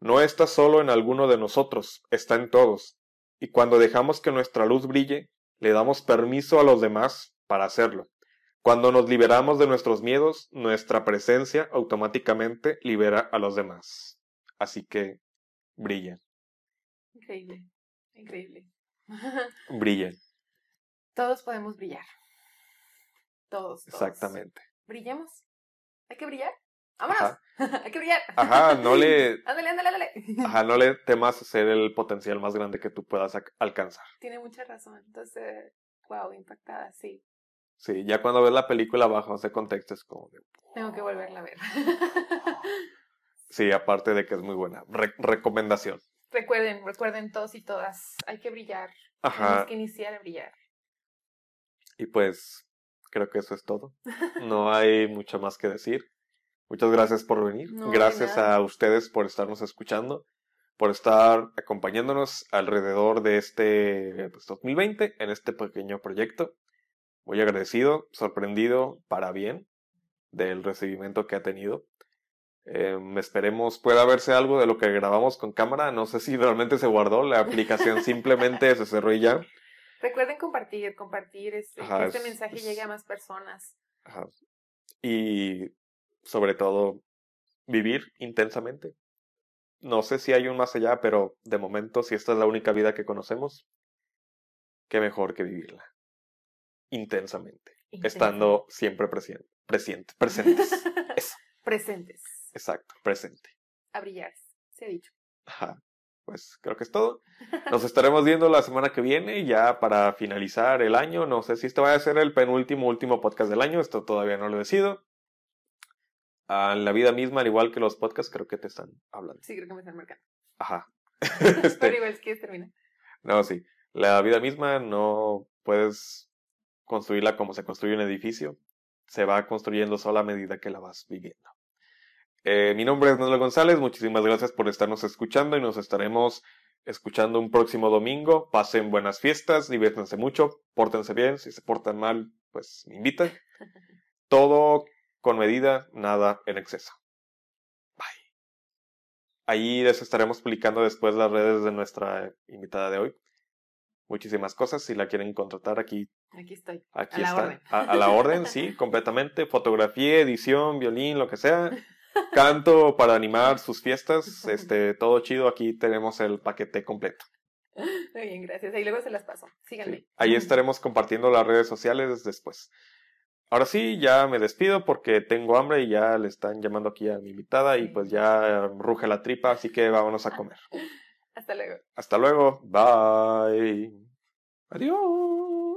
No está solo en alguno de nosotros, está en todos. Y cuando dejamos que nuestra luz brille, le damos permiso a los demás para hacerlo. Cuando nos liberamos de nuestros miedos, nuestra presencia automáticamente libera a los demás. Así que brillen. Increíble, increíble. Brillen. Todos podemos brillar. Todos. todos. Exactamente. Brillemos. ¿Hay que brillar? ¡Vámonos! Hay que brillar. Ajá, no le. ándale, ándale, ándale. Ajá, no le temas ser el potencial más grande que tú puedas alcanzar. Tiene mucha razón. Entonces, wow, impactada, sí. Sí, ya cuando ves la película bajo ese contexto es como de... Tengo que volverla a ver. sí, aparte de que es muy buena. recomendación. Recuerden, recuerden todos y todas, hay que brillar. Ajá. Tenemos que iniciar a brillar. Y pues, creo que eso es todo. No hay mucho más que decir. Muchas gracias por venir. gracias a ustedes por estarnos escuchando, por estar acompañándonos alrededor de este 2020 pues, en este pequeño proyecto. Muy agradecido, sorprendido para bien del recibimiento que ha tenido. Em, esperemos pueda verse algo de lo que grabamos con cámara. No sé si realmente se guardó. La aplicación simplemente se cerró y ya. Recuerden compartir, compartir este, que este mensaje llegue a más personas. Ajá. Y sobre todo, vivir intensamente. No sé si hay un más allá, pero de momento, si esta es la única vida que conocemos, qué mejor que vivirla intensamente, estando siempre presente, presente, presentes. Presentes. Exacto, presente. A brillar, se ha dicho. Ajá. Pues creo que es todo. Nos estaremos viendo la semana que viene, ya para finalizar el año. No sé si este va a ser el penúltimo, último podcast del año. Esto todavía no lo decido. A la vida misma, al igual que los podcasts, creo que te están hablando. Sí, creo que me están marcando. Ajá. este... Pero igual, que termina. No, sí. La vida misma no puedes construirla como se construye un edificio. Se va construyendo sola a medida que la vas viviendo. Eh, mi nombre es Manuel González, muchísimas gracias por estarnos escuchando y nos estaremos escuchando un próximo domingo. Pasen buenas fiestas, diviértanse mucho, pórtense bien, si se portan mal, pues me invitan. Todo con medida, nada en exceso. Bye. Ahí les estaremos publicando después las redes de nuestra invitada de hoy. Muchísimas cosas, si la quieren contratar aquí. Aquí estoy. Aquí a está. La orden. a la orden, sí, completamente. Fotografía, edición, violín, lo que sea canto para animar sus fiestas, este, todo chido, aquí tenemos el paquete completo. Muy bien, gracias. Ahí luego se las paso. Síganme. Ahí estaremos compartiendo las redes sociales después. Ahora sí, ya me despido porque tengo hambre y ya le están llamando aquí a mi invitada y pues ya ruge la tripa, así que vámonos a comer. Hasta luego. Hasta luego. Bye. Adiós.